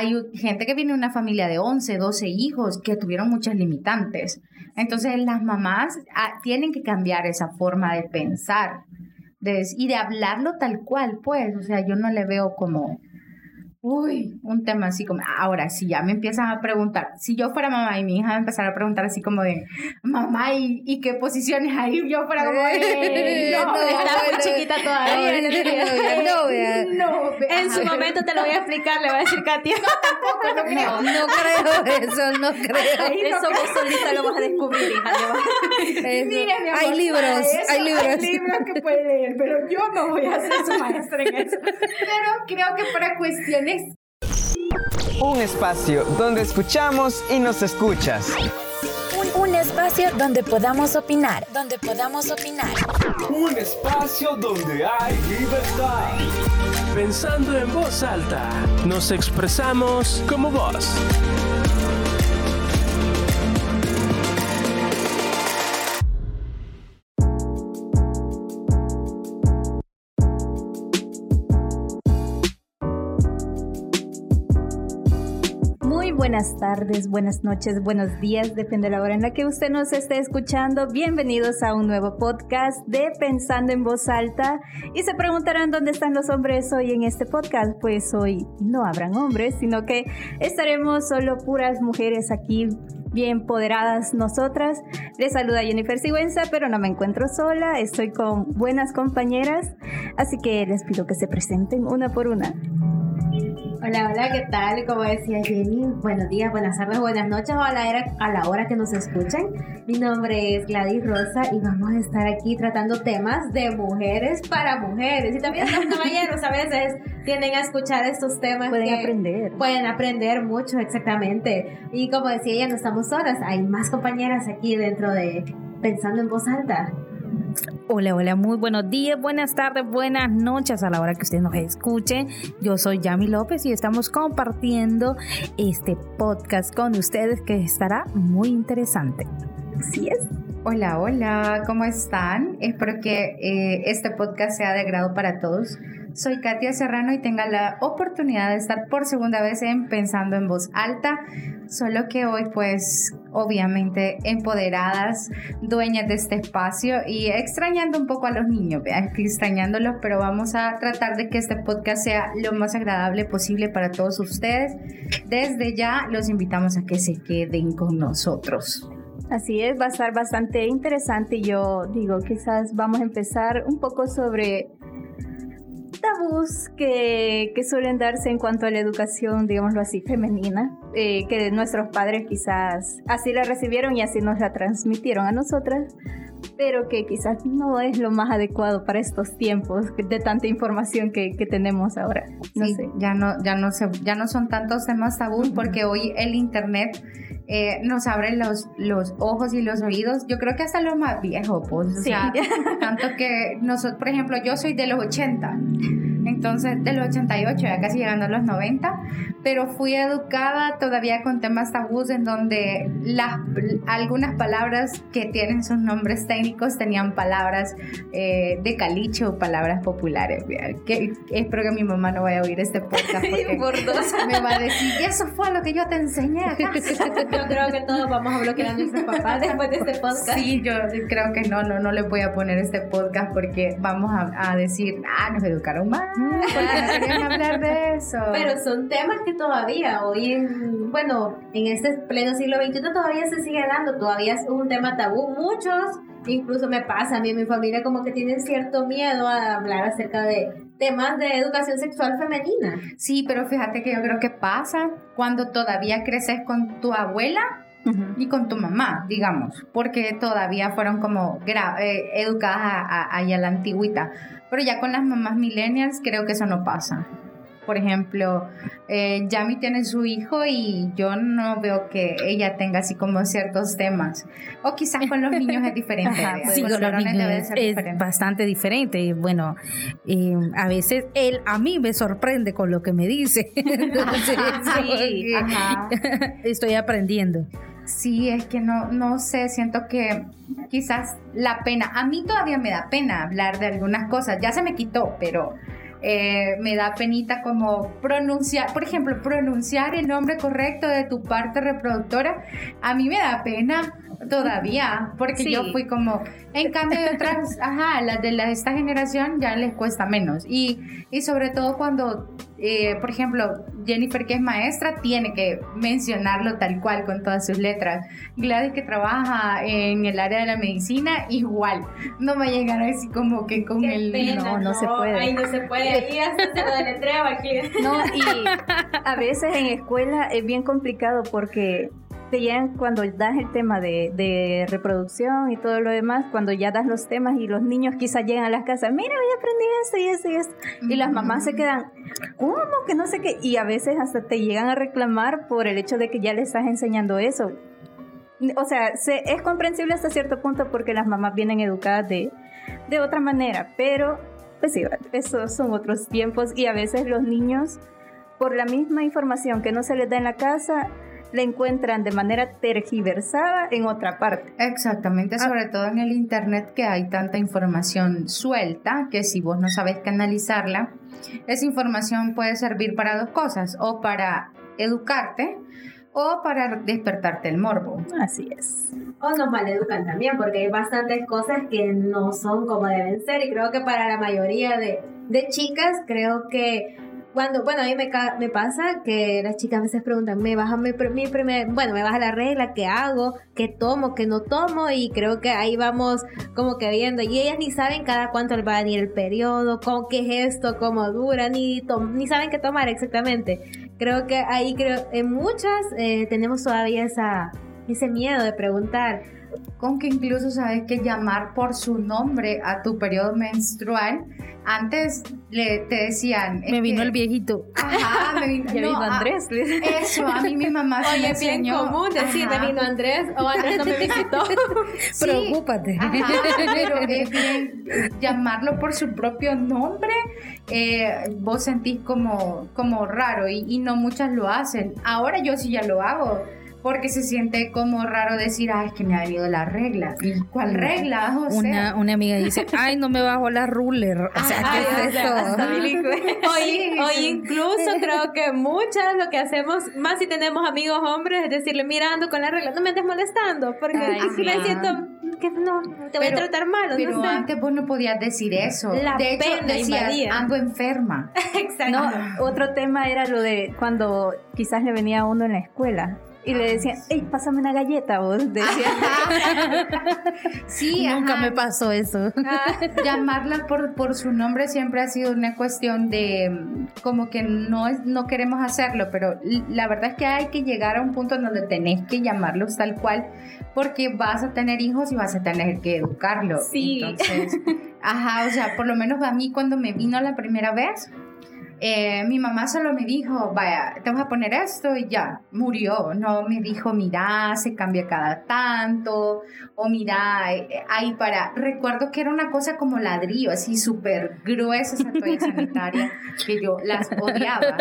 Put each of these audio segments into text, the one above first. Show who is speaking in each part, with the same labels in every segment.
Speaker 1: Hay gente que viene de una familia de 11, 12 hijos que tuvieron muchas limitantes. Entonces las mamás ah, tienen que cambiar esa forma de pensar y de hablarlo tal cual, pues. O sea, yo no le veo como Uy, un tema así como, ahora si ya me empiezan a preguntar, si yo fuera mamá y mi hija me empezara a preguntar así como de, mamá, ¿y, qué posiciones hay? Yo fuera como de,
Speaker 2: no, estaba muy chiquita todavía. No, no, En su momento te lo voy a explicar, le voy a decir Katia.
Speaker 1: No, tampoco, no creo.
Speaker 3: No, creo eso, no creo.
Speaker 2: Eso vos solita lo vas a descubrir, hija.
Speaker 1: Mira, mi amor, hay libros, hay libros. Hay libros que puede leer, pero yo no voy a ser su maestra en eso. Pero creo que para cuestiones
Speaker 4: un espacio donde escuchamos y nos escuchas.
Speaker 5: Un, espacio donde podamos opinar, donde podamos opinar.
Speaker 6: Un espacio donde hay libertad.
Speaker 7: Pensando en voz alta, nos expresamos como vos.
Speaker 8: Buenas tardes, buenas noches, buenos días, depende de la hora en la que usted nos esté escuchando. Bienvenidos a un nuevo podcast de Pensando en Voz Alta. Y se preguntarán dónde están los hombres hoy en este podcast. Pues hoy no habrán hombres, sino que estaremos solo puras mujeres aquí bien poderadas nosotras. Les saluda Jennifer Sigüenza, pero no me encuentro sola, estoy con buenas compañeras, así que les pido que se presenten una por una.
Speaker 9: Hola, hola, ¿qué tal? Como decía Jenny, buenos días, buenas tardes, buenas noches o a la, hora, a la hora que nos escuchen. Mi nombre es Gladys Rosa y vamos a estar aquí tratando temas de mujeres para mujeres. Y también los caballeros a veces tienden a escuchar estos temas.
Speaker 8: Pueden aprender.
Speaker 9: Pueden aprender mucho, exactamente. Y como decía ella, no estamos solas, hay más compañeras aquí dentro de Pensando en Voz Alta.
Speaker 3: Hola, hola, muy buenos días, buenas tardes, buenas noches a la hora que usted nos escuche. Yo soy Yami López y estamos compartiendo este podcast con ustedes que estará muy interesante.
Speaker 8: Así es.
Speaker 1: Hola, hola, ¿cómo están? Espero que eh, este podcast sea de grado para todos. Soy Katia Serrano y tenga la oportunidad de estar por segunda vez en Pensando en Voz Alta, solo que hoy pues obviamente empoderadas, dueñas de este espacio y extrañando un poco a los niños, extrañándolos, pero vamos a tratar de que este podcast sea lo más agradable posible para todos ustedes. Desde ya los invitamos a que se queden con nosotros.
Speaker 8: Así es, va a estar bastante interesante. Yo digo, quizás vamos a empezar un poco sobre tabús que, que suelen darse en cuanto a la educación, digámoslo así, femenina, eh, que nuestros padres quizás así la recibieron y así nos la transmitieron a nosotras, pero que quizás no es lo más adecuado para estos tiempos de tanta información que, que tenemos ahora.
Speaker 1: No sé. Ya no, ya no se, ya no son tantos temas tabús porque hoy el internet eh, nos abren los, los ojos y los oídos. Yo creo que hasta los más viejos, pues. O sea, tanto que nosotros, por ejemplo, yo soy de los 80 entonces de los 88, ya casi llegando a los 90, pero fui educada todavía con temas tabús en donde las, algunas palabras que tienen sus nombres técnicos tenían palabras eh, de caliche o palabras populares. Que, espero que mi mamá no vaya a oír este podcast porque
Speaker 2: Por dos.
Speaker 1: me va a decir, eso fue lo que yo te enseñé
Speaker 9: yo creo que todos vamos a bloquear a nuestros papás después de este podcast.
Speaker 1: Sí, yo creo que no, no, no le voy a poner este podcast porque vamos a, a decir, ah, nos educaron mal hablar de eso.
Speaker 9: Pero son temas que todavía hoy, en, bueno, en este pleno siglo XXI todavía se sigue dando, todavía es un tema tabú. Muchos, incluso me pasa a mí en mi familia, como que tienen cierto miedo a hablar acerca de temas de educación sexual femenina.
Speaker 1: Sí, pero fíjate que yo creo que pasa cuando todavía creces con tu abuela y con tu mamá, digamos, porque todavía fueron como eh, educadas ahí a, la antigüita. Pero ya con las mamás millennials creo que eso no pasa. Por ejemplo, eh, Yami tiene su hijo y yo no veo que ella tenga así como ciertos temas. O quizás con los niños es diferente.
Speaker 3: sí, con los niños es, bastante diferente. Bueno, eh, a veces él a mí me sorprende con lo que me dice. sí, estoy aprendiendo.
Speaker 1: Sí, es que no, no sé, siento que quizás la pena, a mí todavía me da pena hablar de algunas cosas, ya se me quitó, pero eh, me da penita como pronunciar, por ejemplo, pronunciar el nombre correcto de tu parte reproductora, a mí me da pena todavía, porque yo fui como, en cambio de otras, ajá, las de la, esta generación ya les cuesta menos. Y, y sobre todo cuando, eh, por ejemplo, Jennifer que es maestra, tiene que mencionarlo tal cual con todas sus letras. Gladys que trabaja en el área de la medicina, igual. No me llegar así como que con el...
Speaker 2: no, no, se puede. Ahí no se puede. Ahí hasta se lo deletreo aquí.
Speaker 8: No, y a veces en escuela es bien complicado porque te llegan cuando das el tema de, reproducción y todo lo demás, cuando ya das los temas y los niños quizás llegan a las casas, mira, hoy aprendí esto y esto y esto, y las mamás se quedan, ¿cómo que no sé qué? Y a veces hasta te llegan a reclamar por el hecho de que ya le estás enseñando eso. O sea, es comprensible hasta cierto punto porque las mamás vienen educadas de, de otra manera, pero pues sí, esos son otros tiempos y a veces los niños, por la misma información que no se les da en la casa, la encuentran de manera tergiversada en otra parte.
Speaker 1: Exactamente, ah. sobre todo en el Internet que hay tanta información suelta que si vos no sabes canalizarla, esa información puede servir para dos cosas, o para educarte o para despertarte el morbo.
Speaker 8: Así es.
Speaker 9: O nos maleducan también, porque hay bastantes cosas que no son como deben ser y creo que para la mayoría de, de chicas creo que cuando, bueno, a mí me, me pasa que las chicas a veces preguntan, me baja mi, mi primer, bueno, me baja la regla, ¿qué hago? ¿Qué tomo? ¿Qué no tomo? Y creo que ahí vamos como que viendo. Y ellas ni saben cada cuánto va a venir el periodo, con qué es esto, cómo dura, ni, ni saben qué tomar exactamente. Creo que ahí creo, en muchas eh, tenemos todavía esa, ese miedo de preguntar
Speaker 1: con que incluso sabes que llamar por su nombre a tu periodo menstrual. Antes le, te decían...
Speaker 3: Me vino el viejito.
Speaker 1: Ajá, me vino,
Speaker 8: Andrés.
Speaker 1: eso, a mí mi mamá
Speaker 2: Oye, me es bien común decir, me vino Andrés o Andrés no me visitó.
Speaker 3: Preocúpate.
Speaker 1: pero es bien llamarlo por su propio nombre, eh, vos sentís como, como raro y, y no muchas lo hacen. Ahora yo sí ya lo hago porque se siente como raro decir, ay, es que me ha venido la regla. ¿Y cuál regla?
Speaker 3: una, una amiga dice, ay, no me bajo la ruler. O sea, ¿qué es eso?
Speaker 2: Hoy, incluso creo que muchas lo que hacemos, más si tenemos amigos hombres, es decirle, mirando con la regla, no me estés molestando, porque si me siento que no, te voy a tratar mal.
Speaker 1: Pero
Speaker 2: no
Speaker 1: antes vos no podías decir eso. de hecho, decías, ando enferma.
Speaker 8: Exacto. No, otro tema era lo de cuando quizás le venía uno en la escuela y le decían, hey, pásame una galleta, vos decían.
Speaker 3: sí, nunca me pasó eso.
Speaker 1: Llamarla por, por su nombre siempre ha sido una cuestión de como que no, no queremos hacerlo, pero la verdad es que hay que llegar a un punto en donde tenés que llamarlos tal cual porque vas a tener hijos y vas a tener que educarlos.
Speaker 2: Sí.
Speaker 1: Entonces, ajá, o sea, por lo menos a mí cuando me vino la primera vez, eh, mi mamá solo me dijo, vaya, te vas a poner esto y ya, murió. No me dijo, mira, se cambia cada tanto, o mira, eh, ahí para... Recuerdo que era una cosa como ladrillo, así súper gruesa esa toalla sanitaria, que yo las odiaba.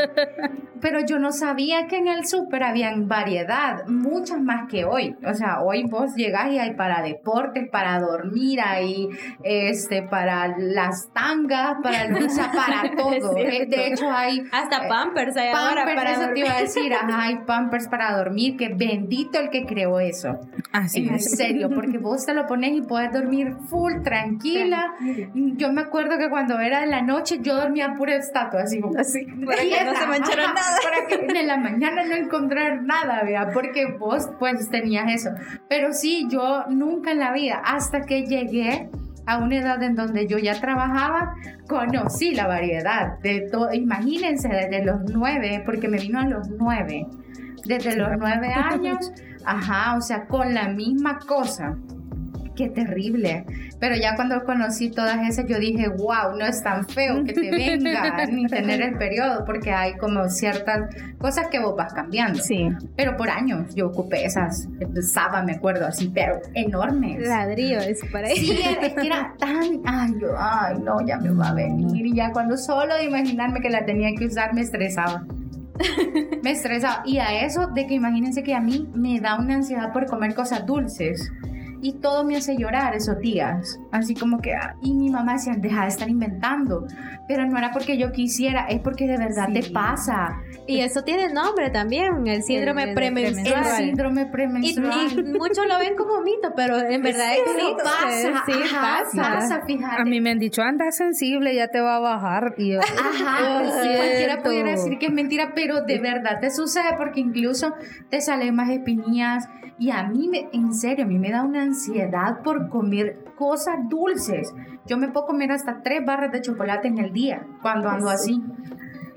Speaker 1: Pero yo no sabía que en el súper habían variedad, muchas más que hoy. O sea, hoy vos llegás y hay para deportes, para dormir, hay este, para las tangas, para, o sea, para todo. De de hecho hay...
Speaker 2: Hasta eh, pampers hay ahora para
Speaker 1: eso te iba a decir, hay pampers para dormir, que bendito el que creó eso.
Speaker 3: Así
Speaker 1: en serio, porque vos te lo pones y puedes dormir full, tranquila. Yo me acuerdo que cuando era de la noche yo dormía pura estatua, así como...
Speaker 8: Así, para que no se manchara nada.
Speaker 1: Para que en la mañana no encontrar nada, vea, porque vos pues tenías eso. Pero sí, yo nunca en la vida, hasta que llegué a una edad en donde yo ya trabajaba, conocí la variedad de todo. Imagínense, desde los nueve, porque me vino a los nueve, desde los nueve años, ajá, o sea, con la misma cosa qué terrible. Pero ya cuando conocí todas esas, yo dije, wow, no es tan feo que te venga ni tener el periodo, porque hay como ciertas cosas que vos vas cambiando.
Speaker 8: Sí.
Speaker 1: Pero por años yo ocupé esas, Saba, me acuerdo, así, pero enormes.
Speaker 8: Ladrillo es para
Speaker 1: eso. Sí, es que era tan, ay, yo, ay, no, ya me va a venir. Y ya cuando solo de imaginarme que la tenía que usar, me estresaba. me estresaba. Y a eso de que imagínense que a mí me da una ansiedad por comer cosas dulces. Y todo me hace llorar esos días. Así como que, ah, y mi mamá decía, deja de estar inventando. Pero no era porque yo quisiera, es porque de verdad te pasa.
Speaker 2: Y eso tiene nombre también, el síndrome
Speaker 1: El- el
Speaker 2: premenstrual.
Speaker 1: El síndrome
Speaker 2: Y,
Speaker 1: premenstrual.
Speaker 2: y muchos lo ven como mito, pero en verdad existe.
Speaker 1: pasa,
Speaker 2: sí,
Speaker 1: ajá,
Speaker 2: pasa.
Speaker 1: pasa, fíjate.
Speaker 3: A mí me han dicho, anda sensible, ya te va a bajar. Y yo,
Speaker 1: Ajá,
Speaker 3: "Es
Speaker 1: sí, cualquiera
Speaker 3: cierto".
Speaker 1: pudiera decir que es mentira, pero de verdad te sucede porque incluso te salen más espinillas y a mí, me, en serio, a mí me da una ansiedad por comer cosas dulces. Yo me puedo comer hasta tres barras de chocolate en el día cuando ando así.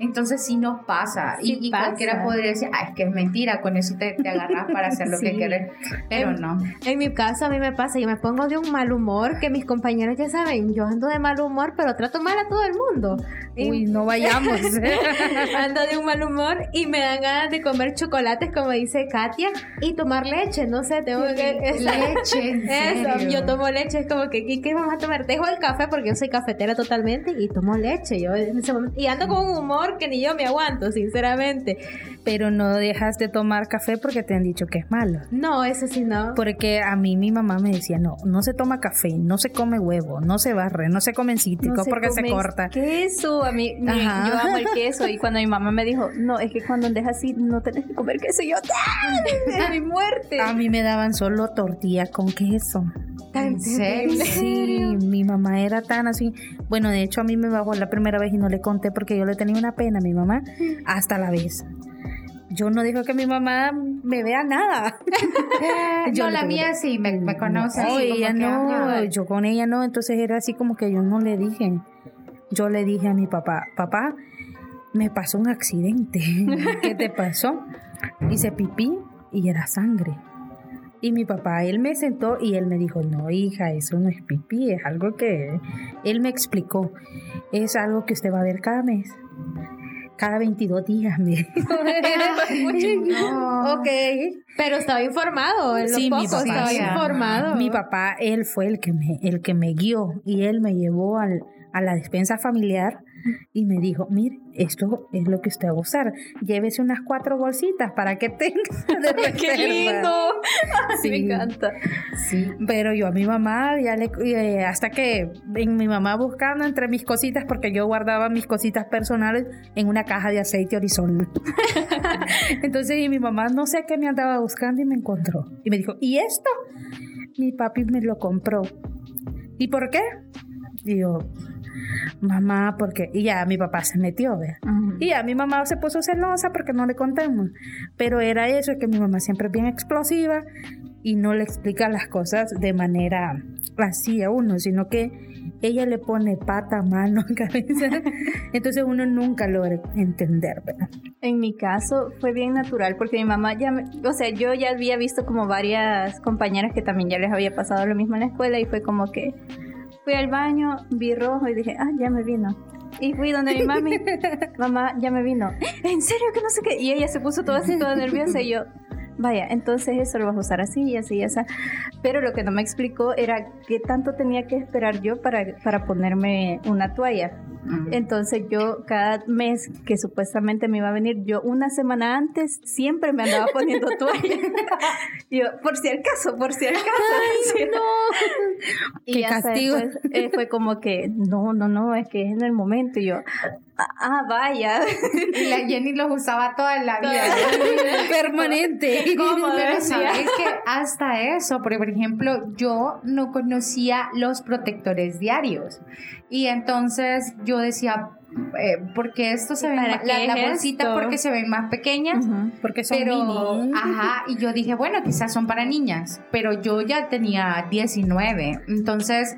Speaker 1: Entonces sí nos pasa.
Speaker 2: Sí
Speaker 1: y, y
Speaker 2: pasa.
Speaker 1: cualquiera podría decir, ah, es que es mentira, con eso te, te agarras para hacer lo que quieres. Pero no.
Speaker 2: En mi caso a mí me pasa, yo me pongo de un mal humor que mis compañeros ya saben, yo ando de mal humor, pero trato mal a todo el mundo. Y
Speaker 3: Uy, no vayamos.
Speaker 2: ando de un mal humor y me dan ganas de comer chocolates, como dice Katia, y tomar leche, no sé, tengo que...
Speaker 1: Leche, en
Speaker 2: Eso, yo tomo leche, es como que, ¿y qué vamos a tomar? Dejo el café porque yo soy cafetera totalmente y tomo leche, yo en ese momento, y ando con un humor que ni yo me aguanto, sinceramente.
Speaker 3: Pero no dejas de tomar café porque te han dicho que es malo.
Speaker 2: No, eso sí no.
Speaker 3: Porque a mí mi mamá me decía, no, no se toma café, no se come huevo, no se barre, no se comen cítricos
Speaker 8: No se
Speaker 3: porque se
Speaker 8: come
Speaker 3: corta.
Speaker 8: Queso, a mí, mi- yo amo el queso y cuando mi mamá me dijo, no, es que cuando andes así no tenés que comer queso, y yo, ¡ah! ¡Es mi muerte!
Speaker 3: A mí me daban solo tortilla con queso.
Speaker 1: ¿En serio?
Speaker 3: Sí, mi mamá era tan así. Bueno, de hecho a mí me bajó la primera vez y no le conté porque yo le tenía una pena a mi mamá hasta la vez. Yo no digo que mi mamá me vea nada. Yo
Speaker 1: no, la mía sí, me, me conoce.
Speaker 3: No, ella no, yo con ella no, entonces era así como que yo no le dije. Yo le dije a mi papá, papá, me pasó un accidente. ¿Qué te pasó? Hice pipí y era sangre. Y mi papá, él me sentó y él me dijo, no, hija, eso no es pipí, es algo que... Él me explicó, es algo que usted va a ver cada mes. Cada 22 días, me.
Speaker 1: No.
Speaker 3: ok.
Speaker 2: Pero estaba informado, en
Speaker 3: Sí, mi papá,
Speaker 2: estaba
Speaker 3: sí.
Speaker 2: informado.
Speaker 3: Mi papá, él fue el que me, el que me guió y él me llevó al, a la despensa familiar y me dijo, mire, esto es lo que usted va a usar. Llévese unas cuatro bolsitas para que tenga de
Speaker 8: ¡Qué
Speaker 3: reserva".
Speaker 8: lindo!
Speaker 3: Sí.
Speaker 8: Me encanta.
Speaker 3: Sí, pero yo a mi mamá, ya le, eh, hasta que en mi mamá buscando entre mis cositas, porque yo guardaba mis cositas personales en una caja de aceite horizontal. Entonces, y mi mamá no sé qué me andaba buscando y me encontró. Y me dijo, ¿y esto? Mi papi me lo compró. ¿Y por qué? Y yo, mamá, porque... Y ya mi papá se metió, ¿verdad? Y ya mi mamá se puso celosa porque no le contamos. Pero era eso, que mi mamá siempre es bien explosiva y no le explica las cosas de manera así a uno, sino que ella le pone pata, mano, cabeza. Entonces uno nunca logra entender, ¿verdad?
Speaker 8: En mi caso fue bien natural porque mi mamá ya, me- o sea, yo ya había visto como varias compañeras que también ya les había pasado lo mismo en la escuela y fue como que fui al baño, vi rojo y dije, ah, ya me vino. Y fui donde mi mami, mamá, ya me vino. ¿En serio que no sé qué? Y ella se puso toda así, toda nerviosa y yo, vaya, entonces eso lo vas a usar así y así y así. Pero lo que no me explicó era qué tanto tenía que esperar yo para, para ponerme una toalla. Entonces yo cada mes que supuestamente me iba a venir, yo una semana antes siempre me andaba poniendo toalla. yo, por si acaso, por si acaso. Sí. Y
Speaker 3: Qué castigo.
Speaker 8: después, eh, fue como que, no, no, no, es que es en el momento. Y yo, ah, vaya.
Speaker 1: Y la Jenny los usaba toda la vida.
Speaker 3: Permanente.
Speaker 8: Cómodo,
Speaker 1: Pero sabes que hasta eso, porque por ejemplo, yo no conocía los protectores diarios. Y entonces yo decía, eh, porque esto se ve más- la, la bolsita
Speaker 2: esto?
Speaker 1: porque se ven más pequeñas.
Speaker 3: Porque son
Speaker 1: Pero,
Speaker 3: mini.
Speaker 1: ajá, y yo dije, bueno, quizás son para niñas, pero yo ya tenía 19, entonces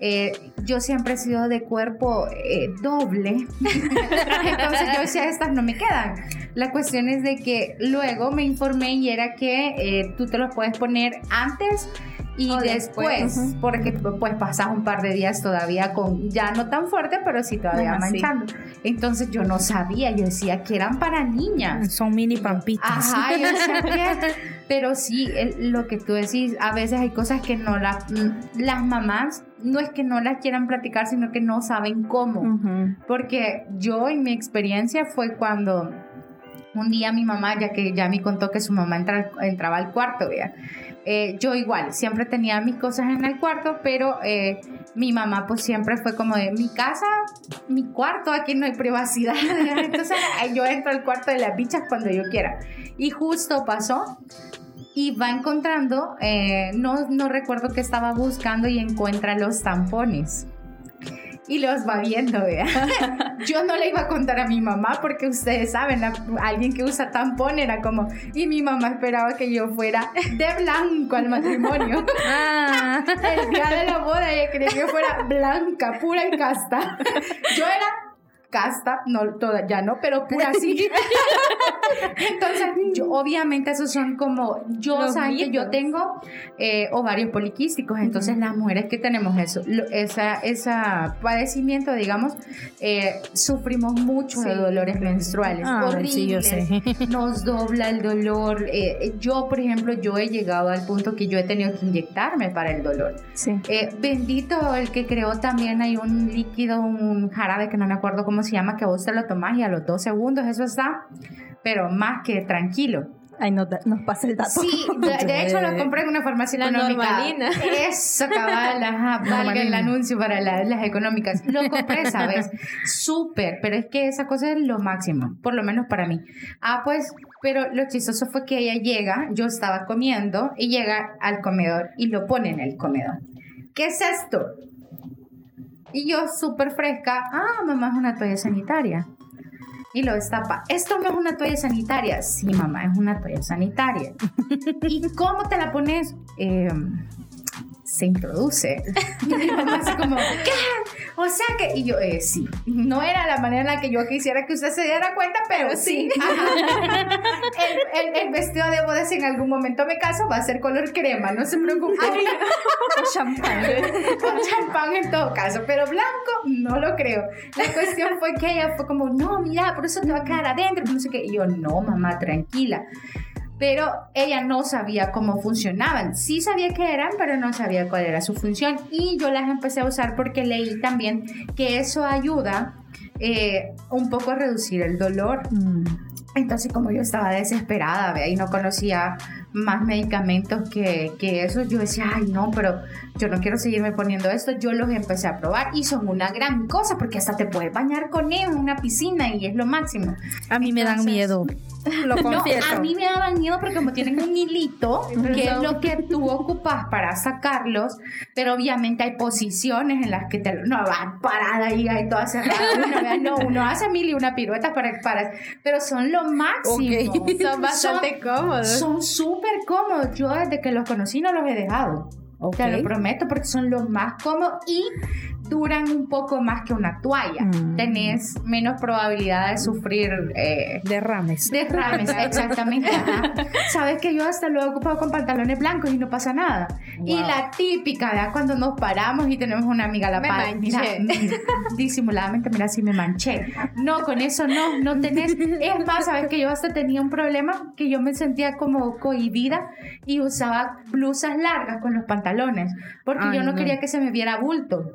Speaker 1: eh, yo siempre he sido de cuerpo eh, doble, entonces yo decía, estas no me quedan. La cuestión es de que luego me informé y era que eh, tú te los puedes poner antes y
Speaker 8: O
Speaker 1: después,
Speaker 8: después,
Speaker 1: porque pues pasas un par de días todavía con, ya no tan fuerte, pero sí todavía
Speaker 8: sí.
Speaker 1: manchando. Entonces yo no sabía, yo decía que eran para niñas.
Speaker 3: Son mini pampitas.
Speaker 1: Ajá, yo pero sí, lo que tú decís, a veces hay cosas que no las, las mamás no es que no las quieran platicar, sino que no saben cómo. Porque yo en mi experiencia fue cuando un día mi mamá, ya que ya me contó que su mamá entra- entraba al cuarto, vea. Eh, yo igual, siempre tenía mis cosas en el cuarto, pero eh, mi mamá pues siempre fue como de mi casa, mi cuarto, aquí no hay privacidad. Entonces yo entro al cuarto de las bichas cuando yo quiera. Y justo pasó y va encontrando, eh, no, no recuerdo qué estaba buscando y encuentra los tampones. Y los va viendo, vea. Yo no le iba a contar a mi mamá porque ustedes saben, la- alguien que usa tampón era como, y mi mamá esperaba que yo fuera de blanco al matrimonio.
Speaker 3: Ah,
Speaker 1: El día de la boda ella quería que yo fuera blanca, pura y casta. Yo era casta, no, toda, ya no, pero pura sí. Entonces, yo, obviamente esos son como, yo
Speaker 2: Los
Speaker 1: saben que yo tengo eh, ovarios poliquísticos, entonces las mujeres que tenemos eso, lo- esa, esa padecimiento, digamos, eh, sufrimos mucho de dolores menstruales,
Speaker 3: Ay,
Speaker 1: horribles,
Speaker 3: sí, yo sé.
Speaker 1: nos dobla el dolor. eh, yo, por ejemplo, yo he llegado al punto que yo he tenido que inyectarme para el dolor.
Speaker 8: Sí.
Speaker 1: Eh, bendito el que creó también hay un líquido, un jarabe que no me acuerdo cómo se llama, que vos te lo tomás y a los dos segundos eso está, pero más que tranquilo.
Speaker 8: Ahí nos, da- nos pasa el dato.
Speaker 1: Sí, de, de hecho lo compré en una farmacia
Speaker 2: La
Speaker 1: económica.
Speaker 2: normalina.
Speaker 1: Eso, cabal, ajá, valga el anuncio para la- las económicas. Lo compré, ¿sabes? Súper, pero es que esa cosa es lo máximo, por lo menos para mí. Ah, pues, pero lo chistoso fue que ella llega, yo estaba comiendo, y llega al comedor y lo pone en el comedor. ¿Qué es esto? Y yo súper fresca, ah, mamá, es una toalla sanitaria. Y lo destapa. Esto no es una toalla sanitaria. Sí, mamá, es una toalla sanitaria. ¿Y cómo te la pones? Eh, se introduce. Y mi mamá así como, ¿qué? O sea que, y yo, eh, sí, no era la manera en la que yo quisiera que usted se diera cuenta, pero sí. El, el- el vestido de boda, si en algún momento me caso, va a ser color crema, no se preocupe.
Speaker 8: champán.
Speaker 1: Con champán en todo caso, pero blanco no lo creo. La cuestión fue que ella fue como, no, mira, por eso te va a quedar adentro, no sé qué. Y yo, no, mamá, tranquila. Pero ella no sabía cómo funcionaban. Sí sabía qué eran, pero no sabía cuál era su función. Y yo las empecé a usar porque leí también que eso ayuda eh, un poco a reducir el dolor.
Speaker 8: Mm.
Speaker 1: Entonces, como yo estaba desesperada, ¿ve? y no conocía más medicamentos que, que eso, yo decía, ay, no, pero yo no quiero seguirme poniendo esto. Yo los empecé a probar y son una gran cosa porque hasta te puedes bañar con ellos en una piscina y es lo máximo.
Speaker 3: a mí me dan
Speaker 1: Entonces-
Speaker 3: miedo. Lo
Speaker 1: No, a mí me daban miedo porque como tienen un hilito, que es lo que tú ocupas para sacarlos, pero obviamente hay posiciones en las que te no vas parada ahí, ahí toda cerrada. Uno, no, uno hace mil y una pirueta para, para pero son lo máximo.
Speaker 3: Ok.
Speaker 2: Son bastante cómodos.
Speaker 1: Son súper cómodos. Yo desde que los conocí no los he dejado. Te lo prometo porque son los más cómodos y duran un poco más que una toalla.
Speaker 3: Mm.
Speaker 1: Tenés menos probabilidad de sufrir eh,
Speaker 3: Derrames.
Speaker 1: Derrames, exactamente. Sabes que yo hasta lo he ocupado con pantalones blancos y no pasa nada. Y la típica, ¿verdad? Cuando nos paramos y tenemos una amiga a la par. Mira, disimuladamente, mira, si me manché. No, con eso no, no tenés. Es más, sabes que yo hasta tenía un problema que yo me sentía como cohibida y usaba blusas largas con los pantalones porque
Speaker 3: Ay,
Speaker 1: yo no,
Speaker 3: no.
Speaker 1: quería que se me viera bulto.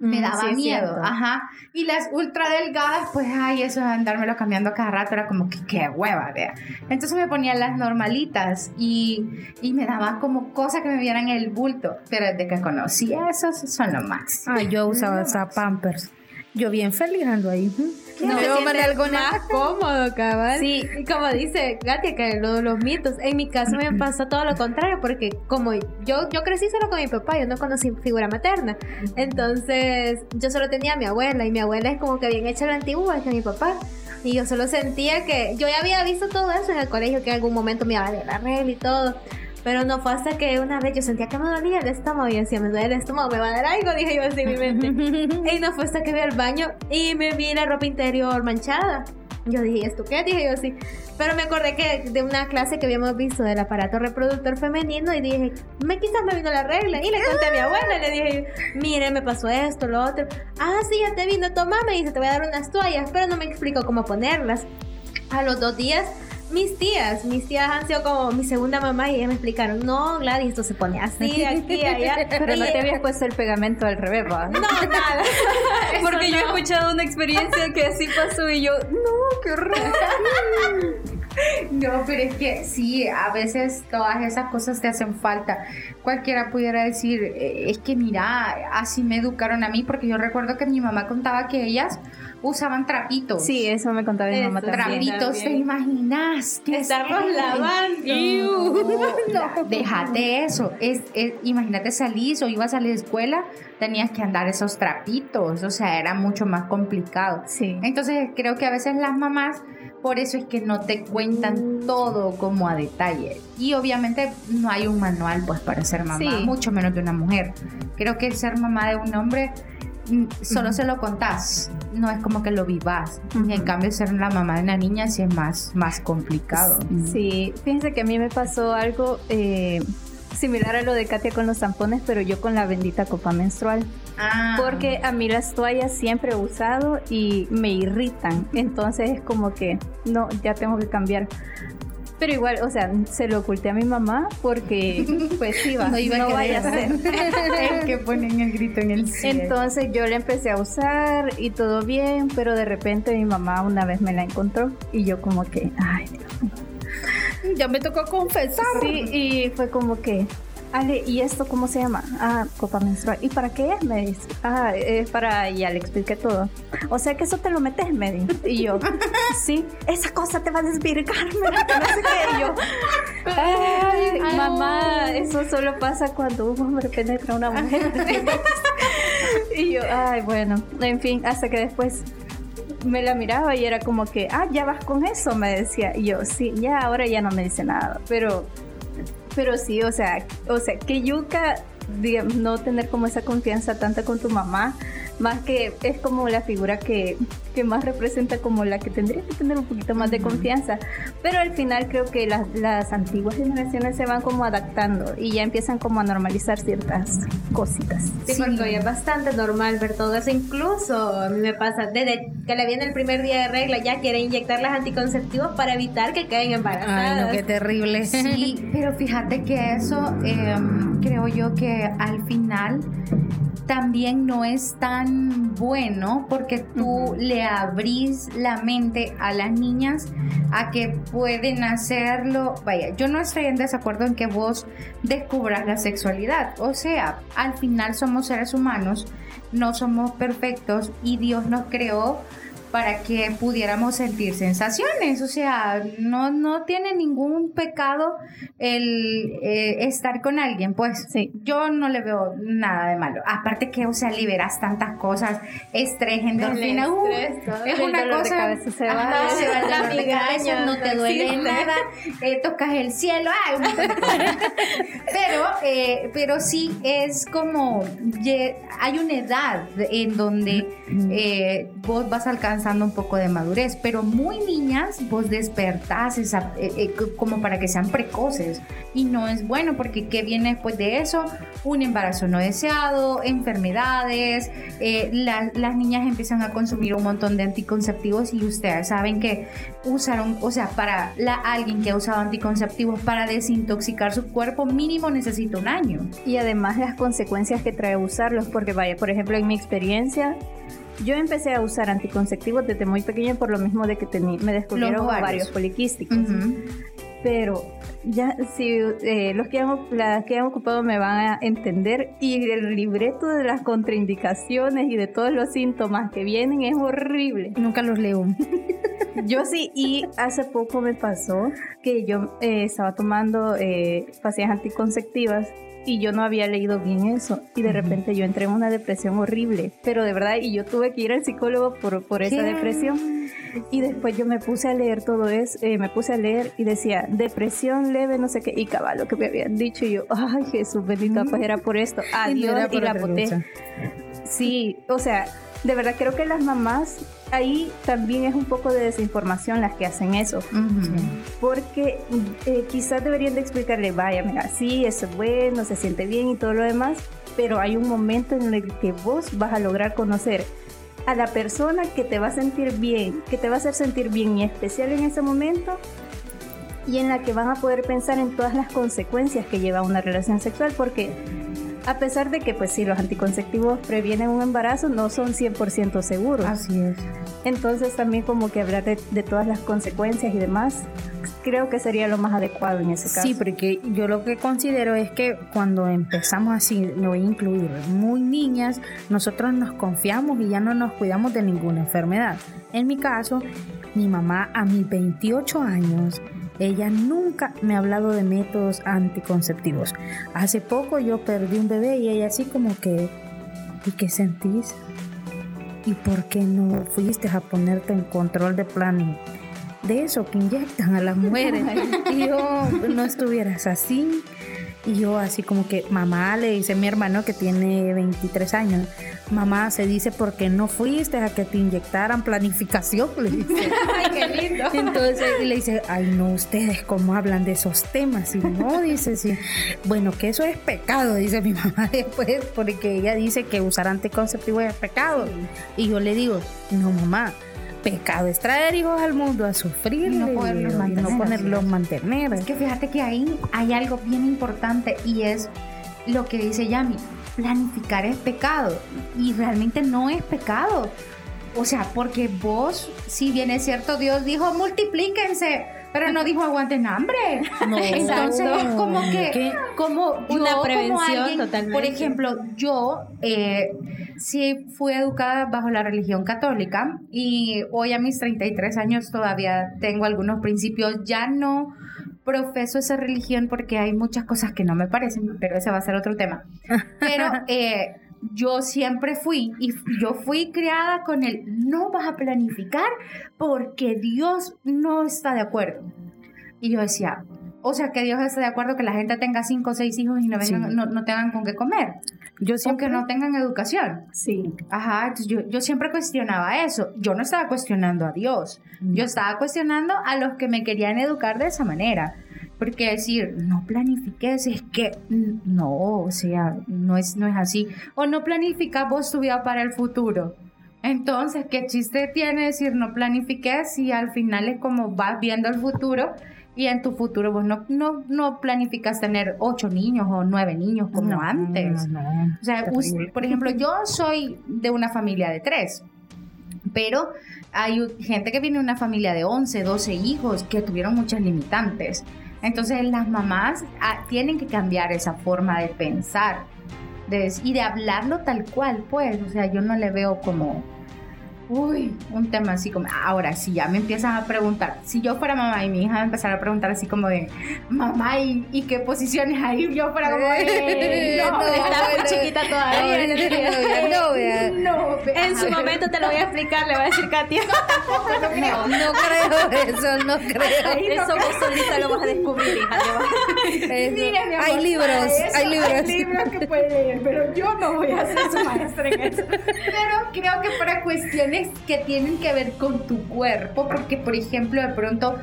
Speaker 1: Me
Speaker 8: Mm,
Speaker 1: daba
Speaker 8: sí, es
Speaker 1: miedo, ajá. Y las ultra delgadas, pues, ay, eso de andármelo cambiando cada rato era como que qué hueva, vea. Entonces me ponía las normalitas y, y me daba como cosa que me vieran el bulto. Pero desde que conocí eso, son lo más.
Speaker 3: Ay, yo usaba hasta Pampers. Yo bien feliz ando ahí.
Speaker 2: No,
Speaker 3: veo
Speaker 2: sientes
Speaker 3: algo
Speaker 2: más cómodo, cabal.
Speaker 8: Sí.
Speaker 2: Y como dice Katia, que lo- los mitos. En mi caso me pasó todo lo contrario, porque como yo, yo crecí solo con mi papá, yo no conocí figura materna. Entonces, yo solo tenía a mi abuela, y mi abuela es como que bien hecha la antigua que mi papá. Y yo solo sentía que yo ya había visto todo eso en el colegio, que en algún momento me iba a dar la regla y todo. Pero no fue hasta que una vez yo sentía que me dolía el estómago y yo decía, me duele el estómago, me va a dar algo, dije yo así en mi mente. y no fue hasta que vi al baño y me vi la ropa interior manchada. Yo dije, ¿esto qué? Dije yo así. Pero me acordé que de una clase que habíamos visto del aparato reproductor femenino y dije, me quizás me vino la regla. Y le conté a mi abuela, le dije, mire, me pasó esto, lo otro. Ah, sí, ya te vino, toma, me dice, te voy a dar unas toallas, pero no me explicó cómo ponerlas. A los dos días, mis tías, mis tías han sido como mi segunda mamá y ellas me explicaron, no, Gladys, esto se pone así, aquí, allá.
Speaker 8: Pero no te habías puesto el pegamento al revés, ¿va?
Speaker 2: no, nada.
Speaker 8: Porque yo he escuchado una experiencia que así pasó y yo, no, qué horror.
Speaker 1: No, pero es que sí, a veces todas esas cosas te hacen falta. Cualquiera pudiera decir, eh, es que mira, así me educaron a mí, porque yo recuerdo que mi mamá contaba que ellas usaban trapitos.
Speaker 8: Sí, eso me contaba mi mamá también.
Speaker 1: Trapitos, ¿te imaginas?
Speaker 2: Que estarlos lavando.
Speaker 1: No, déjate eso. Es, es- imagínate salís o ibas a la escuela, tenías que andar esos trapitos, o sea, era mucho más complicado.
Speaker 8: Sí.
Speaker 1: Entonces creo que a veces las mamás, por eso es que no te cuentan todo como a detalle. Y obviamente no hay un manual pues para ser mamá,
Speaker 8: Sí.
Speaker 1: mucho menos de una mujer. Creo que ser mamá de un hombre solo se lo contás, no es como que lo vivas. Y en cambio ser la mamá de una niña sí es más, más complicado.
Speaker 8: Sí, fíjense que a mí me pasó algo eh, similar a lo de Katia con los tampones, pero yo con la bendita copa menstrual.
Speaker 1: Ah.
Speaker 8: Porque a mí las toallas siempre he usado y me irritan. Entonces es como que, no, ya tengo que cambiar. Pero igual, o sea, se lo oculté a mi mamá porque, pues sí, va, no,
Speaker 1: iba a
Speaker 8: vaya a
Speaker 1: querer.
Speaker 8: ser.
Speaker 1: el que ponen el grito en el cielo.
Speaker 8: Entonces yo la empecé a usar y todo bien, pero de repente mi mamá una vez me la encontró y yo como que, ay, Dios mío.
Speaker 1: ya me tocó confesar.
Speaker 8: Sí, y fue como que, Ale, ¿y esto cómo se llama? Ah, copa menstrual. ¿Y para qué es? Me dice. Ah, es para. Y ya le expliqué todo. O sea que eso te lo metes, me dijo. Y yo, sí, esa cosa te va a desvirgar, me no sé qué. Yo, ay, mamá, eso solo pasa cuando un hombre penetra a una mujer. y yo, ay, bueno, en fin, hasta que después me la miraba y era como que, ah, ya vas con eso, me decía. Y yo, sí, ya, ahora ya no me dice nada. Pero, pero sí, o sea, o sea, que yuca, no tener como esa confianza tanta con tu mamá, más que es como la figura que, que más representa como la que tendría que tener un poquito más de confianza. Pero al final creo que las, las antiguas generaciones se van como adaptando y ya empiezan como a normalizar ciertas cositas.
Speaker 9: Sí, porque hoy es bastante normal ver todo eso. Incluso a mí me pasa, desde que le viene el primer día de regla, ya quiere inyectar las anticonceptivos para evitar que queden embarazadas.
Speaker 1: Ay, no, qué terrible. Sí, pero fíjate que eso eh, creo yo que al final también no es tan bueno porque tú le abrís la mente a las niñas a que pueden hacerlo. Vaya, yo no estoy en desacuerdo en que vos descubras la sexualidad. O sea, al final somos seres humanos, no somos perfectos y Dios nos creó para que pudiéramos sentir sensaciones. O sea, no, no tiene ningún pecado el eh, estar con alguien. Pues
Speaker 8: Sí.
Speaker 1: yo no le veo nada de malo. Aparte que, o sea, liberas tantas cosas, estrés, endorfina. uh,
Speaker 9: estrés, todo.
Speaker 1: es una cosa.
Speaker 8: se va.
Speaker 1: Ajá, se va
Speaker 9: La migraña,
Speaker 1: no te duele nada, eh, tocas el cielo, ay, un montón de cosas. pero, eh, pero sí es como ye- hay una edad en donde eh, vos vas alcanzando un poco de madurez, pero muy niñas vos despertás esa, eh, eh, como para que sean precoces y no es bueno porque ¿qué viene después de eso? Un embarazo no deseado, enfermedades, eh, la- las niñas empiezan a consumir un montón de anticonceptivos y ustedes saben que usaron, o sea, para la, alguien que ha usado anticonceptivos para desintoxicar su cuerpo mínimo necesita un año.
Speaker 8: Y además las consecuencias que trae usarlos, porque vaya, por ejemplo, en mi experiencia, yo empecé a usar anticonceptivos desde muy pequeña por lo mismo de que tení- me descubrieron
Speaker 1: ovarios.
Speaker 8: ovarios poliquísticos. Pero ya, si eh, los que han, las que han ocupado me van a entender, y el libreto de las contraindicaciones y de todos los síntomas que vienen es horrible.
Speaker 1: Nunca los leo.
Speaker 8: Yo sí, y hace poco me pasó que yo eh, estaba tomando eh, pastillas anticonceptivas y yo no había leído bien eso y de repente yo entré en una depresión horrible, pero de verdad, y yo tuve que ir al psicólogo por, por esa
Speaker 1: ¿Qué?
Speaker 8: depresión y después yo me puse a leer todo eso, eh, me puse a leer y decía depresión leve, no sé qué, y cabal, lo que me habían dicho y yo, ay Jesús bendito, pues era por esto, adiós y
Speaker 1: por
Speaker 8: la boté. Sí, o sea, de verdad creo que las mamás ahí también es un poco de desinformación las que hacen eso, porque eh, quizás deberían de explicarle, vaya, mira, sí, eso es bueno, se siente bien y todo lo demás, pero hay un momento en el que vos vas a lograr conocer a la persona que te va a sentir bien, que te va a hacer sentir bien y especial en ese momento y en la que van a poder pensar en todas las consecuencias que lleva una relación sexual, porque A pesar de que, pues sí, los anticonceptivos previenen un embarazo, no son 100% seguros.
Speaker 1: Así es.
Speaker 8: Entonces también como que hablar de, de todas las consecuencias y demás, creo que sería lo más adecuado en ese caso.
Speaker 3: Sí, porque yo lo que considero es que cuando empezamos así, me voy a incluir, muy niñas, nosotros nos confiamos y ya no nos cuidamos de ninguna enfermedad. En mi caso, mi mamá a mis 28 años, ella nunca me ha hablado de métodos anticonceptivos. Hace poco yo perdí un bebé y ella así como que, ¿y qué sentís? ¿Y por qué no fuiste a ponerte en control de plan de eso que inyectan a las mujeres? y yo no estuvieras así. Y yo así como que, mamá, le dice mi hermano que tiene 23 años, mamá, se dice porque no fuiste a que te inyectaran planificación, le dice.
Speaker 2: Ay, qué lindo.
Speaker 3: Entonces y le dice, ay no, ustedes cómo hablan de esos temas. Y no, dice, sí. Bueno, que eso es pecado, dice mi mamá después, porque ella dice que usar anticonceptivo es pecado. Y yo le digo, no mamá, pecado es traer hijos al mundo a sufrir
Speaker 1: Y no poderlos
Speaker 3: y
Speaker 1: mantener,
Speaker 3: no ponerlos mantener.
Speaker 1: Es que fíjate que ahí hay algo bien importante y es lo que dice Yami, planificar es pecado y realmente no es pecado. O sea, porque vos, si bien es cierto, Dios dijo multiplíquense, pero no dijo aguanten hambre.
Speaker 3: No,
Speaker 1: Entonces es como que,
Speaker 3: ¿Qué?
Speaker 1: como yo,
Speaker 2: Una
Speaker 1: como
Speaker 2: prevención
Speaker 1: alguien-
Speaker 2: totalmente.
Speaker 1: Por ejemplo, yo eh, sí fui educada bajo la religión católica y hoy a mis 33 años todavía tengo algunos principios. Ya no profeso esa religión porque hay muchas cosas que no me parecen, pero ese va a ser otro tema. Pero eh, yo siempre fui y yo fui criada con el no vas a planificar porque Dios no está de acuerdo. Y yo decía, o sea, que Dios está de acuerdo que la gente tenga cinco o seis hijos y no, vengan,
Speaker 3: Sí.
Speaker 1: no, no tengan con qué comer.
Speaker 3: Yo
Speaker 1: O
Speaker 3: siempre
Speaker 1: que no tengan educación.
Speaker 8: Sí.
Speaker 1: Ajá, entonces yo, yo siempre cuestionaba eso. Yo no estaba cuestionando a Dios. Yo estaba cuestionando a los que me querían educar de esa manera. Porque decir, no planifiques, es que mm, no, o sea, no es, no es así. O no planificas vos tu vida para el futuro. Entonces, ¿qué chiste tiene decir no planifiques si al final es como vas viendo el futuro y en tu futuro vos no, no, no planificas tener ocho niños o nueve niños como
Speaker 3: No,
Speaker 1: antes?
Speaker 3: no, no.
Speaker 1: O sea, por ejemplo, yo soy de una familia de tres, pero hay gente que viene de una familia de 11, 12 hijos que tuvieron muchas limitantes. Entonces las mamás ah, tienen que cambiar esa forma de pensar de- y de hablarlo tal cual, pues. O sea, yo no le veo como, uy, un tema así como, ahora si ya me empiezan a preguntar, si yo fuera mamá y mi hija me empezara a preguntar así como de, mamá, ¿y, y qué posiciones hay? Yo fuera como, "Eh, no,
Speaker 3: No,
Speaker 2: Está muy chiquita todavía.
Speaker 3: No, no, vea.
Speaker 1: no, ve-
Speaker 2: En su momento te lo voy a explicar, le va a decir Katia.
Speaker 3: No, no creo eso, no creo.
Speaker 8: Eso vos solita lo vas a descubrir, hija.
Speaker 1: Mire, mi amor,
Speaker 3: hay libros, hay libros.
Speaker 1: Hay libros que puede leer, pero yo no voy a ser su maestra en eso. Pero creo que para cuestiones que tienen que ver con tu cuerpo, porque por ejemplo, de pronto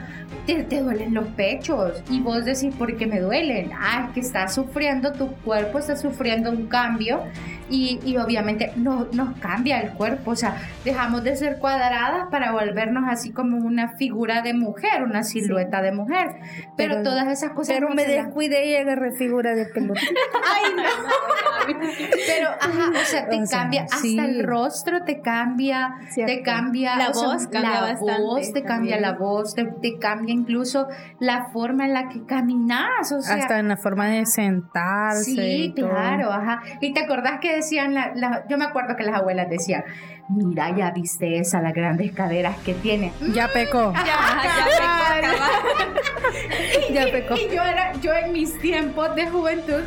Speaker 1: te, te duelen los pechos y vos decís, ¿por qué me duelen? Ah, es que estás sufriendo, tu cuerpo está sufriendo un cambio y, y obviamente no, nos cambia el cuerpo, o sea, dejamos de ser cuadradas para volvernos así como una figura de mujer, una silueta de mujer. Pero,
Speaker 3: Pero-
Speaker 1: todas esas cosas...
Speaker 3: Pero
Speaker 1: no
Speaker 3: me descuidé y agarré figura de pelota.
Speaker 1: Ay, no. Pero, ajá, o sea, te
Speaker 3: O sea,
Speaker 1: cambia hasta el rostro, te cambia,
Speaker 8: Cierto.
Speaker 1: te cambia
Speaker 2: La
Speaker 1: o sea,
Speaker 2: voz cambia
Speaker 1: la
Speaker 2: bastante
Speaker 1: voz, te cambia
Speaker 2: también.
Speaker 1: la voz, te, te cambia incluso la forma en la que caminas, o sea,
Speaker 3: Hasta en la forma de sentarse.
Speaker 1: Sí,
Speaker 3: y todo.
Speaker 1: claro, ajá. Y te acordás que decían, la, la- yo me acuerdo que las abuelas decían, mira, ya viste esa, las grandes caderas que tiene.
Speaker 3: Ya pecó. Ya pecó.
Speaker 1: Y yo era, yo en mis tiempos de juventud,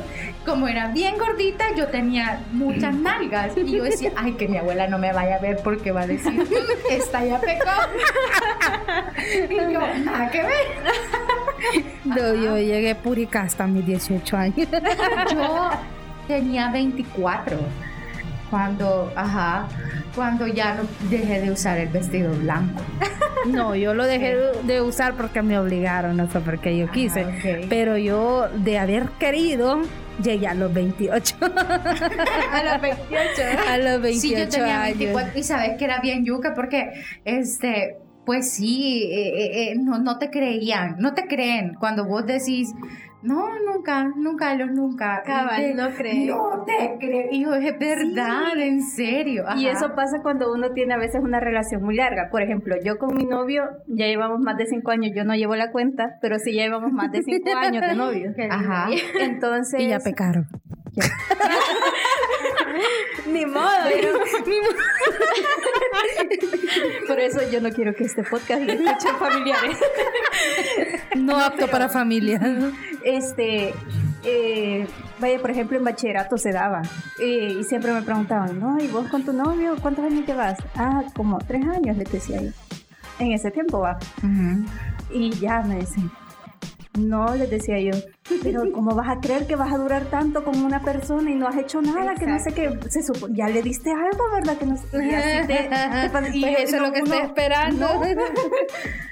Speaker 1: como era bien gordita, yo tenía muchas nalgas. Y yo decía, ay, que mi abuela no me vaya a ver porque va a decir, esta ya pecó. Y yo, nada que ver.
Speaker 3: No, yo llegué púrica hasta mis 18 años.
Speaker 1: Yo tenía 24 cuando, ajá, cuando ya no dejé de usar el vestido blanco.
Speaker 3: No, yo lo dejé de usar porque me obligaron, no fue porque yo quise.
Speaker 1: Ah, ok.
Speaker 3: Pero yo, de haber querido, llegué a los 28.
Speaker 2: A los 28.
Speaker 3: a los 28
Speaker 1: Sí, yo tenía
Speaker 3: años.
Speaker 1: 24 y sabes que era bien yuca porque este pues sí, eh, eh, eh, no, no te creían, no te creen cuando vos decís, no, nunca, nunca, los nunca.
Speaker 2: Cabal,
Speaker 1: te-
Speaker 2: no creen.
Speaker 1: No te creo. Yo, es verdad, en serio.
Speaker 8: Y eso pasa cuando uno tiene a veces una relación muy larga. Por ejemplo, yo con mi novio ya llevamos más de cinco años. Yo no llevo la cuenta, pero sí ya llevamos más de cinco años de novio.
Speaker 1: Ajá.
Speaker 8: Entonces,
Speaker 3: Y ya pecaron.
Speaker 2: Ni modo.
Speaker 8: por eso yo no quiero que este podcast lo escuchen familiares.
Speaker 3: No apto para familia.
Speaker 8: Este, eh, vaya, por ejemplo, en bachillerato se daba. eh, y siempre me preguntaban, ¿no? ¿Y vos con tu novio cuántos años llevas? Ah, como tres años, les decía yo. En ese tiempo va. Y ya me dicen, no, les decía yo, pero ¿cómo vas a creer que vas a durar tanto con una persona y no has hecho nada? Que no sé qué, se supo, ya le diste algo, ¿verdad? Que no sé- y así te- te pasa- y
Speaker 3: Pues eso es lo que
Speaker 8: uno-
Speaker 3: estoy esperando.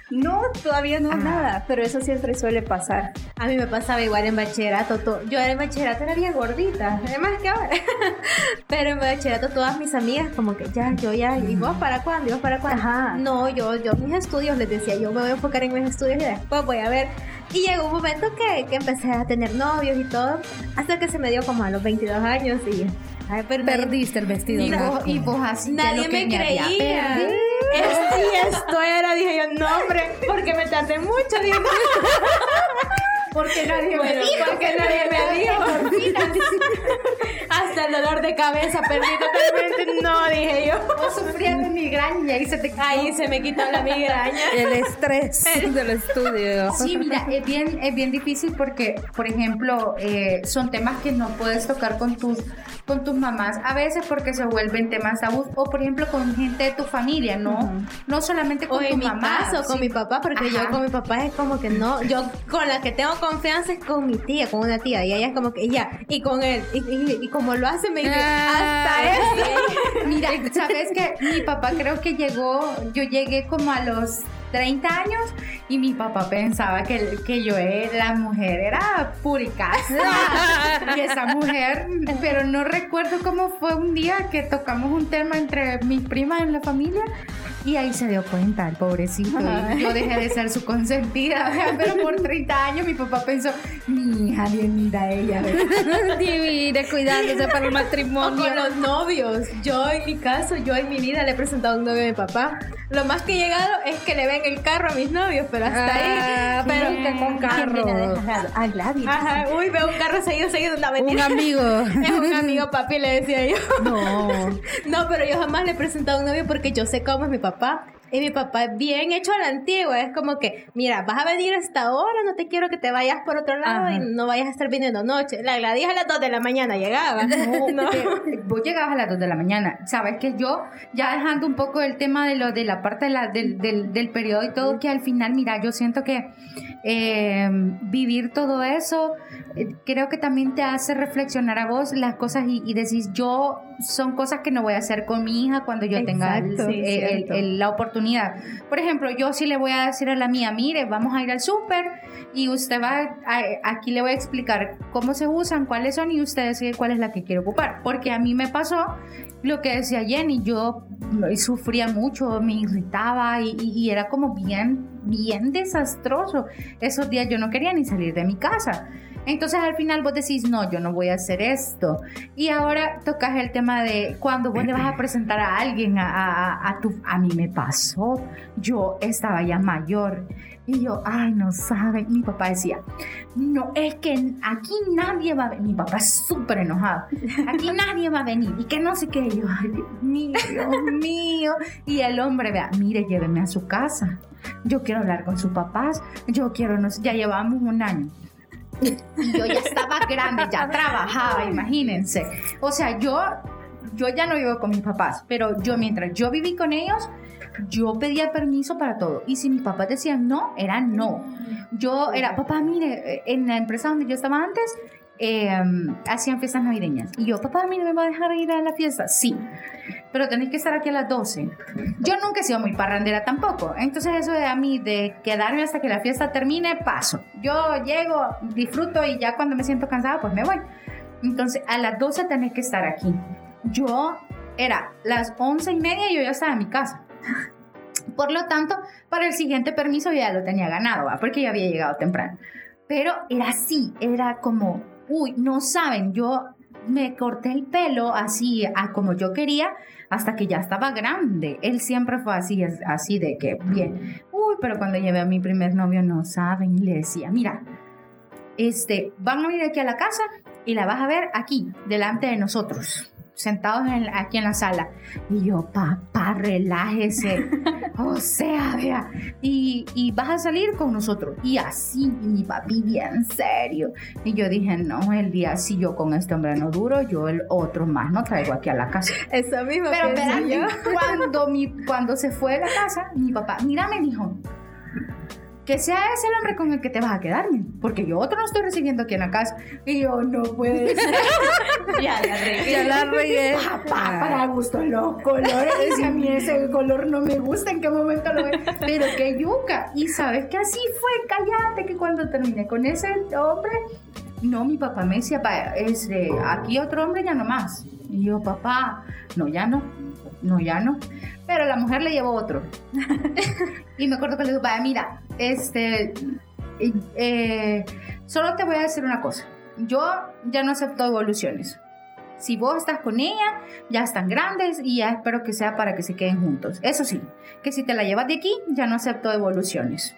Speaker 8: No, todavía no nada, pero eso siempre suele pasar.
Speaker 2: A mí me pasaba igual en bachillerato. to- Yo en bachillerato era bien gordita, además que ahora. Pero en bachillerato todas mis amigas como que ya, yo ya, ¿y vos para cuándo? ¿Y vos para cuándo?
Speaker 8: Ajá.
Speaker 2: No, yo, yo mis estudios les decía, yo me voy a enfocar en mis estudios y después voy a ver. Y llegó un momento que, que empecé a tener novios y todo, hasta que se me dio como a los 22 años y... Ay, nadie-
Speaker 3: Perdiste el vestido.
Speaker 1: Y
Speaker 3: blanco.
Speaker 1: vos, y vos así. de
Speaker 2: Nadie me creía.
Speaker 1: perdido.
Speaker 2: Esto, era, dije yo, no, hombre, porque me tardé mucho, dije.
Speaker 1: Porque nadie
Speaker 2: Bueno, porque nadie me dijo. Hasta el dolor de cabeza perdí totalmente. No, dije yo.
Speaker 1: Vos sufrías de migraña y ahí se te quitó.
Speaker 2: Ahí se me quitó la migraña.
Speaker 3: El estrés del estudio.
Speaker 1: Sí, mira, es bien, es bien difícil porque, por ejemplo, eh, son temas que no puedes tocar con tus, con tus mamás, a veces porque se vuelven temas tabú, o por ejemplo con gente de tu familia, no, no solamente
Speaker 2: O
Speaker 1: con tu
Speaker 2: en mi
Speaker 1: mamá.
Speaker 2: caso, con
Speaker 1: sí.
Speaker 2: mi papá, porque
Speaker 1: Ajá.
Speaker 2: yo con mi papá es como que no, yo con la que tengo confianza es con mi tía, con una tía, y ella es como que ya, y con él, y, y- y como lo hace, me dice, hasta eso.
Speaker 1: Mira, sabes que mi papá creo que llegó, yo llegué como a los 30 años y mi papá pensaba que, que yo, eh, la mujer era puricasa. y esa mujer, pero no recuerdo cómo fue un día que tocamos un tema entre mis primas en la familia. Y ahí se dio cuenta, el pobrecito. y yo dejé de ser su consentida. Pero por 30 años mi papá pensó, mi hija, bien linda ella.
Speaker 3: Divina, cuidándose para el
Speaker 2: O
Speaker 3: matrimonio.
Speaker 2: con los novios. Yo en mi caso, yo en mi vida le he presentado un novio a mi papá. Lo más que he llegado es que le ven el carro a mis novios, pero hasta
Speaker 3: Ah,
Speaker 2: ahí. Pero
Speaker 3: nunca con
Speaker 8: ¿Quién viene a
Speaker 3: carro.
Speaker 8: Ah, Gladys.
Speaker 2: Ajá, uy, veo un carro seguido, seguido, no,
Speaker 3: Un amigo.
Speaker 2: Es un amigo papi, le decía yo.
Speaker 3: No.
Speaker 2: No, pero yo jamás le he presentado a un novio porque yo sé cómo es mi papá. papá Y mi papá es bien hecho a la antigua. Es como que, mira, vas a venir a esta hora, no te quiero que te vayas por otro lado
Speaker 3: Ajá.
Speaker 2: y no vayas a estar viniendo noche. La Gladys a las 2 de la mañana llegaba. No.
Speaker 1: Vos llegabas a las 2 de la mañana. Sabes que yo, ya dejando un poco el tema de lo de la parte de la- del, del, del periodo y todo, que al final, mira, yo siento que eh, vivir todo eso, eh, creo que también te hace reflexionar a vos las cosas y, y decís, yo son cosas que no voy a hacer con mi hija cuando yo tenga el-
Speaker 8: Exacto,
Speaker 1: el- el- la oportunidad. Por ejemplo, yo sí le voy a decir a la mía, mire, vamos a ir al súper y usted va, aquí le voy a explicar cómo se usan, cuáles son y usted decide cuál es la que quiere ocupar. Porque a mí me pasó lo que decía Jenny, yo sufría mucho, me irritaba y, y- y era como bien, bien desastroso. Esos días yo no quería ni salir de mi casa. Entonces al final vos decís, no, yo no voy a hacer esto. Y ahora tocas el tema de cuando vos le vas a presentar a alguien, a, a, a tu... A mí me pasó, yo estaba ya mayor. Y yo, ay, no saben. Mi papá decía, no, es que aquí nadie va a venir. Mi papá es súper enojado. Aquí nadie va a venir. Y que no sé qué. Y yo, ay, Dios mío, Dios mío. Y el hombre, vea, mire, lléveme a su casa. Yo quiero hablar con sus papás. Yo quiero, no sé, ya llevamos un año. Y yo ya estaba grande, ya trabajaba, imagínense. O sea, yo, yo ya no vivo con mis papás, pero yo mientras yo viví con ellos, yo pedía permiso para todo. Y si mis papás decían no, era no. Yo era, papá, mire, en la empresa donde yo estaba antes, eh, hacían fiestas navideñas. Y yo, papá, mire, ¿me va a dejar ir a la fiesta? Sí. Pero tenéis que estar aquí a las 12. Yo nunca he sido muy parrandera tampoco. Entonces eso de a mí, de quedarme hasta que la fiesta termine, paso. Yo llego, disfruto y ya cuando me siento cansada, pues me voy. Entonces a las 12 tenéis que estar aquí. Yo era las once y media y yo ya estaba en mi casa. Por lo tanto, para el siguiente permiso ya lo tenía ganado, ¿va? porque ya había llegado temprano. Pero era así, era como, uy, no saben, yo me corté el pelo así a como yo quería hasta que ya estaba grande. Él siempre fue así, así de que, bien, uy, pero cuando llevé a mi primer novio no saben, le decía, mira, este, van a venir aquí a la casa y la vas a ver aquí, delante de nosotros, sentados en- aquí en la sala. Y yo, papá, relájese. o sea, vea. Y, y vas a salir con nosotros. Y así, y mi papi, bien serio. Y yo dije, no, el día si yo con este hombre no duro, yo el otro más no traigo aquí a la casa.
Speaker 2: Eso mismo
Speaker 1: Pero espérate, cuando, mi, cuando se fue de la casa, mi papá, mira, me dijo, que sea ese el hombre con el que te vas a quedarme, porque yo otro no estoy recibiendo aquí en la casa. Y yo, no puede ser.
Speaker 2: Ya la regué.
Speaker 3: Ya la regué.
Speaker 1: Papá, para gusto los colores. Si a mí ese color no me gusta, ¿en qué momento lo ve? Pero qué yuca. Y sabes que así fue, cállate, que cuando terminé con ese hombre, no, mi papá me decía, "Pa, este, aquí otro hombre ya no más. Y yo, papá, no, ya no, no, ya no. Pero la mujer le llevó otro. y me acuerdo que le digo, vaya, mira, este, eh, solo te voy a decir una cosa. Yo ya no acepto evoluciones. Si vos estás con ella, ya están grandes y ya espero que sea para que se queden juntos. Eso sí, que si te la llevas de aquí, ya no acepto evoluciones.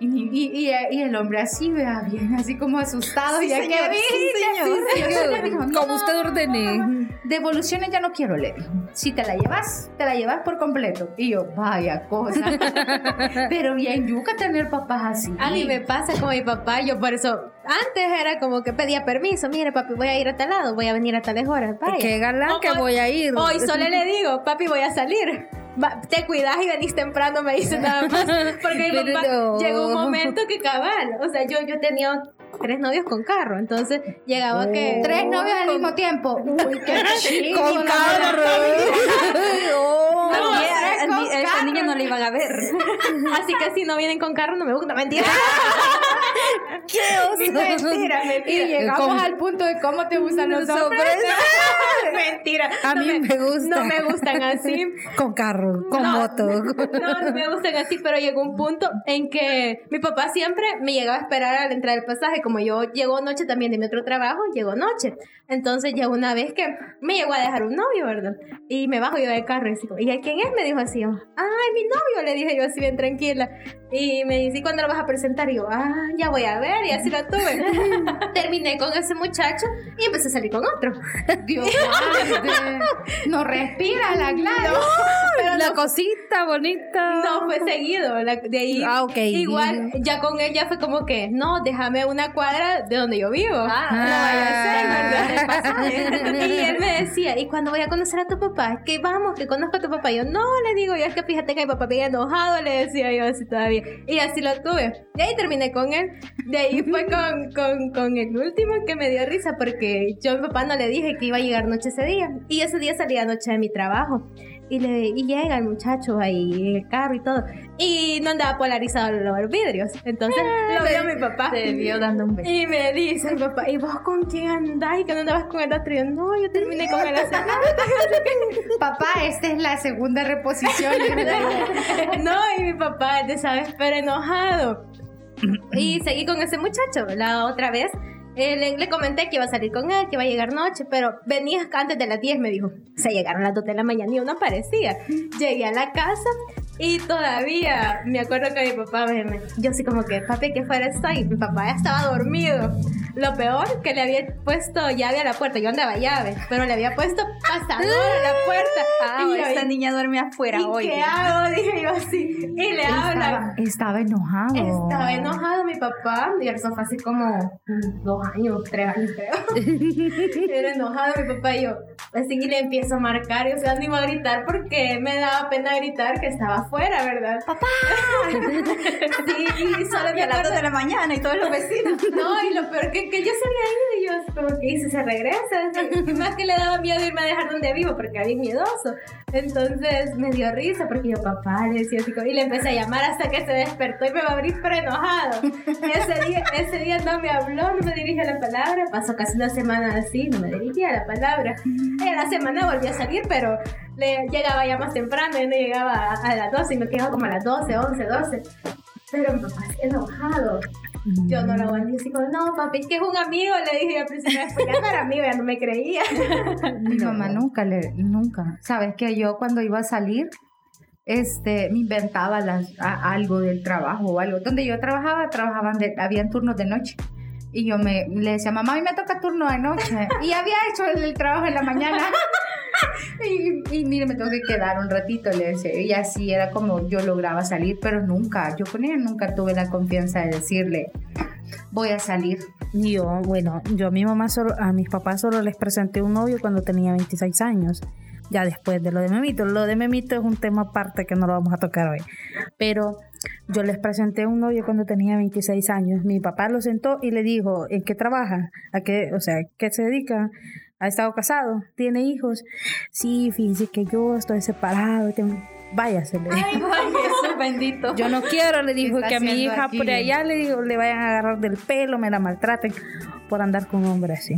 Speaker 1: Y, y- y- y el hombre así, vea, bien, así como asustado.
Speaker 8: Sí,
Speaker 1: ya
Speaker 8: señor,
Speaker 1: que
Speaker 8: sí, señor.
Speaker 1: Sí, señor.
Speaker 3: Como
Speaker 1: "No,
Speaker 3: usted ordene.
Speaker 1: Devoluciones ya no quiero, le dijo. Si te la llevas, te la llevas por completo. Y yo, vaya cosa. Pero bien, yuca tener papás así.
Speaker 2: A mí me pasa con mi papá, yo por eso, antes era como que pedía permiso, mire papi, voy a ir a tal lado, voy a venir a tales horas, vaya.
Speaker 3: Qué galán
Speaker 2: O-
Speaker 3: que voy a ir.
Speaker 2: Hoy solo le digo, papi, voy a salir. Va, te cuidas y venís temprano, me dice nada más. Porque mi
Speaker 3: Pero
Speaker 2: papá
Speaker 3: no.
Speaker 2: llegó un momento que cabal, o sea, yo, yo tenía tres novios con carro, entonces llegaba que...
Speaker 1: Tres novios al mismo tiempo. Uy, qué chido.
Speaker 3: Con carro. Oh.
Speaker 8: Al
Speaker 1: No, con
Speaker 8: ni- a esa
Speaker 1: carro.
Speaker 8: niña no le iban a ver.
Speaker 2: Así que si no vienen con carro no me gusta, mentira.
Speaker 3: ¡Qué oso!
Speaker 2: mentira,
Speaker 1: Y
Speaker 2: mentira.
Speaker 1: llegamos
Speaker 3: Con-
Speaker 1: al punto de cómo te gustan los hombres.
Speaker 2: mentira.
Speaker 3: A
Speaker 2: No
Speaker 3: mí me gusta.
Speaker 2: No me gustan así.
Speaker 3: Con carro, con
Speaker 2: No.
Speaker 3: moto.
Speaker 2: No, no me gustan así, pero llegó un punto en que mi papá siempre me llegaba a esperar a la entrada del pasaje. Como yo llego noche también de mi otro trabajo, llegó noche. Entonces llegó una vez que me llegó a dejar un novio, ¿verdad? Y me bajo yo del carro y digo, ¿y a quién es? Me dijo así, yo, ay, mi novio, le dije yo así bien tranquila. Y me dice, ¿y cuándo lo vas a presentar? Y yo, ah, ya voy a ver, y así lo tuve. Terminé con ese muchacho y empecé a salir con otro.
Speaker 1: Dios. No respira la Gladys.
Speaker 2: pero
Speaker 3: La
Speaker 2: no
Speaker 3: cosita bonita.
Speaker 2: No, fue seguido. la- de ahí.
Speaker 3: Ah, ok.
Speaker 2: Igual, ya con él ya fue como que, no, déjame una cuadra de donde yo vivo. Ah, no vaya a ser, ¿verdad? Y él me decía, ¿y cuando voy a conocer a tu papá? Que vamos, que conozco a tu papá. Y yo, no, le digo, yo es que fíjate que mi papá bien enojado, le decía yo así todavía. Y así lo tuve. De ahí terminé con él. De ahí fue con, con, con el último que me dio risa porque yo a mi papá no le dije que iba a llegar noche ese día. Y ese día salía noche de mi trabajo. Y, le, y llega el muchacho ahí en el carro y todo. Y no andaba polarizado los vidrios. Entonces lo vio mi papá.
Speaker 8: Te vio dando un beso.
Speaker 2: Y me dice papá, ¿y vos con quién andás? ¿Y que no andabas con el otro? Y yo, no, yo terminé con él hace
Speaker 1: Papá, esta es la segunda reposición.
Speaker 2: No, y mi papá de esa vez, pero enojado. Y seguí con ese muchacho. La otra vez eh, le, le comenté que iba a salir con él, que iba a llegar noche, pero venías antes de las 10, me dijo. Se llegaron las 2 de la mañana y no aparecía. Llegué a la casa y todavía me acuerdo que mi papá me, me- yo así como que, papi, ¿qué fuera esto? Y mi papá ya estaba dormido. Lo peor que le había puesto llave a la puerta. Yo andaba llave, pero le había puesto pasador a la puerta.
Speaker 8: Ah,
Speaker 2: y
Speaker 8: esta niña duerme afuera
Speaker 2: ¿Y
Speaker 8: hoy.
Speaker 2: qué hago? Dije yo así. Y le habla.
Speaker 1: Estaba, estaba enojado.
Speaker 2: Estaba enojado mi papá. Y eso fue así como dos años, tres años creo. Era enojado mi papá y yo. Así que le empiezo a marcar. Y o sea, no iba a gritar porque me daba pena gritar que estaba afuera, ¿verdad? ¡Papá! sí, y solo
Speaker 8: Y a las 2
Speaker 2: acuerdo-
Speaker 8: de la mañana y todos los vecinos.
Speaker 2: no, y lo peor que, que yo se había ido y yo como que hice, se regresa. así. Más que le daba miedo irme a dejar donde vivo porque bien miedoso. Entonces me dio risa porque yo, papá, le decía así y le empecé a llamar hasta que se despertó y me va a abrir pero enojado. Ese día, ese día no me habló, no me dirige la palabra. Pasó casi una semana así, no me dirigía la palabra. Y a la semana volví a salir, pero le llegaba ya más temprano, y no llegaba a, a las 12, y me quedaba como a las 12, 11, 12. Pero mi papá es enojado. Yo no lo aguanté así como, no, papi, es que es un amigo, le dije al principio, después ya no era amigo, ya no me creía.
Speaker 1: Mi mamá nunca le, nunca. Sabes que yo cuando iba a salir, este, me inventaba las, a- algo del trabajo o algo. Donde yo trabajaba, trabajaban de, habían turnos de noche. Y yo me le decía, mamá, a mí me toca turno de noche. Y había hecho el, el trabajo en la mañana. y, y mire, me tengo que quedar un ratito, le decía. Y así era como yo lograba salir, pero nunca, yo con ella nunca tuve la confianza de decirle, voy a salir.
Speaker 3: Yo, bueno, yo a mi mamá solo, a mis papás solo les presenté un novio cuando tenía 26 años. Ya después de lo de Memito. Lo de Memito es un tema aparte que no lo vamos a tocar hoy. Pero yo les presenté un novio cuando tenía 26 años. Mi papá lo sentó y le dijo, ¿en qué trabaja? ¿A qué, o sea, qué se dedica? ¿Ha estado casado? ¿Tiene hijos? Sí, fíjese que yo estoy separado. tengo- Váyase, le.
Speaker 8: Ay, Jesús bendito.
Speaker 3: Yo no quiero, le dijo que a mi hija
Speaker 1: aquí?
Speaker 3: por allá le digo, le vayan a agarrar del pelo, me la maltraten por andar con un hombre así.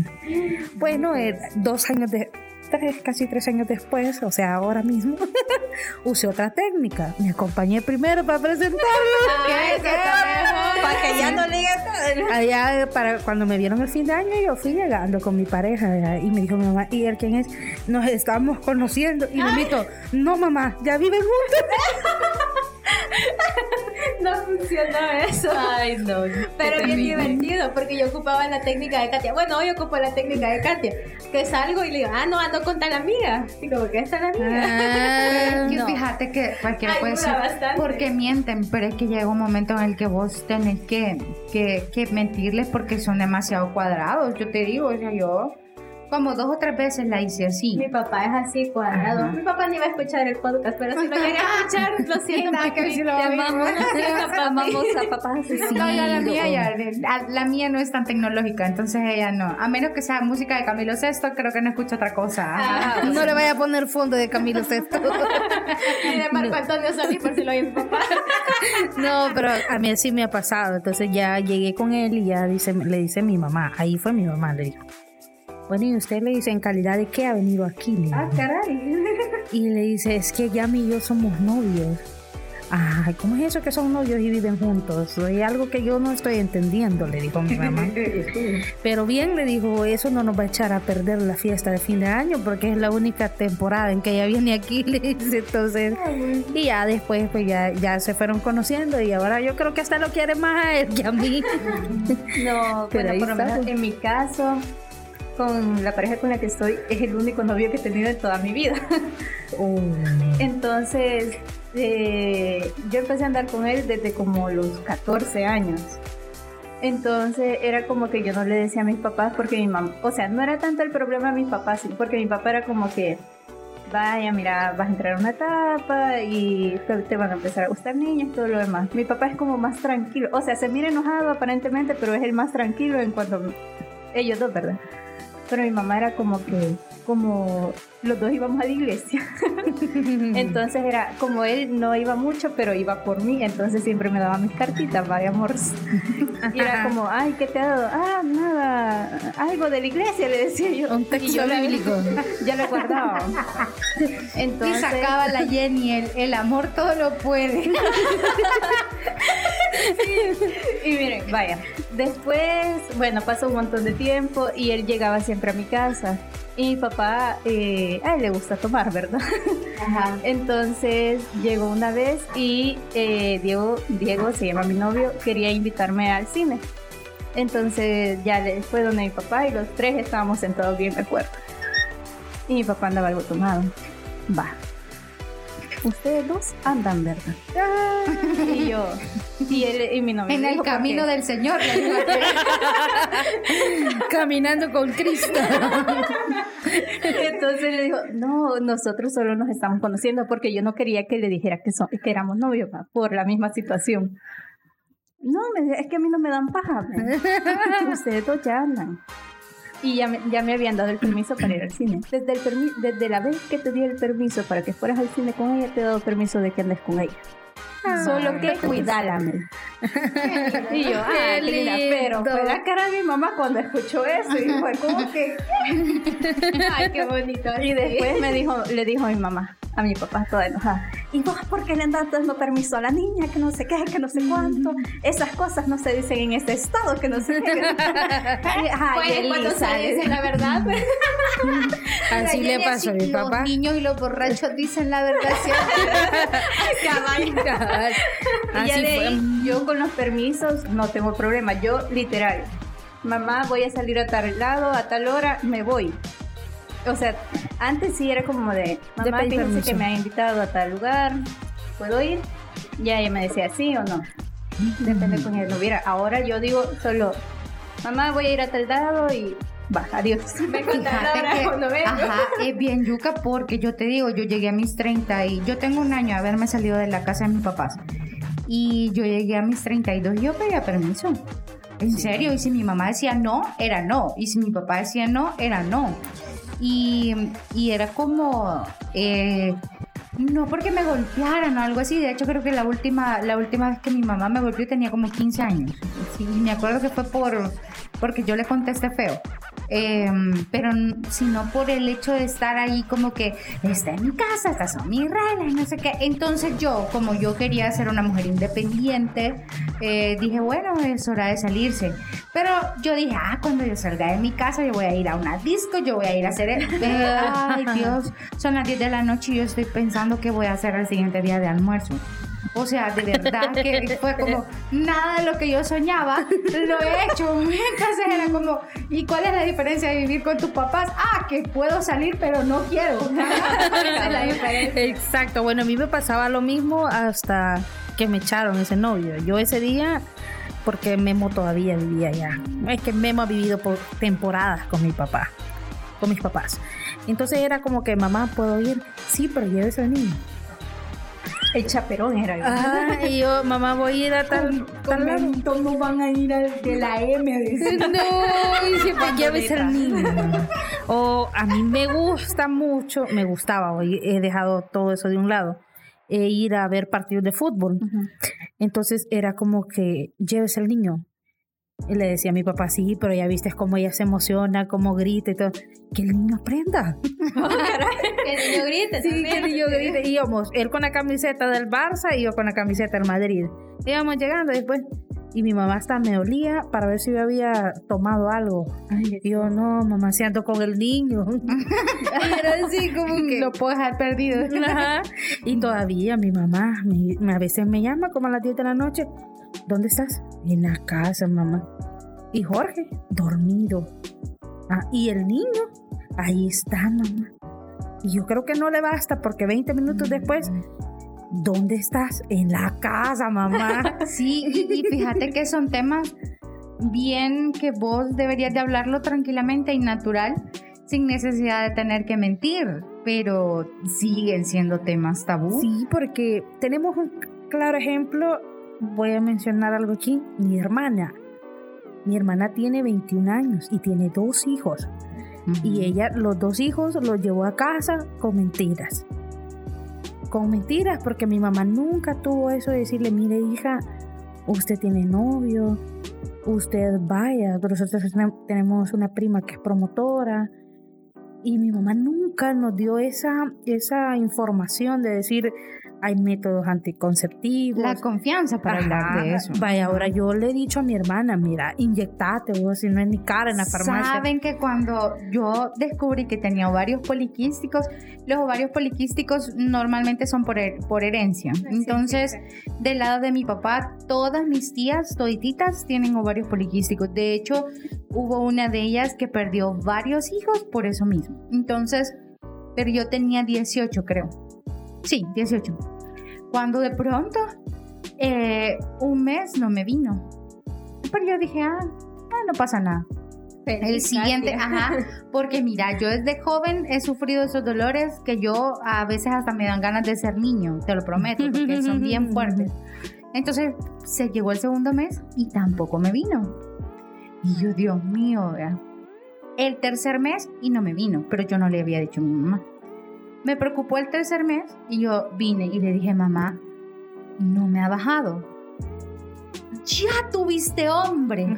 Speaker 3: Bueno, eh, dos años de, tres, casi tres años después, o sea, ahora mismo, usé otra técnica. Me acompañé primero para presentarlo.
Speaker 8: Para que ya no le
Speaker 3: Allá para cuando me vieron el fin de año yo fui llegando con mi pareja ¿verdad? y me dijo mi mamá, ¿y él quién es? Nos estamos conociendo y me invito, no mamá, ya viven juntos.
Speaker 2: No funcionó eso.
Speaker 8: Ay, no.
Speaker 2: Pero bien divertido, porque yo ocupaba la técnica de Katia. Bueno, hoy ocupo la técnica de Katia. Que salgo y le digo, ah, no, ando con tal amiga. Y como que esta es la amiga.
Speaker 3: Ah, no.
Speaker 1: fíjate que cualquiera puede
Speaker 2: Ayuda
Speaker 1: decir,
Speaker 2: bastante.
Speaker 1: porque mienten, pero es que llega un momento en el que vos tenés que, que, que mentirles porque son demasiado cuadrados. Yo te digo, o sea, yo como dos o tres veces la hice así.
Speaker 2: Mi papá es así cuadrado.
Speaker 1: Ajá.
Speaker 2: Mi papá ni va a escuchar el podcast, pero si lo quiere escuchar, lo siento.
Speaker 1: Nada, que sí lo
Speaker 2: Te amamos.
Speaker 8: A papás así.
Speaker 1: No, ya la mía ya, la, la mía no es tan tecnológica, entonces ella no. A menos que sea música de Camilo Sesto, creo que no escucho otra cosa.
Speaker 2: Ah,
Speaker 3: No le vaya a poner fondo de Camilo Sesto.
Speaker 2: Y de Marco Antonio Solís, por si lo oye mi papá.
Speaker 3: No, pero a mí sí me ha pasado. Entonces ya llegué con él y ya dice, le dice mi mamá. Ahí fue mi mamá, le dijo. Bueno, y usted le dice, ¿en calidad de qué ha venido aquí? Le.
Speaker 2: Ah, caray.
Speaker 3: Y le dice, es que Yami y yo somos novios. Ay, ¿cómo es eso que son novios y viven juntos? Hay algo que yo no estoy entendiendo, le dijo mi mamá. Pero bien, le dijo, eso no nos va a echar a perder la fiesta de fin de año porque es la única temporada en que ella viene aquí, le dice. Entonces, y ya después, pues ya, ya se fueron conociendo y ahora yo creo que hasta lo quiere más a él que a mí.
Speaker 8: No,
Speaker 3: Pero
Speaker 8: bueno, por lo menos en mi caso, con la pareja con la que estoy, es el único novio que he tenido en toda mi vida.
Speaker 3: Oh.
Speaker 8: Entonces, eh, yo empecé a andar con él desde como los 14 años. Entonces era como que yo no le decía a mis papás porque mi mamá, o sea, no era tanto el problema de mis papás, porque mi papá era como que, vaya, mira, vas a entrar a una etapa y te, van a empezar a gustar niños y todo lo demás. Mi papá es como más tranquilo, o sea, se mira enojado aparentemente, pero es el más tranquilo en cuanto ellos dos, ¿verdad? Pero mi mamá era como que, como los dos íbamos a la iglesia. Entonces era como él no iba mucho, pero iba por mí, entonces siempre me daba mis cartitas, vaya amor. Y era como, ay, ¿qué te ha dado? Ah, nada, algo de la iglesia, le decía yo.
Speaker 3: Un texto
Speaker 8: Y yo la-
Speaker 3: bíblico.
Speaker 8: ya lo guardaba.
Speaker 1: Y
Speaker 8: Entonces,
Speaker 1: sacaba la Jenny, el, el amor todo lo puede.
Speaker 8: y miren, vaya, después, bueno, pasó un montón de tiempo y él llegaba siempre a mi casa. Y mi papá, eh, a él le gusta tomar, ¿verdad? Entonces llegó una vez y eh, Diego, Diego se llama mi novio, quería invitarme al cine. Entonces ya le fue donde mi papá y los tres estábamos sentados bien de acuerdo. Y mi papá andaba algo tomado. Va. Ustedes dos andan, ¿verdad? Y yo, y él y mi novio.
Speaker 1: En el
Speaker 8: dijo, ¿por
Speaker 1: camino del Señor.
Speaker 3: Caminando con Cristo.
Speaker 8: Entonces le dijo, no, nosotros solo nos estamos conociendo porque yo no quería que le dijera que, son, que éramos novios por la misma situación. No, me es que a mí no me dan paja. Ustedes dos ya andan. Y ya me, ya me habían dado el permiso para ir al cine. Desde, el permi- desde la vez que te di el permiso para que fueras al cine con ella, te he dado permiso de que andes con ella. Solo que cuidárame. y yo, ah, qué linda. Pero fue la cara de mi mamá cuando escuchó eso y fue como que.
Speaker 9: Ay, qué bonito.
Speaker 8: Y después me dijo, le dijo a mi mamá, a mi papá toda enojada. ¿Y vos por qué le andas dando permiso a la niña? Que no sé qué, que no sé cuánto. Esas cosas no se dicen en este estado, que no sé qué. Ay,
Speaker 9: Pues, cuando se dice la verdad.
Speaker 3: Así le pasó a mi papá.
Speaker 1: Los niños y los borrachos dicen la verdad siempre.
Speaker 3: Así
Speaker 8: ya de
Speaker 3: fue.
Speaker 8: ahí, yo con los permisos no tengo problema. Yo, literal, mamá, voy a salir a tal lado, a tal hora, me voy. O sea, antes sí era como de, mamá, fíjese
Speaker 3: permiso.
Speaker 8: que me ha invitado a tal lugar, ¿puedo ir? Ya ella me decía sí o no. Depende con quién lo hubiera. Ahora yo digo solo, mamá, voy a ir a tal lado y va, adiós.
Speaker 9: Me
Speaker 1: Fíjate
Speaker 9: ahora
Speaker 1: que,
Speaker 9: cuando vengo.
Speaker 1: ajá, es bien yuca porque yo te digo, yo llegué a mis 30 y yo tengo un año de haberme salido de la casa de mis papás. Y yo llegué a mis 32 y yo pedía permiso. En serio, y si mi mamá decía no, era no. Y si mi papá decía no, era no. Y, y era como... eh, no porque me golpearan o algo así. De hecho, creo que la última, la última vez que mi mamá me golpeó tenía como 15 años. Sí, y me acuerdo que fue por porque yo le contesté feo. Eh, pero sino por el hecho de estar ahí como que está en mi casa, estas son mis reglas, no sé qué. Entonces yo, como yo quería ser una mujer independiente, eh, dije, bueno, es hora de salirse. Pero yo dije, ah, cuando yo salga de mi casa, yo voy a ir a una disco, yo voy a ir a hacer... el- ay, Dios, son las 10 de la noche y yo estoy pensando qué voy a hacer el siguiente día de almuerzo. O sea, de verdad que fue como nada de lo que yo soñaba, lo he hecho. Entonces era como, ¿y cuál es la diferencia de vivir con tus papás? Ah, que puedo salir, pero no quiero. Esa es la diferencia.
Speaker 3: Exacto, bueno, a mí me pasaba lo mismo hasta que me echaron ese novio. Yo ese día, porque Memo todavía vivía allá. Es que Memo ha vivido por temporadas con mi papá, con mis papás. Entonces era como que, mamá, ¿puedo ir? Sí, pero llévese al niño.
Speaker 8: El chaperón era yo.
Speaker 3: Ah, y yo, mamá, voy a ir a tal, tal
Speaker 8: no van a ir al de la M.
Speaker 3: No, y siempre llévese al niño. O a mí me gusta mucho, me gustaba, hoy he dejado todo eso de un lado, e ir a ver partidos de fútbol. Entonces era como que llévese al niño. Y le decía a mi papá, sí, pero ya viste cómo ella se emociona, cómo grita y todo. Que el niño aprenda.
Speaker 9: Que el niño grite
Speaker 3: Sí, que
Speaker 9: también.
Speaker 3: el niño grite. Y íbamos, él con la camiseta del Barça y yo con la camiseta del Madrid. Íbamos llegando después. Y mi mamá hasta me olía para ver si yo había tomado algo. Y yo, no, mamá, si ando con el niño. y era así como que...
Speaker 1: Lo puedo dejar perdido.
Speaker 3: Ajá. Y todavía mi mamá me- a veces me llama como a las 10 de la noche. ¿Dónde estás? En la casa, mamá. Y Jorge, dormido. Ah, y el niño, ahí está, mamá. Y yo creo que no le basta porque 20 minutos después, ¿dónde estás? En la casa, mamá.
Speaker 1: Sí, y, fíjate que son temas bien que vos deberías de hablarlo tranquilamente y natural, sin necesidad de tener que mentir, pero siguen siendo temas tabú.
Speaker 3: Sí, porque tenemos un claro ejemplo. Voy a mencionar algo aquí. Mi hermana. Mi hermana tiene 21 años y tiene dos hijos. Y ella, los dos hijos, los llevó a casa con mentiras. Con mentiras, porque mi mamá nunca tuvo eso de decirle, mire hija, usted tiene novio, usted vaya, nosotros tenemos una prima que es promotora. Y mi mamá nunca nos dio esa, esa información de decir, hay métodos anticonceptivos.
Speaker 1: La confianza para hablar de eso.
Speaker 3: Vaya, ahora yo le he dicho a mi hermana, mira, inyectate, vos, si no es ni cara en la farmacia.
Speaker 1: Saben que cuando yo descubrí que tenía ovarios poliquísticos, los ovarios poliquísticos normalmente son por, her- por herencia. Entonces, del lado de mi papá, todas mis tías, todititas, tienen ovarios poliquísticos. De hecho, hubo una de ellas que perdió varios hijos por eso mismo. Entonces, pero yo tenía 18, creo. Sí, 18. Cuando de pronto, eh, un mes no me vino. Pero yo dije, ah, ah, no pasa nada. El siguiente, ajá, porque mira, yo desde joven he sufrido esos dolores que yo a veces hasta me dan ganas de ser niño, te lo prometo, porque son bien fuertes. Entonces se llegó el segundo mes y tampoco me vino. Y yo, Dios mío, vea. el tercer mes y no me vino, pero yo no le había dicho a mi mamá. Me preocupó el tercer mes y yo vine y le dije, mamá, no me ha bajado. Ya tuviste hombre.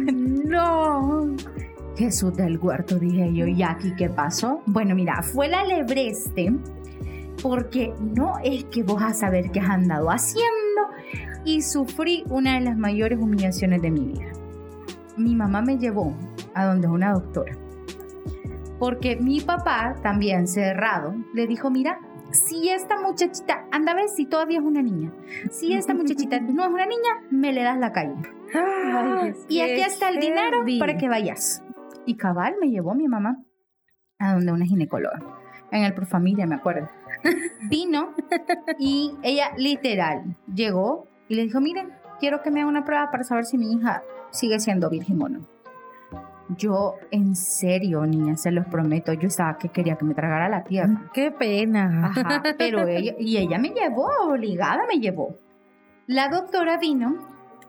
Speaker 1: no. Jesús del huerto, dije yo, ¿y aquí qué pasó? Bueno, mira, fue la lebreste porque no es que vos a saber qué has andado haciendo y sufrí una de las mayores humillaciones de mi vida. Mi mamá me llevó a donde una doctora porque mi papá, también cerrado, le dijo, mira, si esta muchachita, anda a ver si todavía es una niña, si esta muchachita no es una niña, me le das la calle. y aquí está el dinero para que vayas. Y cabal me llevó mi mamá a donde una ginecóloga, en el Profamilia, me acuerdo. Vino y ella literal llegó y le dijo, miren, quiero que me haga una prueba para saber si mi hija sigue siendo virgen o no. Yo, en serio, niña, se los prometo, yo estaba que quería que me tragara la tierra.
Speaker 3: Qué pena.
Speaker 1: Ajá, pero ella, y ella me llevó, obligada me llevó. La doctora vino,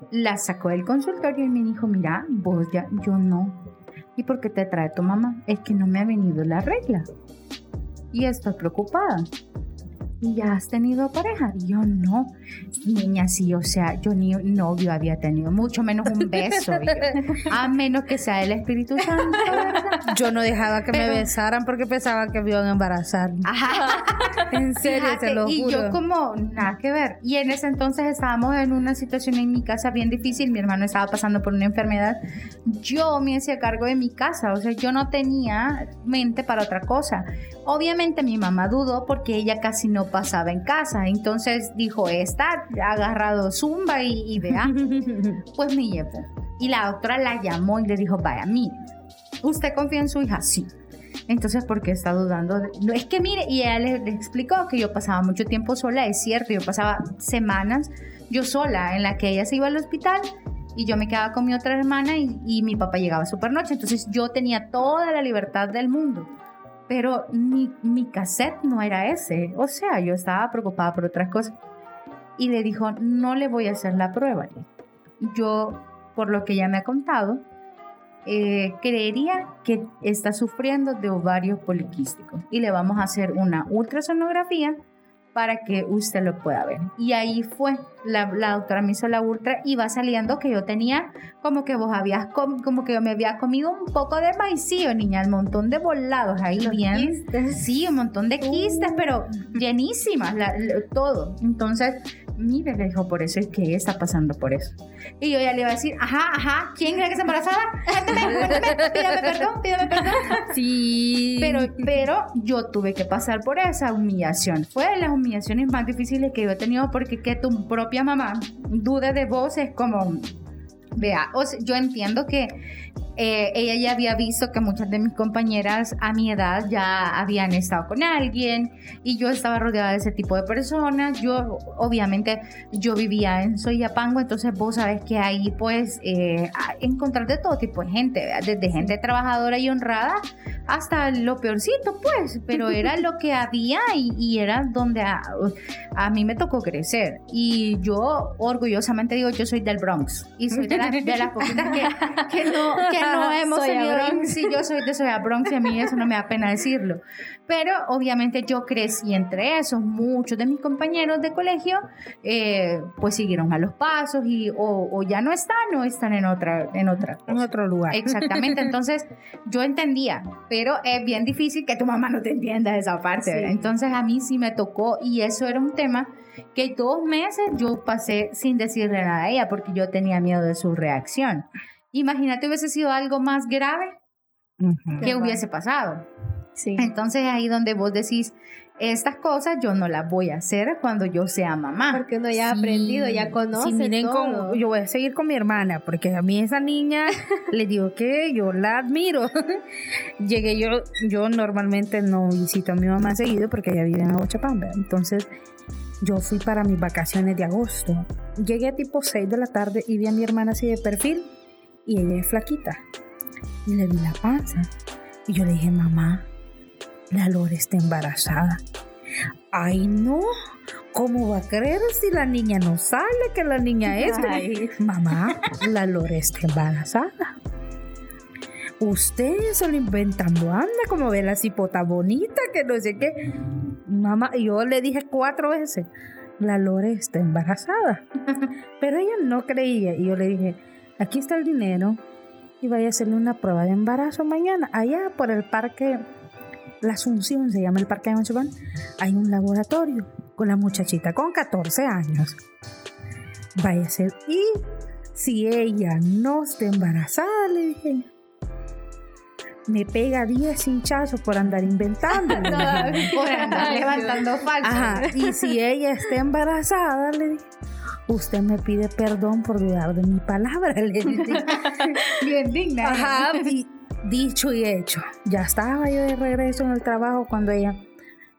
Speaker 1: la sacó del consultorio y me dijo, mira, vos ya, yo no. ¿Y por qué te trae tu mamá? Es que no me ha venido la regla. Y estoy preocupada. ¿Y ya has tenido pareja? Y yo no, niña, sí, o sea, yo ni novio había tenido, mucho menos un beso. a menos que sea el Espíritu Santo, ¿verdad?
Speaker 3: Yo no dejaba que me besaran porque pensaba que me iban a embarazar.
Speaker 1: Ajá.
Speaker 3: En serio,
Speaker 1: Fíjate,
Speaker 3: se lo juro.
Speaker 1: y yo como, nada que ver. Y en ese entonces estábamos en una situación en mi casa bien difícil, mi hermano estaba pasando por una enfermedad. Yo me hacía cargo de mi casa, o sea, yo no tenía mente para otra cosa. Obviamente mi mamá dudó porque ella casi no pasaba en casa, entonces dijo, está agarrado zumba y, y vea, pues me llevó. Y la doctora la llamó y le dijo, vaya, mire, ¿usted confía en su hija? Sí. Entonces, ¿por qué está dudando? de- No, es que mire, y ella le, le explicó que yo pasaba mucho tiempo sola, es cierto, yo pasaba semanas yo sola, en la que ella se iba al hospital y yo me quedaba con mi otra hermana y, y mi papá llegaba super noche. Entonces, yo tenía toda la libertad del mundo. Pero mi, mi cassette no era ese. O sea, yo estaba preocupada por otras cosas. Y le dijo, no le voy a hacer la prueba. Yo, por lo que ya me ha contado, eh, creería que está sufriendo de ovarios poliquísticos y le vamos a hacer una ultrasonografía para que usted lo pueda ver. Y ahí fue, la, la doctora me hizo la ultra y va saliendo que yo tenía como que vos habías, com- como que yo me había comido un poco de maicillo, niña, un montón de volados ahí bien. Sí, un montón de quistes, pero llenísimas, la- la- todo. Entonces, mire, le dijo, por eso es que ella está pasando por eso. Y yo ya le iba a decir, ajá, ajá, ¿quién cree que está embarazada? Cuéntame, cuéntame, pídame perdón, pídame perdón.
Speaker 3: Sí.
Speaker 1: Pero, pero yo tuve que pasar por esa humillación. Fue de las humillaciones más difíciles que yo he tenido porque que tu propia mamá dude de vos es como, vea, o sea, yo entiendo que eh, ella ya había visto que muchas de mis compañeras a mi edad ya habían estado con alguien y yo estaba rodeada de ese tipo de personas. Yo, obviamente, yo vivía en Soyapango, entonces vos sabes que ahí pues eh, a- encontrar de todo tipo de gente, ¿verdad? desde gente trabajadora y honrada hasta lo peorcito, pues, pero era lo que había y, y era donde a, a mí me tocó crecer. Y yo orgullosamente digo, yo soy del Bronx y soy de, la- de las poquitas que, que no, que no hemos tenido. Sí, yo soy de Soya Bronx y a mí eso no me da pena decirlo. Pero obviamente yo crecí entre esos. Muchos de mis compañeros de colegio eh, pues siguieron malos pasos y o, o ya no están o están en otra, en otra
Speaker 3: En otro lugar.
Speaker 1: Exactamente, entonces yo entendía, pero es bien difícil que tu mamá no te entienda esa parte. Entonces a mí sí me tocó y eso era un tema que dos meses yo pasé sin decirle nada a ella porque yo tenía miedo de su reacción. Imagínate hubiese sido algo más grave
Speaker 3: Ujú.
Speaker 1: que hubiese pasado.
Speaker 9: Sí.
Speaker 1: Entonces ahí donde vos decís, estas cosas yo no las voy a hacer cuando yo sea mamá.
Speaker 9: Porque uno ya ha aprendido, ya conoce
Speaker 3: Sí, miren, con-
Speaker 9: todo.
Speaker 3: yo voy a seguir con mi hermana, porque a mí esa niña, le digo que yo la admiro. Llegué yo, yo normalmente no visito a mi mamá seguido porque ella vive en Aguachapán, ¿verdad? Entonces, yo fui para mis vacaciones de agosto. Llegué a tipo 6 de la tarde y vi a mi hermana así de perfil y ella es flaquita. Y le vi la panza. Y yo le dije, mamá, la Lore está embarazada. Ay, no. ¿Cómo va a creer si la niña no sale que la niña es?
Speaker 9: Ay.
Speaker 3: Mamá, la Lore está embarazada. Usted solo inventando anda como ve la cipota bonita, que no sé qué. Mamá, yo le dije cuatro veces. la Lore está embarazada. Pero ella no creía y yo le dije, aquí está el dinero y vaya a hacerle una prueba de embarazo mañana. Allá por el parque, la Asunción se llama el parque de Manchubán, hay un laboratorio con la muchachita con 14 años. Vaya a ser. Y si ella no está embarazada, le dije, me pega 10 hinchazos por andar inventando.
Speaker 1: por andar levantando falsos.
Speaker 3: Ajá. Y si ella está embarazada, le dije, usted me pide perdón por dudar de mi palabra. Le dije.
Speaker 1: Bien digna.
Speaker 3: Ajá. Y dicho y hecho. Ya estaba yo de regreso en el trabajo cuando ella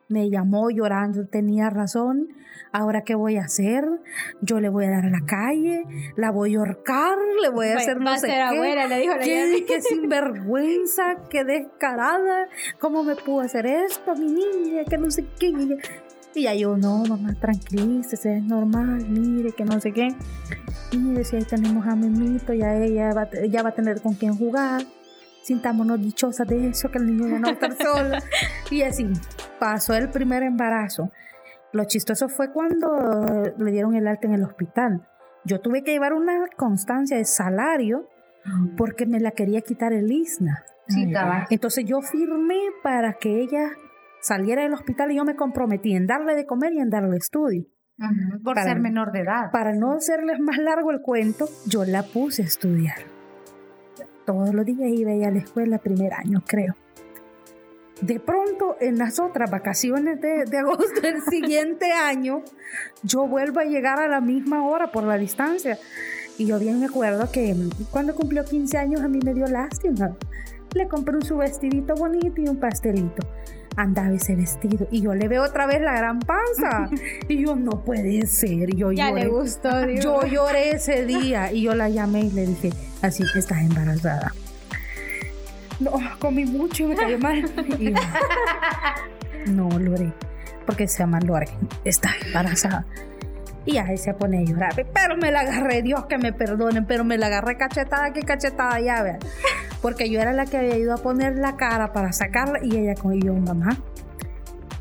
Speaker 3: me llamó llorando, tenía razón. Ahora, ¿qué voy a hacer? Yo le voy a dar a la calle, la voy a ahorcar, le voy a hacer no
Speaker 2: Va a
Speaker 3: sé
Speaker 2: ser
Speaker 3: qué.
Speaker 2: abuela, le dijo la
Speaker 3: qué,
Speaker 2: Yami.
Speaker 3: qué sinvergüenza, qué descarada. ¿Cómo me pudo hacer esto, mi niña? Que no sé qué. Y ya yo, no, mamá, tranquilícese, es normal, mire, que no sé qué. Mire, si ahí tenemos a Memito, ya ella va, a- ya va a tener con quién jugar. Sintámonos dichosas de eso, que el niño ya no va a estar solo. Y así, pasó el primer embarazo. Lo chistoso fue cuando le dieron el alta en el hospital. Yo tuve que llevar una constancia de salario porque me la quería quitar el ISNA.
Speaker 1: Sí.
Speaker 3: Entonces yo firmé para que ella saliera del hospital y yo me comprometí en darle de comer y en darle estudio.
Speaker 1: Por
Speaker 3: Para-
Speaker 1: ser menor de edad.
Speaker 3: Para no hacerles más largo el cuento, yo la puse a estudiar. Todos los días iba ella a la escuela, primer año creo. De pronto, en las otras vacaciones de, de agosto del siguiente año, yo vuelvo a llegar a la misma hora por la distancia. Y yo bien me acuerdo que cuando cumplió 15 años a mí me dio lástima. Le compré un su vestidito bonito y un pastelito. Andaba ese vestido y yo le veo otra vez la gran panza. Y yo, no puede ser. Yo
Speaker 2: Ya
Speaker 3: lloré.
Speaker 2: le gustó.
Speaker 3: Yo lloré ese día y yo la llamé y le dije, así que estás embarazada. No, comí mucho y me cayó mal. Y, no, Lore, porque se llama Lore, está embarazada. Y ahí se pone a llorar. Pero me la agarré, Dios que me perdonen, pero me la agarré cachetada, que cachetada ya, vean. Porque yo era la que había ido a poner la cara para sacarla y ella con yo, mamá.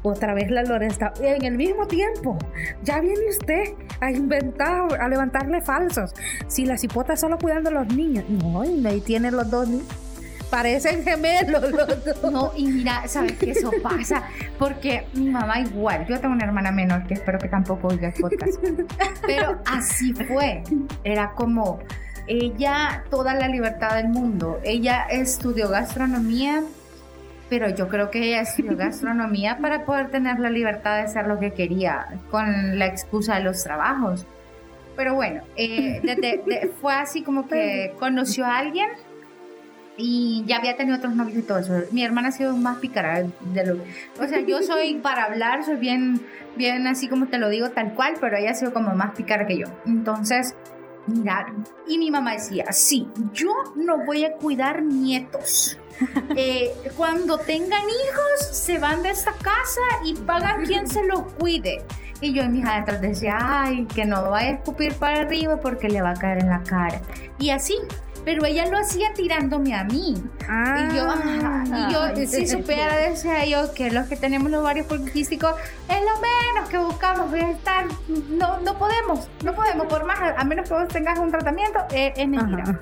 Speaker 3: Otra vez la Lore está en el mismo tiempo. Ya viene usted a inventar, a levantarle falsos. Si la cipota solo cuidando a los niños. No, y ahí tienen los dos niños. Parecen gemelos los dos.
Speaker 1: No, y mira, ¿sabes qué? Eso pasa porque mi mamá igual, yo tengo una hermana menor que espero que tampoco oiga el podcast, pero así fue, era como ella, toda la libertad del mundo, ella estudió gastronomía, pero yo creo que ella estudió gastronomía para poder tener la libertad de hacer lo que quería con la excusa de los trabajos. Pero bueno, eh, de- fue así como que conoció a alguien y ya había tenido otros novios y todo eso. Mi hermana ha sido más pícara de lo O sea, yo soy para hablar, soy bien, bien así como te lo digo tal cual, pero ella ha sido como más pícara que yo. Entonces, mira, y mi mamá decía, sí, yo no voy a cuidar nietos. Eh, cuando tengan hijos, se van de esta casa y pagan quien se los cuide. Y yo en mis adentros decía, ay, que no vaya a escupir para arriba porque le va a caer en la cara. Y así, pero ella lo hacía tirándome a mí. Y yo, ah, y yo si supiera, decía yo, que los que tenemos los ovarios poliquísticos es lo menos que buscamos estar. No, no podemos, no podemos, por más, a menos que vos tengas un tratamiento, eh, es mentira.
Speaker 3: Ajá.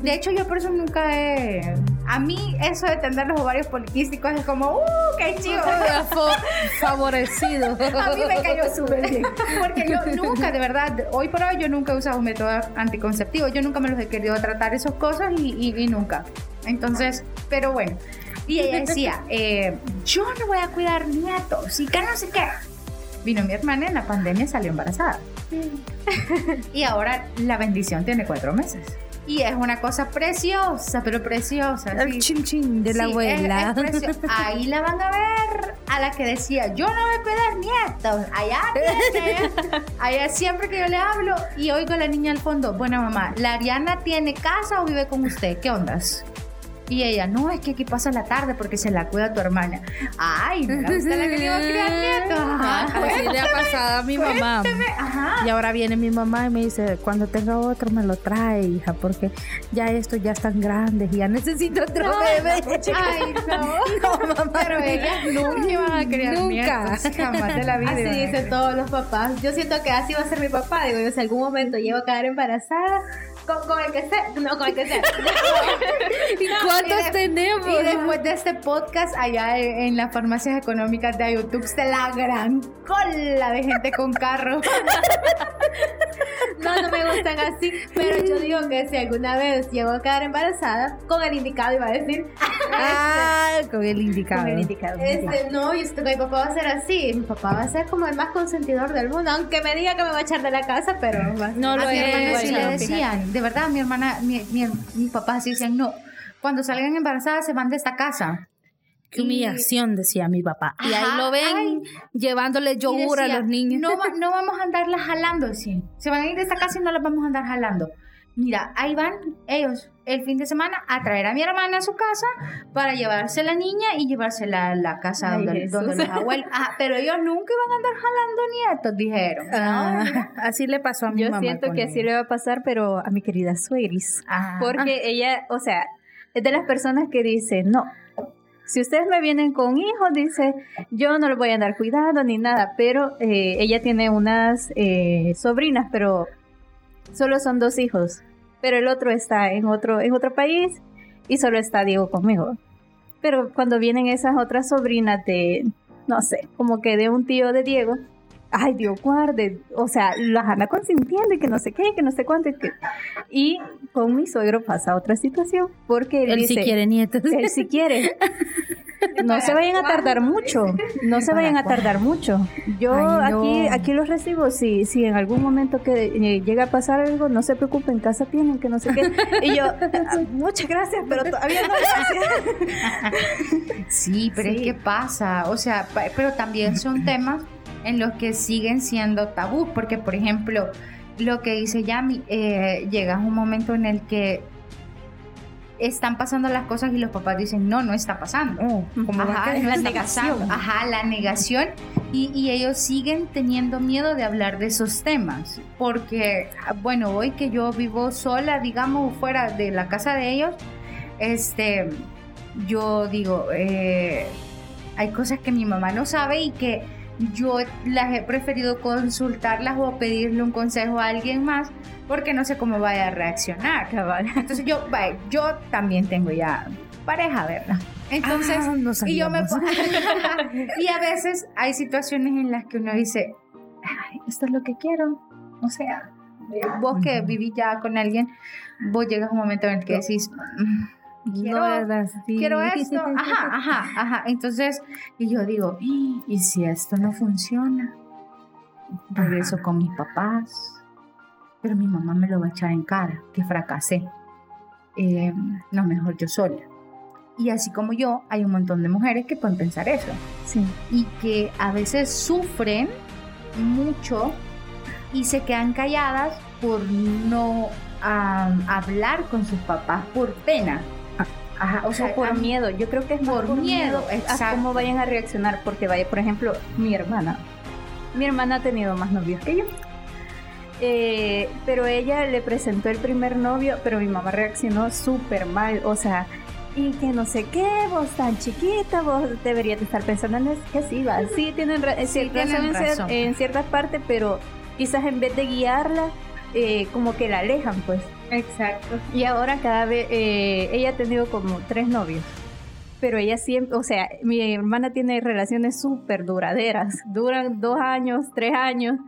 Speaker 1: De hecho, yo por eso nunca he. A mí, eso de tener los ovarios poliquísticos es como, ¡uh, qué chido!
Speaker 3: Favorecido.
Speaker 1: A mí me cayó súper bien. Porque yo nunca, de verdad, hoy por hoy yo nunca he usado un método anticonceptivo. Yo nunca me los he querido tratar esas cosas y, y- y nunca. Entonces, pero bueno. Y ella decía, eh, yo no voy a cuidar nietos y que no sé qué. Vino mi hermana en la pandemia y salió embarazada. Y ahora la bendición tiene cuatro meses. Y es una cosa preciosa, pero preciosa.
Speaker 3: El
Speaker 1: sí.
Speaker 3: chin chin de la
Speaker 1: Sí,
Speaker 3: abuela.
Speaker 1: es- es precioso. Ahí la van a ver a la que decía, yo no voy a cuidar nietos. Allá tiene. Allá siempre que yo le hablo y oigo a la niña al fondo, bueno mamá, ¿la Ariana tiene casa o vive con usted? ¿Qué ondas? Y ella, no, es que aquí pasa la tarde porque se la cuida tu hermana. Ay, no era usted la que le iba a criar nietos. Ajá,
Speaker 3: Así le ha pasado a mi mamá.
Speaker 1: Ajá.
Speaker 3: Y ahora viene mi mamá y me dice, cuando tenga otro me lo trae, hija, porque ya estos ya están grandes y ya necesito otro bebé.
Speaker 1: Ay, no.
Speaker 3: mamá,
Speaker 1: Pero ellas nunca iban a criar
Speaker 3: Nunca.
Speaker 1: nietos, jamás de la vida.
Speaker 9: Así dicen todos los papás. Yo siento que así va a ser mi papá. Digo, yo si algún momento llego a quedar embarazada, con, con el que sea. No, con el que sea.
Speaker 3: ¿Cuántos
Speaker 1: y de-
Speaker 3: tenemos?
Speaker 1: Y después de este podcast, allá en en las farmacias económicas de YouTube, se la gran cola de gente con carro.
Speaker 9: No, no me gustan así. Pero yo digo que si alguna vez llego a quedar embarazada, con el indicado iba a decir.
Speaker 3: Ah, con el indicado.
Speaker 8: Con el indicado.
Speaker 9: Este, no, yo mi papá va a ser así. Mi papá va a ser como el más consentidor del mundo. Aunque me diga que me va a echar de la casa, pero va-
Speaker 3: No lo es,
Speaker 1: sí le decían, de verdad, mi hermana, mi, mi, mi papá sí decían, no, cuando salgan embarazadas se van de esta casa.
Speaker 3: Qué humillación, decía mi papá. Y ahí lo ven
Speaker 1: ay.
Speaker 3: llevándole yogur a los niños.
Speaker 1: No, no vamos a andarlas jalando, sí. Se van a ir de esta casa y no las vamos a andar jalando. Mira, ahí van ellos el fin de semana a traer a mi hermana a su casa para llevarse la niña y llevársela a la casa
Speaker 8: Ay,
Speaker 1: donde, donde los abuelos. Ah, pero ellos nunca iban a andar jalando nietos, dijeron.
Speaker 3: Ah, así le pasó a mi
Speaker 8: Yo
Speaker 3: mamá.
Speaker 8: siento
Speaker 3: con
Speaker 8: que
Speaker 3: ella.
Speaker 8: así le va a pasar, pero a mi querida Suegris.
Speaker 1: Ajá.
Speaker 8: Porque ella, o sea, es de las personas que dice, no, si ustedes me vienen con hijos, dice, yo no los voy a andar cuidando ni nada, pero eh, ella tiene unas eh, sobrinas, pero solo son dos hijos, pero el otro está en otro, en otro país y solo está Diego conmigo. Pero cuando vienen esas otras sobrinas de, no sé, como que de un tío de Diego, ay Dios guarde, o sea, las anda consintiendo y que no sé qué, que no sé cuánto. y que- Y con mi suegro pasa otra situación, porque él,
Speaker 3: Él
Speaker 8: dice,
Speaker 3: sí quiere nietos.
Speaker 8: él sí quiere. No se vayan a tardar mucho, no se vayan a tardar mucho. Yo
Speaker 1: Ay, no.
Speaker 8: aquí aquí los recibo, si, si en algún momento que eh, llega a pasar algo, no se preocupen, en casa tienen que no sé qué. Y yo, "Ah, muchas gracias, pero todavía no gracias.
Speaker 1: Sí, pero es
Speaker 8: Sí.
Speaker 1: que pasa, o sea, pero también son temas en los que siguen siendo tabú, porque por ejemplo, lo que dice Yami, eh, llega un momento en el que están pasando las cosas y los papás dicen, no, no está pasando.
Speaker 3: ¿Cómo va a
Speaker 1: Ajá,
Speaker 8: la negación.
Speaker 1: Ajá, la negación. Y, y ellos siguen teniendo miedo de hablar de esos temas. Porque, ah, bueno, hoy que yo vivo sola, digamos, fuera de la casa de ellos, este, yo digo, eh, hay cosas que mi mamá no sabe y que yo las he preferido consultarlas o pedirle un consejo a alguien más porque no sé cómo vaya a reaccionar. Entonces yo, vaya, yo también tengo ya pareja, ¿verdad? Entonces,
Speaker 3: Ah, no
Speaker 1: y yo me y a veces hay situaciones en las que uno dice, "Ay, esto es lo que quiero. O sea, vos que vivís ya con alguien, vos llegas a un momento en el que decís, "Mm, quiero, esto. Ajá, ajá, ajá. Entonces, y yo digo, "¿Y- ¿y si esto no funciona? Regreso con mis papás. Pero mi mamá me lo va a echar en cara, que fracasé. Eh, no, mejor yo sola. Y así como yo, hay un montón de mujeres que pueden pensar eso.
Speaker 8: Sí.
Speaker 1: Y que a veces sufren mucho y se quedan calladas por no am, hablar con sus papás por pena. Ajá, o sea,
Speaker 8: por
Speaker 1: a-
Speaker 8: miedo. Yo creo que es más
Speaker 1: por miedo,
Speaker 8: a
Speaker 1: exacto.
Speaker 8: cómo vayan a reaccionar. Porque vaya, por ejemplo, mi hermana. Mi hermana ha tenido más novios que yo. Eh, pero ella le presentó el primer novio, pero mi mamá reaccionó súper mal. O sea, y que no sé qué, vos tan chiquita, vos deberías de estar pensando en eso. Que sí, va. Sí, tienen, ra- sí,
Speaker 1: tienen
Speaker 8: razón en, en ciertas partes, pero quizás en vez de guiarla, eh, como que la alejan, pues.
Speaker 9: Exacto.
Speaker 8: Y ahora cada vez, eh, ella ha tenido como tres novios. Pero ella siempre, o sea, mi hermana tiene relaciones súper duraderas. Duran dos años, tres años.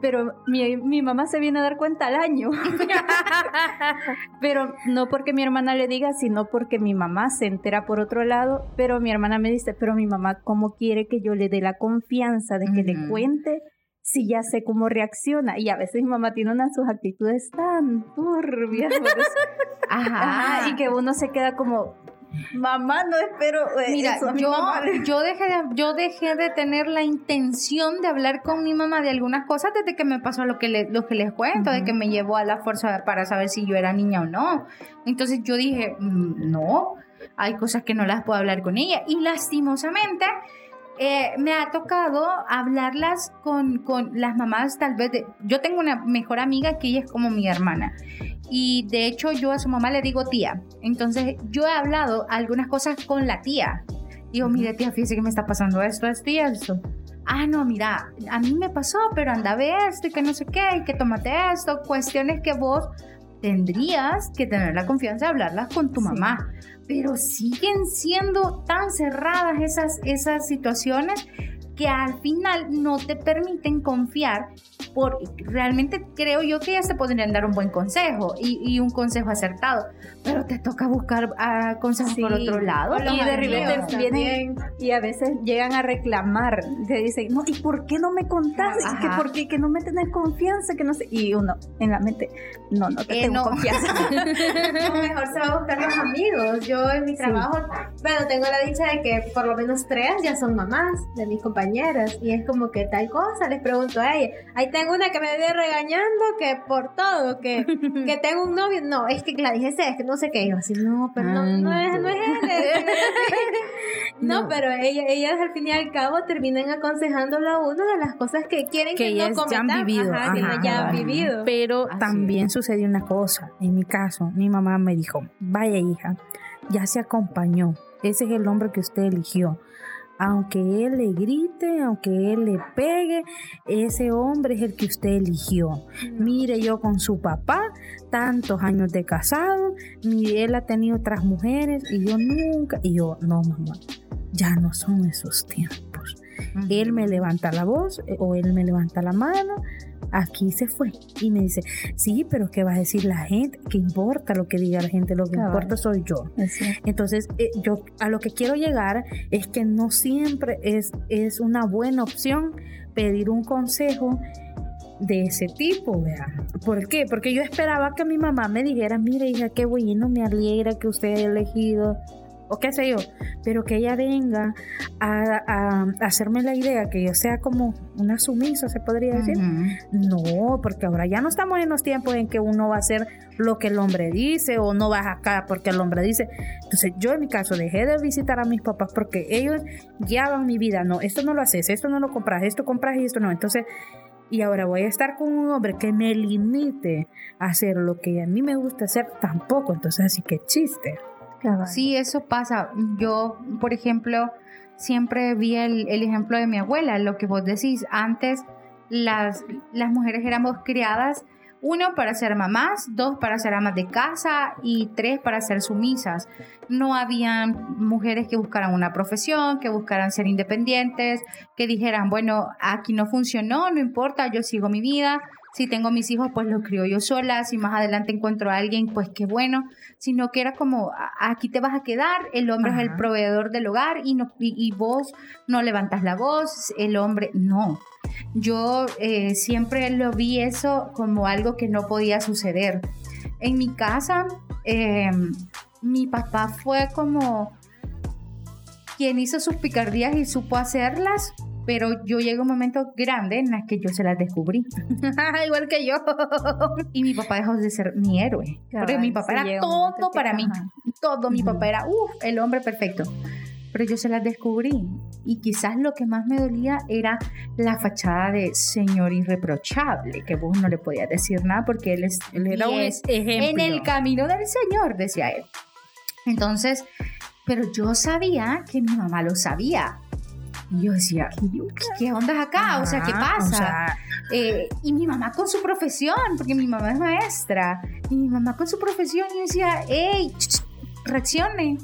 Speaker 8: Pero mi, mi mamá se viene a dar cuenta al año. pero no porque mi hermana le diga, sino porque mi mamá se entera por otro lado. Pero mi hermana me dice, pero mi mamá, ¿cómo quiere que yo le dé la confianza de que le cuente si ya sé cómo reacciona? Y a veces mi mamá tiene unas sus actitudes tan turbias. por eso-
Speaker 1: Ajá.
Speaker 8: Ajá, y que uno se queda como, mamá, no espero. eh,
Speaker 1: Mira,
Speaker 8: eso a mi
Speaker 1: yo,
Speaker 8: mamá
Speaker 1: yo, dejé de, yo dejé de tener la intención de hablar con mi mamá de algunas cosas desde que me pasó lo que, le- lo que les cuento, de que me llevó a la fuerza para saber si yo era niña o no. Entonces yo dije, "Mm, no, hay cosas que no las puedo hablar con ella. Y lastimosamente eh, me ha tocado hablarlas con, con las mamás tal vez de... Yo tengo una mejor amiga que ella es como mi hermana. Y de hecho yo a su mamá le digo tía. Entonces yo he hablado algunas cosas con la tía. Digo, mire tía, fíjese que me está pasando esto, esto y esto. Ah, no, mira, a mí me pasó, pero anda ve esto y que no sé qué, y que tómate esto. Cuestiones que vos tendrías que tener la confianza de hablarlas con tu mamá. Pero siguen siendo tan cerradas esas, esas situaciones que al final no te permiten confiar por realmente creo yo que ellas te podrían dar un buen consejo y, y un consejo acertado pero te toca buscar ah, consejos por
Speaker 8: Sí.
Speaker 1: otro lado
Speaker 8: Y de repente vienen y a veces llegan a reclamar. Te dicen, no, ¿y por qué no me contás? ¿Y que
Speaker 1: Ajá.
Speaker 8: por qué que no me tenés confianza? Que no sé. Y uno en la mente, no, no te
Speaker 1: Eh,
Speaker 8: tengo
Speaker 1: no.
Speaker 8: confianza.
Speaker 9: Mejor se va a buscar los amigos. Yo en mi trabajo, bueno, tengo la dicha de que por lo menos tres ya son mamás de mis Y es como que tal cosa, les pregunto a ella. Ahí tengo una que me viene regañando que por todo, que, que tengo un novio. No, es que Gladys ese es que no sé qué. Yo así, no, pero no, no es, no es él. es- No,
Speaker 3: No.
Speaker 9: pero ella, ellas al fin y al cabo terminan aconsejándole a uno de las cosas que quieren
Speaker 3: Que
Speaker 9: que,
Speaker 3: ellas
Speaker 9: no
Speaker 3: ya han vivido,
Speaker 9: Ajá, que
Speaker 3: ajá,
Speaker 9: ya han vivido.
Speaker 3: Pero
Speaker 1: Así
Speaker 3: también sucedió una cosa. En mi caso, mi mamá me dijo, vaya hija, ya se acompañó. Ese es el hombre que usted eligió. Aunque él le grite, aunque él le pegue, ese hombre es el que usted eligió. Mire yo con su papá, tantos años de casado, mire, él ha tenido otras mujeres y yo nunca, y yo, no mamá, ya no son esos tiempos. Él me levanta la voz eh, o él me levanta la mano, aquí se fue. Y me dice, sí, pero ¿qué va a decir la gente? ¿Qué importa lo que diga la gente? Lo que importa soy yo. Entonces, eh, yo a lo que quiero llegar es que no siempre es, es una buena opción pedir un consejo de ese tipo, ¿verdad? ¿Por qué? Porque yo esperaba que mi mamá me dijera, mire hija, qué bueno, me alegra que usted haya elegido, o qué sé yo, pero que ella venga a, a- a hacerme la idea que yo sea como una sumisa, se podría decir. No, porque ahora ya no estamos en los tiempos en que uno va a hacer lo que el hombre dice o no vas acá porque el hombre dice. Entonces yo en mi caso dejé de visitar a mis papás porque ellos guiaban mi vida. No, esto no lo haces, esto no lo compras, esto compras y esto no. Entonces, y ahora voy a estar con un hombre que me limite a hacer lo que a mí me gusta hacer tampoco. Entonces, así que chiste.
Speaker 1: Sí, eso pasa. Yo, por ejemplo, siempre vi el, el ejemplo de mi abuela, lo que vos decís. Antes las, las mujeres éramos criadas, uno, para ser mamás, dos, para ser amas de casa y tres, para ser sumisas. No habían mujeres que buscaran una profesión, que buscaran ser independientes, que dijeran, bueno, aquí no funcionó, no importa, yo sigo mi vida. Si tengo mis hijos, pues los crío yo sola. Si más adelante encuentro a alguien, pues qué bueno. Sino que era como, "A- aquí te vas a quedar, el hombre es el proveedor del hogar y, no, y, y vos no levantas la voz, el hombre no. Yo eh, siempre lo vi eso como algo que no podía suceder. En mi casa, eh, mi papá fue como quien hizo sus picardías y supo hacerlas, pero yo llegué a un momento grande en el que yo se las descubrí. Igual que yo. y mi papá dejó de ser mi héroe. porque mi papá era todo para mí.
Speaker 8: ajá.
Speaker 1: Todo. Mi papá era, uff, el hombre perfecto. Pero yo se las descubrí. Y quizás lo que más me dolía era la fachada de señor irreprochable, que vos no le podías decir nada porque él, es,
Speaker 3: Él era un
Speaker 1: 10
Speaker 3: ejemplo.
Speaker 1: en el camino del Señor, decía él. Entonces, pero yo sabía que mi mamá lo sabía. Y yo decía, ¿qué onda acá? o sea, ¿qué pasa?
Speaker 3: o sea,
Speaker 1: Eh, y mi mamá con su profesión, porque mi mamá es maestra, y mi mamá con su profesión, yo decía, hey, reaccione,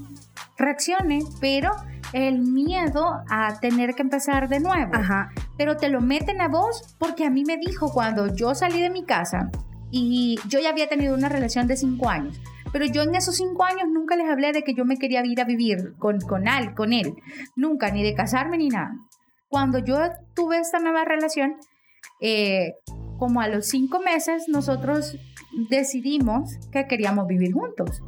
Speaker 1: reaccione, pero el miedo a tener que empezar de nuevo.
Speaker 3: Ajá.
Speaker 1: Pero te lo meten a vos porque a mí me dijo cuando yo salí de mi casa y yo ya había tenido una relación de cinco años. Pero yo en esos cinco años nunca les hablé de que yo me quería ir a vivir con, con, él, con él. Nunca, ni de casarme ni nada. Cuando yo tuve esta nueva relación, eh, como a los cinco meses, nosotros decidimos que queríamos vivir juntos.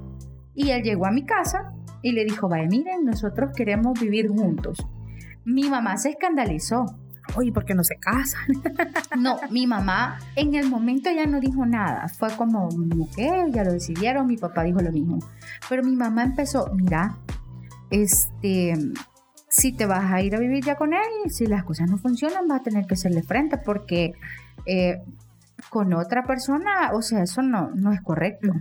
Speaker 1: Y él llegó a mi casa y le dijo, vaya, miren, nosotros queremos vivir juntos. Mi mamá se escandalizó.
Speaker 3: Oye, ¿por qué no se casan?
Speaker 1: No, mi mamá en el momento ya no dijo nada. Fue como, ok, ya lo decidieron, mi papá dijo lo mismo. Pero mi mamá empezó, mira, este, si te vas a ir a vivir ya con él, si las cosas no funcionan, vas a tener que hacerle frente porque eh, con otra persona, o sea, eso no, no es correcto.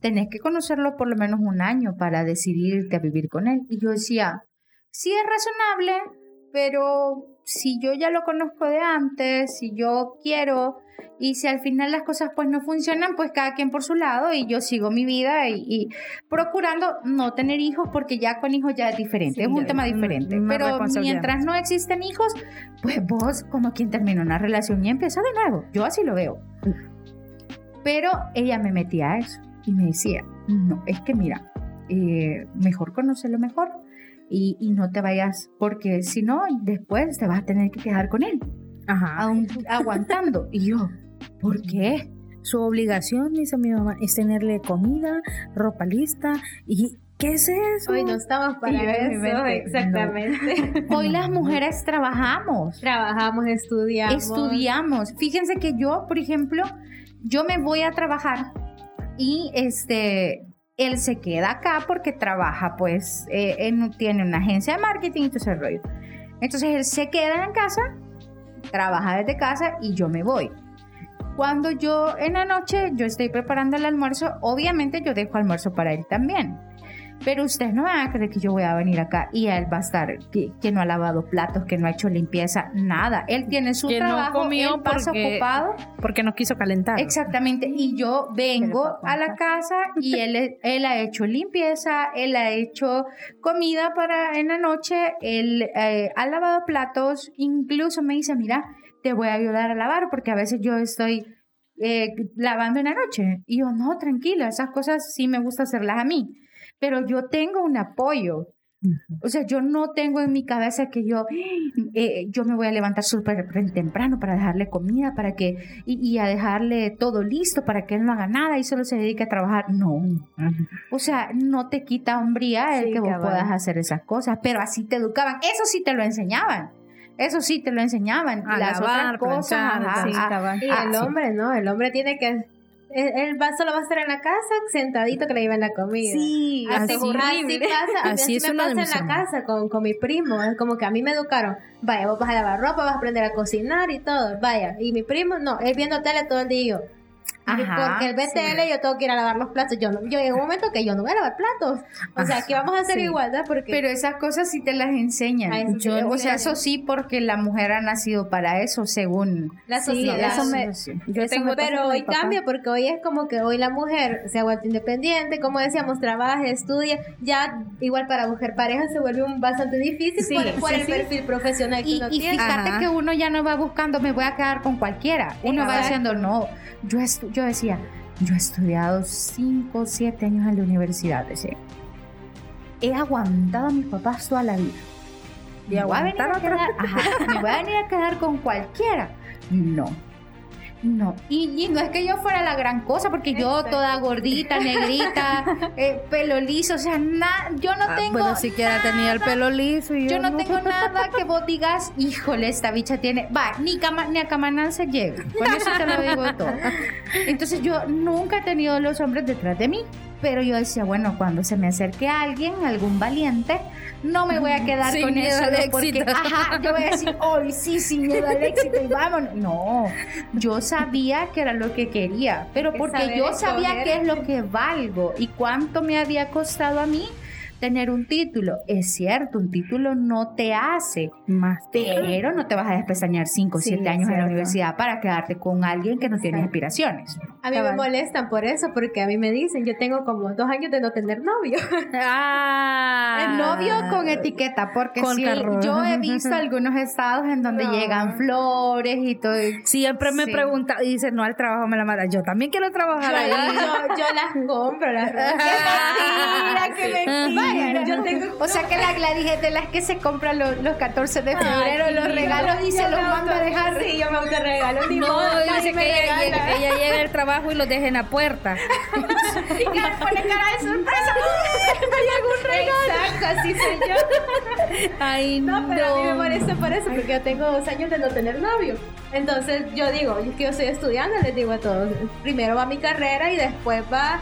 Speaker 1: Tenés que conocerlo por lo menos un año para decidirte a vivir con él. Y yo decía, sí es razonable, pero si yo ya lo conozco de antes, si yo quiero y si al final las cosas pues no funcionan, pues cada quien por su lado y yo sigo mi vida y, y procurando no tener hijos porque ya con hijos ya es diferente, es un tema diferente. Pero mientras no existen hijos, pues vos como quien termina una relación y empieza de nuevo. Yo así lo veo. Pero ella me metía a eso y me decía, no, es que mira, eh, mejor conocerlo mejor y, y no te vayas, porque si no, después te vas a tener que quedar con él,
Speaker 3: Ajá.
Speaker 1: aún aguantando. Y yo, ¿por qué?
Speaker 3: Su obligación, dice mi mamá, es tenerle comida, ropa lista. ¿Y qué es eso?
Speaker 2: Hoy no estamos para eso,
Speaker 1: mente,
Speaker 2: exactamente.
Speaker 1: Hoy las mujeres trabajamos,
Speaker 2: Trabajamos, estudiamos.
Speaker 1: estudiamos. Fíjense que yo, por ejemplo, yo me voy a trabajar y este, él se queda acá porque trabaja, pues, eh, él tiene una agencia de marketing y todo ese rollo. Entonces él se queda en casa, trabaja desde casa y yo me voy. Cuando yo en la noche yo estoy preparando el almuerzo, obviamente yo dejo almuerzo para él también. Pero ustedes no van a creer que yo voy a venir acá y él va a estar que, que no ha lavado platos, que no ha hecho limpieza, nada. Él tiene su
Speaker 3: Que no
Speaker 1: trabajo,
Speaker 3: comió
Speaker 1: él pasa
Speaker 3: porque-
Speaker 1: ocupado.
Speaker 3: Porque no quiso calentar.
Speaker 1: Exactamente, y yo vengo a la casa y él, él ha hecho limpieza, él ha hecho comida para en la noche, él eh, ha lavado platos, incluso me dice, mira, te voy a ayudar a lavar porque a veces yo estoy eh, lavando en la noche. Y yo, no, tranquila, esas cosas sí me gusta hacerlas a mí, pero yo tengo un apoyo. O sea, yo no tengo en mi cabeza que yo, eh, yo me voy a levantar súper temprano para dejarle comida, para que, y, y a dejarle todo listo para que él no haga nada y solo se dedique a trabajar. No. O sea, no te quita hombría el
Speaker 2: Sí,
Speaker 1: que vos
Speaker 2: cabal.
Speaker 1: puedas hacer esas cosas, pero así te educaban. Eso sí te lo enseñaban. Eso sí te lo enseñaban.
Speaker 3: A
Speaker 1: Las
Speaker 3: lavar,
Speaker 1: otras cosas,
Speaker 3: planchar,
Speaker 1: ajá,
Speaker 3: sí, cabal.
Speaker 2: Y el hombre, ¿no? El hombre tiene que... Él, va, solo va a estar en la casa sentadito que le lleven la comida.
Speaker 3: Sí,
Speaker 2: Así,
Speaker 3: así.
Speaker 2: así pasa,
Speaker 3: Así
Speaker 2: así,
Speaker 3: es
Speaker 2: me pasa en la casa con, con mi primo. Es como que a mí me educaron. Vaya, vos vas a lavar ropa, vas a aprender a cocinar y todo. Vaya. Y mi primo, no, él viendo tele todo el día.
Speaker 1: Ajá,
Speaker 2: porque él ve tele, yo tengo que ir a lavar los platos. Yo no, yo en un momento que yo no voy a lavar platos. O sea, que vamos a hacer
Speaker 1: Sí.
Speaker 2: igualdad porque
Speaker 1: Pero esas cosas sí te las enseñan.
Speaker 2: Sí,
Speaker 1: Yo- o
Speaker 2: sí.
Speaker 1: sea, eso sí, porque la mujer ha nacido para eso, según
Speaker 2: la
Speaker 8: Sí,
Speaker 2: sociedad.
Speaker 8: eso me-
Speaker 1: Sí.
Speaker 8: Yo eso
Speaker 2: Tengo-
Speaker 8: me
Speaker 2: pero hoy cambia porque hoy es como que hoy la mujer se ha vuelto independiente, como decíamos, trabaja, estudia, ya igual para buscar pareja se vuelve un bastante difícil
Speaker 3: Sí,
Speaker 2: por, por
Speaker 3: sí,
Speaker 2: el
Speaker 3: sí.
Speaker 2: perfil profesional que
Speaker 1: Y,
Speaker 2: uno
Speaker 1: y
Speaker 2: tiene.
Speaker 1: fíjate
Speaker 3: Ajá.
Speaker 1: que uno ya no va buscando, me voy a quedar con cualquiera. Uno va diciendo, no, yo, estu- yo decía, yo he estudiado 5 o 7 años en la universidad. Decía. He aguantado a mis papás toda la vida.
Speaker 3: Y
Speaker 1: ¿Me voy a venir a quedar, ajá, ¿me voy a venir a quedar con cualquiera? No. No, y, y no es que yo fuera la gran cosa, porque yo
Speaker 2: Exacto.
Speaker 1: toda gordita, negrita, eh, pelo liso, o sea, na- yo no
Speaker 3: Ah,
Speaker 1: tengo
Speaker 3: bueno, siquiera tenía el pelo liso y
Speaker 1: yo no tengo nada que vos digas, híjole, esta bicha tiene. Va, ni, cama, ni a Camanán se llega. Con eso te lo digo todo. Entonces, yo nunca he tenido los hombres detrás de mí. Pero yo decía, bueno, cuando se me acerque alguien, algún valiente, no me voy a quedar
Speaker 3: Sin
Speaker 1: con
Speaker 3: miedo
Speaker 1: eso.
Speaker 3: al
Speaker 1: no, porque,
Speaker 3: éxito.
Speaker 1: ajá, yo voy a decir, hoy sí, sin miedo al éxito y vámonos. No, yo sabía que era lo que quería, pero
Speaker 2: que
Speaker 1: porque yo sabía qué es lo que valgo y cuánto me había costado a mí tener un título. Es cierto, un título no te hace,
Speaker 3: más.
Speaker 1: pero no te vas a despestañar 5 o
Speaker 8: Sí,
Speaker 1: 7
Speaker 8: es
Speaker 1: años en la universidad para quedarte con alguien que no tiene aspiraciones.
Speaker 2: A mí me molestan por eso, porque a mí me dicen, yo tengo como dos años de no tener novio.
Speaker 3: Ah.
Speaker 1: El novio con etiqueta, porque
Speaker 3: Con
Speaker 1: sí, yo he visto algunos estados en donde
Speaker 2: No.
Speaker 1: llegan flores y todo.
Speaker 3: Siempre me
Speaker 1: Sí.
Speaker 3: pregunta y dice, no, al trabajo me la manda. Yo también quiero trabajar ahí.
Speaker 2: yo, yo las compro, las ¡Qué mentira! ¡Qué mentira! Vaya, yo tengo...
Speaker 1: O sea que la Gladys es de las que se compran los, los 14 de febrero
Speaker 2: Ay,
Speaker 1: los regalos y se
Speaker 2: me
Speaker 1: los
Speaker 2: auto-
Speaker 1: manda a dejar.
Speaker 2: Sí, yo me autorregalo. Ni
Speaker 3: No,
Speaker 2: modo,
Speaker 3: dice que
Speaker 2: me
Speaker 3: ella llega, ella llega del trabajo y los deja en la puerta.
Speaker 1: Y que le pone cara de sorpresa.
Speaker 2: así soy yo.
Speaker 3: Ay,
Speaker 2: no. pero a mí me molesta por eso, porque yo tengo dos años de no tener novio. Entonces yo digo, es que yo estoy estudiando, les digo a todos, primero va mi carrera y después va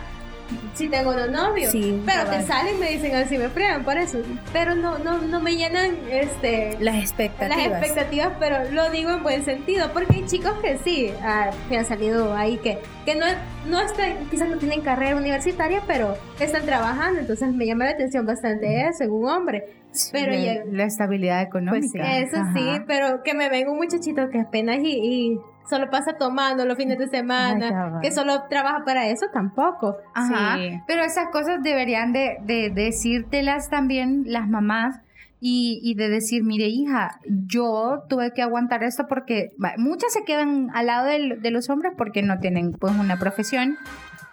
Speaker 2: si tengo unos novios.
Speaker 3: Sí,
Speaker 2: pero te salen y me dicen así, me fregan por eso. Pero no, no, no me llenan este
Speaker 3: Las expectativas.
Speaker 2: las expectativas, pero lo digo en buen sentido, porque hay chicos que sí, ah, que han salido ahí que, que no, no están, quizás no tienen carrera universitaria, pero están trabajando, entonces me llama la atención bastante eso en un hombre. Pero
Speaker 1: la, la estabilidad económica.
Speaker 2: pues eso sí, pero que me venga un muchachito que apenas y, y solo pasa tomando los fines de semana, que solo trabaja para eso, tampoco.
Speaker 1: Ajá.
Speaker 3: Sí.
Speaker 1: Pero esas cosas deberían de, de decírtelas también las mamás y, y de decir, mire hija, yo tuve que aguantar esto porque muchas se quedan al lado del- de los hombres porque no tienen pues una profesión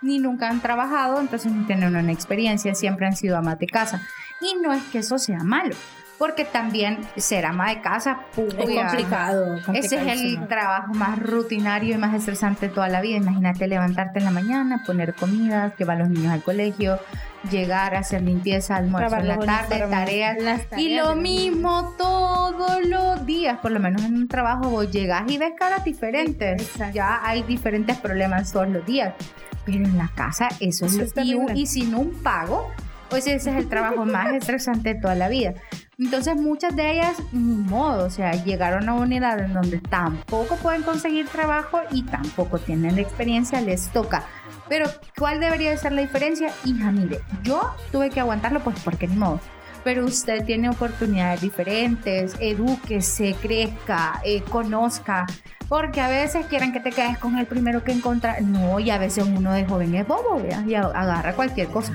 Speaker 1: ni nunca han trabajado, entonces no tienen una experiencia, siempre han sido amas de casa. Y no es que eso sea malo, porque también ser ama de casa,
Speaker 3: Es complicado.
Speaker 1: ese es el trabajo más rutinario y más estresante de toda la vida. Imagínate levantarte en la mañana, poner comida, llevar a los niños al colegio, llegar a hacer limpieza, almuerzo en la tarde, tareas.
Speaker 2: Las
Speaker 1: Y
Speaker 2: tareas
Speaker 1: lo mismo todos los días, por lo menos en un trabajo vos llegas y ves caras diferentes.
Speaker 2: Exacto.
Speaker 1: Ya hay diferentes problemas todos los días. Pero en la casa eso,
Speaker 3: Eso
Speaker 1: es y, y sin un pago, pues ese es el trabajo más estresante de toda la vida. Entonces muchas de ellas, ni modo, o sea, llegaron a una edad en donde tampoco pueden conseguir trabajo y tampoco tienen experiencia, les toca. Pero, ¿cuál debería de ser la diferencia? Hija, mire, yo tuve que aguantarlo pues porque ni modo. Pero usted tiene oportunidades diferentes, edúquese, crezca, eh, conozca. Porque a veces quieren que te quedes con el primero que encontrar. No, y a veces uno de joven es bobo, ¿vea? y agarra cualquier cosa.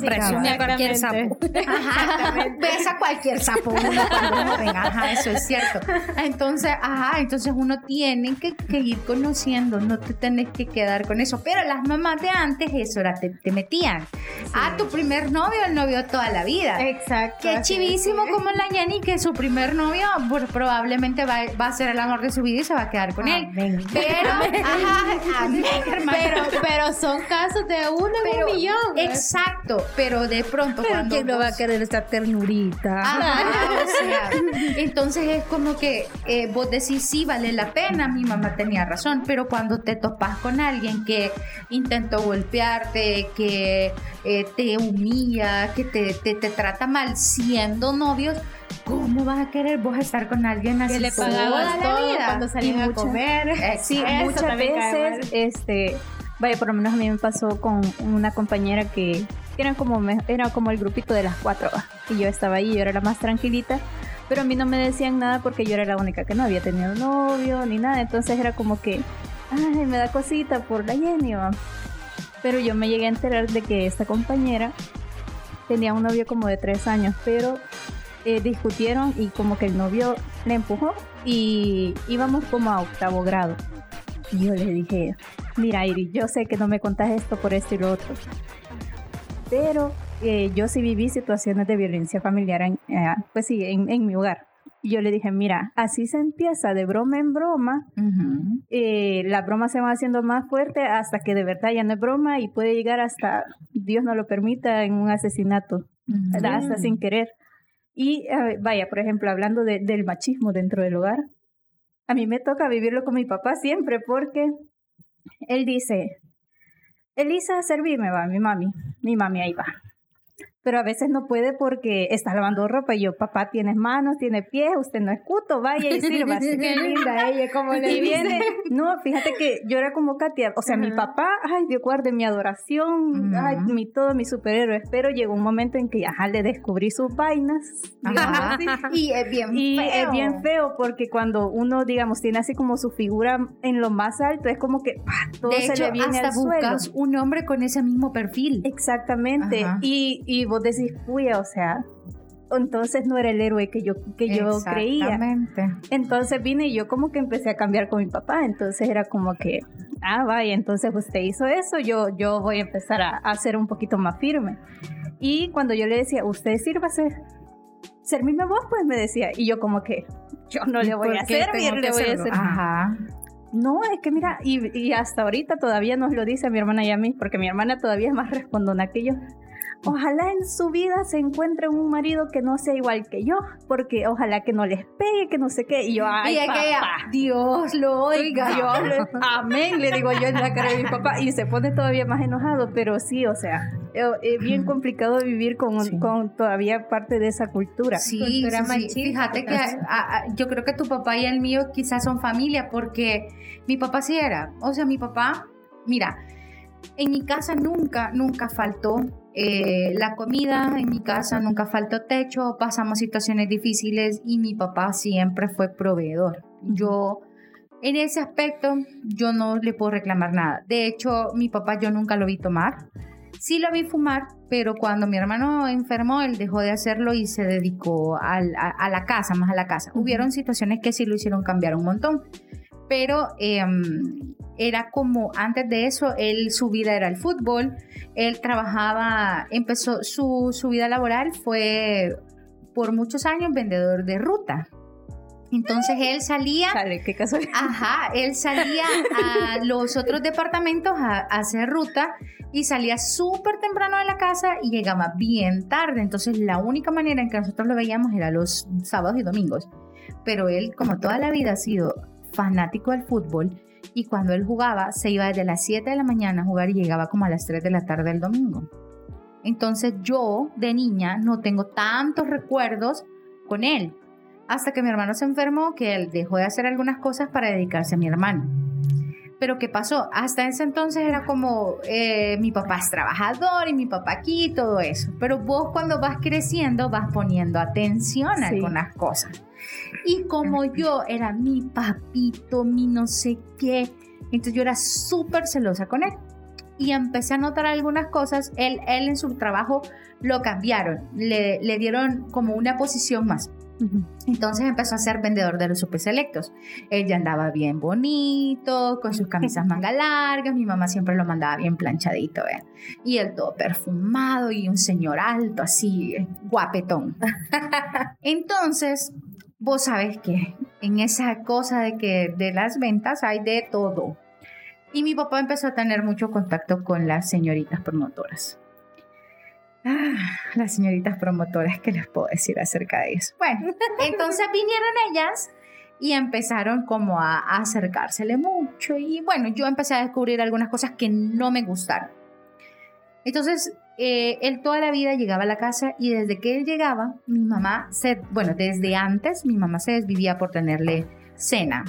Speaker 3: Presume a cualquier sapo.
Speaker 1: Ajá, pesa cualquier sapo uno cuando ajá, eso es cierto. Entonces, ajá, entonces uno tiene que, que ir conociendo, no te tenés que quedar con eso. Pero las mamás de antes, eso era, te, te metían. A tu primer novio, el novio de toda la vida.
Speaker 2: Exacto.
Speaker 1: Qué chivísimo como la Jenny que su primer novio pues, probablemente va, va a ser el amor de su vida y se va a quedar con él. Pero, ajá, amén.
Speaker 2: Pero, pero son casos de uno en un millón.
Speaker 1: Exacto, pero de pronto
Speaker 3: Pero
Speaker 1: cuando
Speaker 3: ¿quién no va a querer esta ternurita?
Speaker 1: Ajá, o sea, entonces es como que eh, vos decís, sí, vale la pena, mi mamá tenía razón, pero cuando te topas con alguien que intentó golpearte, que eh, te humilla, que te, te, te trata mal siendo novios, ¿cómo vas a querer vos estar con alguien así
Speaker 2: que le
Speaker 1: toda
Speaker 2: pagabas
Speaker 1: la
Speaker 2: todo
Speaker 1: vida?
Speaker 2: cuando salían a comer.
Speaker 8: Sí,
Speaker 2: Eso
Speaker 8: muchas veces, este, vaya, por lo menos a mí me pasó con una compañera que eran como, era como el grupito de las cuatro, y yo estaba ahí, yo era la más tranquilita, pero a mí no me decían nada porque yo era la única que no había tenido novio ni nada, entonces era como que, ay, me da cosita por la Jenny, ¿va? pero yo me llegué a enterar de que esta compañera tenía un novio como de tres años, pero eh, discutieron y como que el novio le empujó y íbamos como a octavo grado. Y yo le dije, mira Iris, yo sé que no me contás esto por esto y lo otro, pero eh, yo sí viví situaciones de violencia familiar, en, eh, pues sí, en, en mi hogar. Y yo le dije, mira, así se empieza de broma en broma,
Speaker 1: Ujú.
Speaker 8: eh, la broma se va haciendo más fuerte hasta que de verdad ya no es broma y puede llegar hasta, Dios no lo permita, en un asesinato, ¿verdad? hasta sin querer. Y vaya, por ejemplo, hablando de- del machismo dentro del hogar, a mí me toca vivirlo con mi papá siempre porque él dice, Elisa, servime, va, mi mami, mi mami ahí va. Pero a veces no puede porque está lavando ropa y yo, papá, tienes manos, tiene pies, usted no es cuto, vaya y sírvase.
Speaker 2: Qué linda ella, como le
Speaker 8: viene, no, fíjate que yo era como Katia, o sea, mi papá, ay, Dios guarde mi adoración, ay,
Speaker 1: Ujú.
Speaker 8: mi todo, mi superhéroe, pero llegó un momento en que, ajá, le descubrí sus vainas, digamos así.
Speaker 1: Y es bien
Speaker 8: Y
Speaker 1: feo.
Speaker 8: es bien feo porque cuando uno, digamos, tiene así como su figura en lo más alto, es como que ¡pah! todo
Speaker 1: De
Speaker 8: se
Speaker 1: hecho,
Speaker 8: le viene
Speaker 1: hasta
Speaker 8: al suelo.
Speaker 1: buscas un hombre con ese mismo perfil.
Speaker 8: Exactamente.
Speaker 1: Ajá.
Speaker 8: Y, y vos decís, puya, o sea, entonces no era el héroe que yo, que yo creía. Entonces vine y yo como que empecé a cambiar con mi papá. Entonces era como que, ah, vaya, entonces usted hizo eso, yo, yo voy a empezar a, a ser un poquito más firme. Y cuando yo le decía, usted sírvase, servirme vos, pues me decía. Y yo como que, yo no le voy a
Speaker 1: ¿Por qué
Speaker 8: servir, le voy a servir.
Speaker 1: Ajá.
Speaker 8: No, es que mira, y, y hasta ahorita todavía nos lo dice a mi hermana y a mí, porque mi hermana todavía es más respondona que yo. Ojalá en su vida se encuentre un marido que no sea igual que yo, porque ojalá que no les pegue, que no sé qué. Y yo, ay,
Speaker 1: Y aquella,
Speaker 8: papá.
Speaker 1: Dios lo oiga.
Speaker 8: Dios le- amén, le digo yo en la cara de mi papá. Y se pone todavía más enojado, pero sí, o sea, eh, es bien complicado vivir con,
Speaker 3: Sí.
Speaker 8: con todavía parte de esa cultura.
Speaker 1: Sí,
Speaker 2: Cultura
Speaker 1: sí, sí. Fíjate que a- a- yo creo que tu papá y el mío quizás son familia porque mi papá sí era. O sea, mi papá, mira, en mi casa nunca, nunca faltó eh, la comida, en mi casa nunca faltó techo, pasamos situaciones difíciles y mi papá siempre fue proveedor. Yo, en ese aspecto, yo no le puedo reclamar nada. De hecho, mi papá yo nunca lo vi tomar. Sí lo vi fumar, pero cuando mi hermano enfermó, él dejó de hacerlo y se dedicó al- a, a la casa, más a la casa. Hubieron situaciones que sí lo hicieron cambiar un montón, pero em, era como antes de eso, él su vida era el fútbol, él trabajaba, empezó su, su vida laboral fue por muchos años vendedor de ruta. Entonces él salía
Speaker 8: Chale, qué casualidad.
Speaker 1: Ajá, él salía a los otros departamentos a, a hacer ruta y salía súper temprano de la casa y llegaba bien tarde. Entonces la única manera en que nosotros lo veíamos era los sábados y domingos. Pero él, como toda la vida, ha sido fanático del fútbol y cuando él jugaba se iba desde las 7 de la mañana a jugar y llegaba como a las 3 de la tarde del domingo. Entonces yo de niña no tengo tantos recuerdos con él hasta que mi hermano se enfermó, que él dejó de hacer algunas cosas para dedicarse a mi hermano. Pero ¿qué pasó? Hasta ese entonces era como eh, mi papá es trabajador y mi papá aquí y todo eso. Pero vos cuando vas creciendo vas poniendo atención a
Speaker 8: Sí.
Speaker 1: algunas cosas. Y como yo era mi papito, mi no sé qué, entonces yo era súper celosa con él. Y empecé a notar algunas cosas. Él, él en su trabajo lo cambiaron, le, le dieron como una posición más. Entonces empezó a ser vendedor de los super selectos. Él ya andaba bien bonito, con sus camisas manga largas. Mi mamá siempre lo mandaba bien planchadito, ¿eh? Y él todo perfumado y un señor alto, así, eh, guapetón. Entonces, vos sabes que en esa cosa de que de las ventas hay de todo. Y mi papá empezó a tener mucho contacto con las señoritas promotoras. Ah, las señoritas promotoras, ¿qué les puedo decir acerca de eso? Bueno, entonces vinieron ellas y empezaron como a, a acercársele mucho y bueno, yo empecé a descubrir algunas cosas que no me gustaron. Entonces, eh, él toda la vida llegaba a la casa y desde que él llegaba, mi mamá se, bueno, desde antes mi mamá se desvivía por tenerle cena.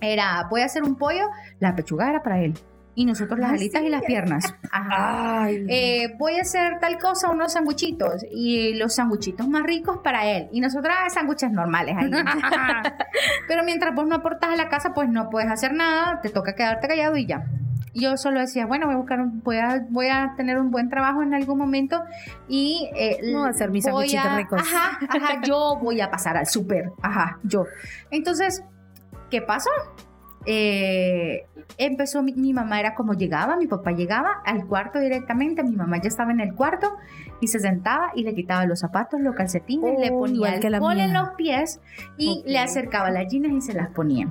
Speaker 1: Era, voy a hacer un pollo, la pechuga era para él. Y nosotros las
Speaker 8: Ah,
Speaker 1: alitas y las piernas. Ajá. Eh, voy a hacer tal cosa, unos sanguchitos. Y los sanguchitos más ricos para él. Y nosotras ah, sándwiches normales ahí. Pero mientras vos no aportas a la casa, pues no puedes hacer nada. Te toca quedarte callado y ya. Yo solo decía, bueno, voy a buscar, un- voy a, voy a tener un buen trabajo en algún momento y eh,
Speaker 3: No, hacer mis
Speaker 1: voy a-
Speaker 3: ricos.
Speaker 1: Ajá, ajá, yo voy a pasar al súper, ajá, yo. Entonces, ¿qué pasó? Eh, empezó mi, mi mamá era como llegaba, mi papá llegaba al cuarto directamente, mi mamá ya estaba en el cuarto y se sentaba y le quitaba los zapatos, los calcetines, le
Speaker 3: Oh,
Speaker 1: ponía
Speaker 3: que la
Speaker 1: alcohol en los pies y le acercaba las jeans y se las ponía.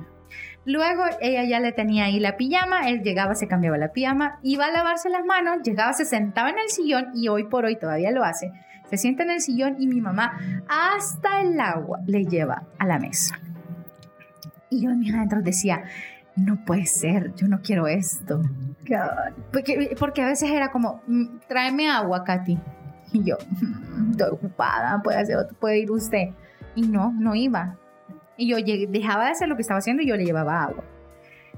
Speaker 1: Luego ella ya le tenía ahí la pijama, él llegaba, se cambiaba la pijama, iba a lavarse las manos, llegaba, se sentaba en el sillón y hoy por hoy todavía lo hace. Se sienta en el sillón y mi mamá hasta el agua le lleva a la mesa. Y yo en mis adentros decía, no puede ser, yo no quiero esto. Porque, porque a veces era como, "Mm, tráeme agua, Katy. Y yo, "Mm, estoy ocupada, puede, hacer, puede ir usted. Y no, no iba. Y yo dejaba de hacer lo que estaba haciendo y yo le llevaba agua.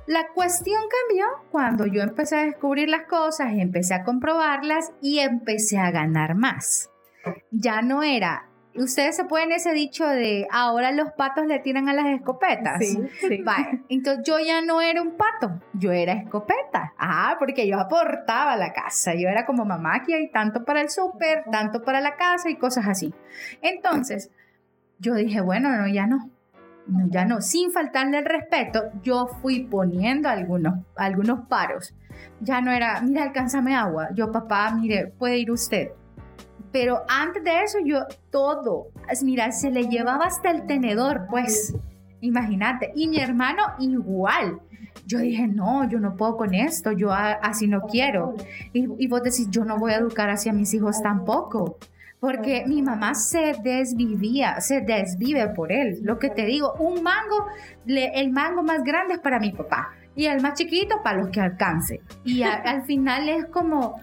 Speaker 1: La cuestión cambió cuando yo empecé a descubrir las cosas, empecé a comprobarlas y empecé a ganar más. Ya no era, ustedes se pueden ese dicho de ahora los patos le tiran a las escopetas.
Speaker 8: Sí, sí.
Speaker 1: Vale, entonces yo ya no era un pato, yo era escopeta. Ah, porque yo aportaba a la casa. Yo era como mamá, aquí hay tanto para el súper, tanto para la casa y cosas así. Entonces, yo dije, bueno, no, ya no. No, ya no. Sin faltarle el respeto, yo fui poniendo algunos, algunos paros. Ya no era, mira, alcánzame agua. Yo, papá, mire, puede ir usted. Pero antes de eso, yo todo, mira, se le llevaba hasta el tenedor, pues. Imagínate. Y mi hermano igual. Yo dije, no, yo no puedo con esto, yo a- así no quiero. Y, y vos decís, yo no voy a educar hacia mis hijos tampoco. Porque mi mamá se desvivía, se desvive por él. Lo que te digo, un mango, el mango más grande es para mi papá y el más chiquito para los que alcance. Y a- al final es como,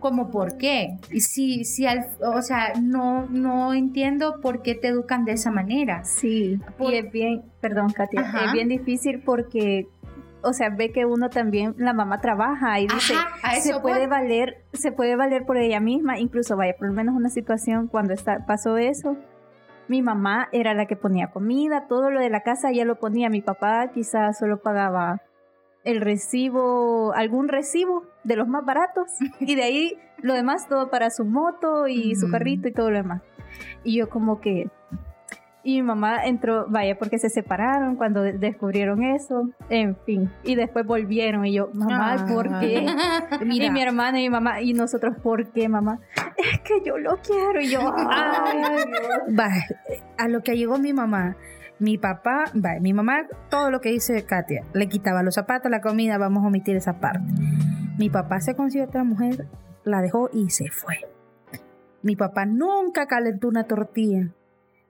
Speaker 1: como ¿por qué? Y si, si al, o sea, no, no entiendo por qué te educan de esa manera.
Speaker 8: Sí,
Speaker 1: Por-
Speaker 8: y es bien, perdón Katia,
Speaker 1: Ajá.
Speaker 8: es bien difícil porque, o sea, ve que uno también, la mamá trabaja y dice,
Speaker 1: Ajá,
Speaker 8: se puede
Speaker 1: voy.
Speaker 8: valer, se puede valer por ella misma, incluso vaya, por lo menos una situación cuando está, pasó eso, mi mamá era la que ponía comida, todo lo de la casa ella lo ponía, mi papá quizás solo pagaba el recibo, algún recibo de los más baratos y de ahí lo demás todo para su moto y su
Speaker 1: Ujú.
Speaker 8: carrito y todo lo demás. Y yo como que y mi mamá entró, vaya, porque se separaron cuando de- descubrieron eso, en fin. Y después volvieron y yo, mamá,
Speaker 3: Ah.
Speaker 8: ¿por qué?
Speaker 3: Mira.
Speaker 8: Y mi hermana y mi mamá, y nosotros, ¿por qué, mamá? Es que yo lo quiero. Y yo, ay, Dios.
Speaker 3: Va, a lo que llegó mi mamá. Mi papá, va, mi mamá, todo lo que dice Katia, le quitaba los zapatos, la comida, vamos a omitir esa parte. Mi papá se consiguió otra mujer, la dejó y se fue. Mi papá nunca calentó una tortilla.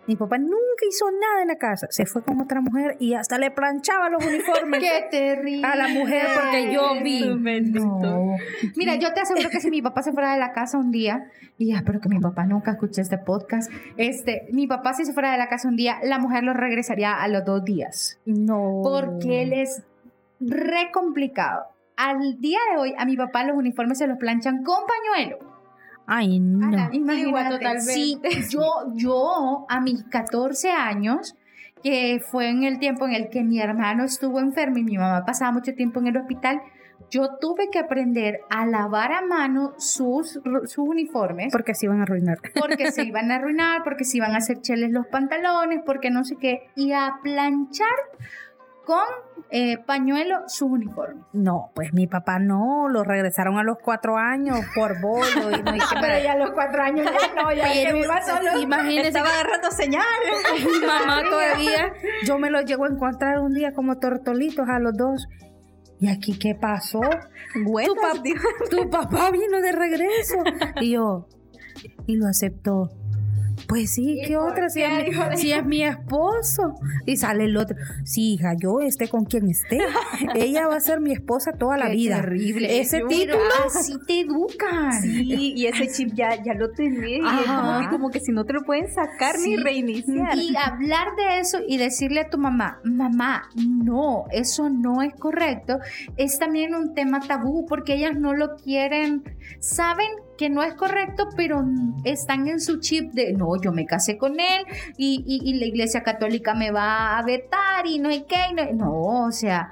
Speaker 3: Mi papá nunca hizo nada en la casa. Se fue con otra mujer y hasta le planchaba los uniformes
Speaker 1: Qué terrible.
Speaker 3: a la mujer porque yo vi.
Speaker 1: No. Mira, yo te aseguro que si mi papá se fuera de la casa un día, y ya espero que mi papá nunca escuche este podcast, este, mi papá si se fuera de la casa un día, la mujer lo regresaría a los dos días.
Speaker 3: No.
Speaker 1: Porque él es re complicado. Al día de hoy, a mi papá los uniformes se los planchan con pañuelo.
Speaker 3: Ay, no.
Speaker 1: Imagínate,
Speaker 2: totalmente.
Speaker 1: sí, yo, yo a mis 14 años, que fue en el tiempo en el que mi hermano estuvo enfermo y mi mamá pasaba mucho tiempo en el hospital, yo tuve que aprender a lavar a mano sus, sus uniformes.
Speaker 3: Porque se iban a arruinar.
Speaker 1: Porque se iban a arruinar, porque se iban a hacer cheles los pantalones, porque no sé qué. Y a planchar con eh, pañuelo sus uniformes.
Speaker 3: No, pues mi papá no, lo regresaron a los cuatro años por bolo y no
Speaker 1: Pero ya a los cuatro años ya no, ya
Speaker 3: Pero,
Speaker 1: que solo.
Speaker 3: imagínese
Speaker 8: Estaba agarrando señales.
Speaker 3: mi mamá todavía, yo me lo llego a encontrar un día como tortolitos a los dos. ¿Y aquí qué pasó? Tu, pap- tu papá vino de regreso. Y yo, y lo aceptó. Pues sí, ¿qué otra? Si es, mi, si es mi esposo. Y sale el otro. Sí, hija, yo esté con quien esté. Ella va a ser mi esposa toda la
Speaker 1: Qué
Speaker 3: vida.
Speaker 1: terrible.
Speaker 3: Ese título.
Speaker 1: Así te educan.
Speaker 8: Sí, y ese chip ya, ya lo tenés. Y es como que, como que si no te lo pueden sacar ni
Speaker 1: Sí.
Speaker 8: reiniciar.
Speaker 1: Y hablar de eso y decirle a tu mamá, mamá, no, eso no es correcto, es también un tema tabú porque ellas no lo quieren, saben que no es correcto, pero están en su chip de, no, yo me casé con él y, y- y la iglesia católica me va a vetar y no hay qué, y no, no, o sea,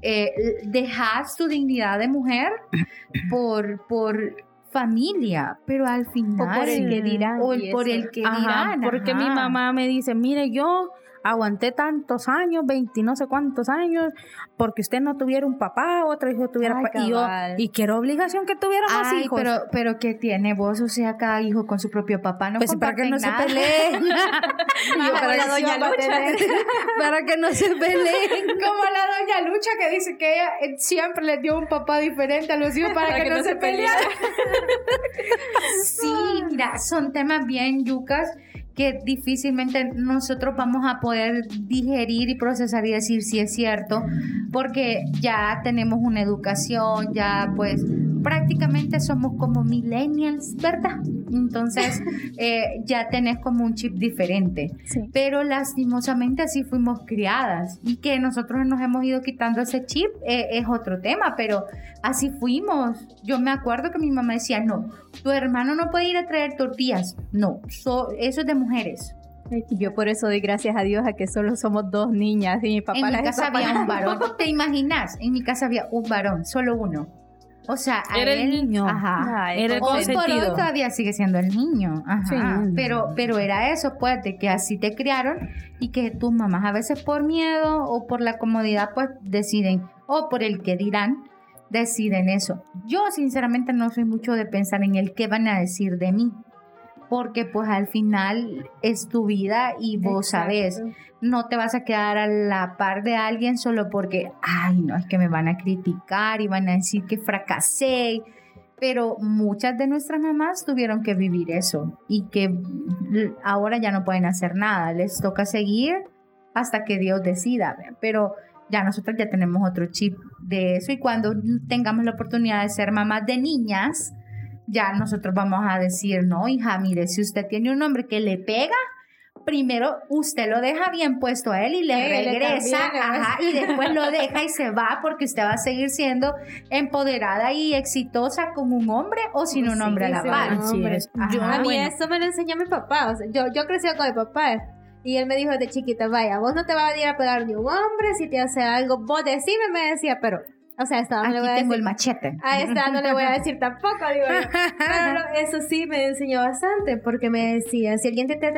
Speaker 1: eh, dejas tu dignidad de mujer por, por familia, pero al final...
Speaker 8: O por el que dirán.
Speaker 1: O por el que
Speaker 3: Ajá,
Speaker 1: dirán.
Speaker 3: porque mi mamá me dice, mire, yo aguanté tantos años, 20 no sé cuántos años, porque usted no tuviera un papá, otro hijo tuviera
Speaker 8: Ay,
Speaker 3: y yo, y quiero obligación que tuviera más
Speaker 1: Ay,
Speaker 3: hijos.
Speaker 1: pero, pero ¿qué tiene vos? O sea, cada hijo con su propio papá no
Speaker 3: pues para que no se peleen. Yo, para,
Speaker 1: la doña Lucha.
Speaker 3: para que no se peleen.
Speaker 1: Como la doña Lucha que dice que ella eh, siempre le dio un papá diferente a los hijos para, que, no, se pelearan. sí, mira, son temas bien yucas que difícilmente nosotros vamos a poder digerir y procesar y decir si es cierto, porque ya tenemos una educación, ya pues prácticamente somos como millennials, ¿verdad? Entonces eh, ya tenés como un chip diferente.
Speaker 8: Sí.
Speaker 1: Pero lastimosamente así fuimos criadas y que nosotros nos hemos ido quitando ese chip eh, es otro tema, pero así fuimos. Yo me acuerdo que mi mamá decía, no, tu hermano no puede ir a traer tortillas, no, so- eso es de mujeres.
Speaker 8: Yo por eso doy gracias a Dios a que solo somos dos niñas y mi papá
Speaker 1: en mi casa había un varón, ¿te imaginas? En mi casa había un varón, solo uno. O sea, a
Speaker 3: Era el niño.
Speaker 1: Ajá.
Speaker 8: Ay,
Speaker 3: Era el
Speaker 1: Hoy por hoy todavía sigue siendo el niño, ajá.
Speaker 3: Sí.
Speaker 1: Pero, pero era eso, pues, de que así te criaron y que tus mamás a veces por miedo o por la comodidad, pues deciden, o por el que dirán, deciden eso. Yo sinceramente no soy mucho de pensar en el qué van a decir de mí. Porque pues al final es tu vida y vos sabés, no te vas a quedar a la par de alguien solo porque, ay, no, es que me van a criticar y van a decir que fracasé. Pero muchas de nuestras mamás tuvieron que vivir eso y que ahora ya no pueden hacer nada, les toca seguir hasta que Dios decida, pero ya nosotros ya tenemos otro chip de eso y cuando tengamos la oportunidad de ser mamás de niñas, ya nosotros vamos a decir, no, hija, mire, si usted tiene un hombre que le pega, primero usted lo deja bien puesto a él y le regresa, ajá, y después lo deja y se va porque usted va a seguir siendo empoderada y exitosa con un hombre o sin un hombre a la par.
Speaker 2: a mí eso me lo enseñó mi papá, o sea, yo, yo crecí con mi papá. Y él me dijo de chiquita, vaya, vos no te vas a ir a pegar ni un hombre, si te hace algo, vos decime, me decía, pero o sea, esta
Speaker 1: no le voy a tengo el machete.
Speaker 2: A esta no le voy a decir tampoco, digo yo. Pero eso sí me enseñó bastante, porque me decía, si alguien te, te,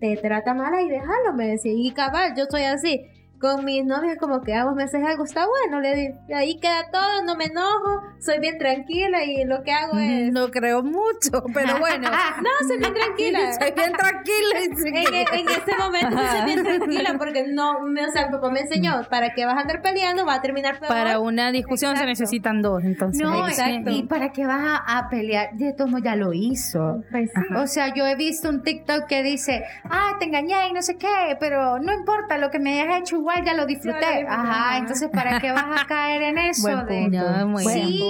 Speaker 2: te trata mal, ahí déjalo, me decía. Y cabal, yo soy así con mis novias como que, ah, vos me haces algo, está bueno, le digo, ahí queda todo, no me enojo, soy bien tranquila y lo que hago es...
Speaker 3: No creo mucho, pero bueno.
Speaker 2: no, soy bien tranquila.
Speaker 3: soy bien tranquila.
Speaker 2: En, en, ese momento soy bien tranquila porque no, me, o sea, el papá me enseñó, para que vas a andar peleando, va a terminar peor.
Speaker 3: Para una discusión se necesitan dos, entonces.
Speaker 1: No, exacto. Y para qué vas a, pelear, de tomo ya lo hizo. Pues o sea, yo he visto un TikTok que dice, ah, te engañé y no sé qué, pero no importa lo que me hayas hecho igual ya lo disfruté. Ajá, entonces ¿para qué vas a caer en eso?
Speaker 3: Buen punto, sí,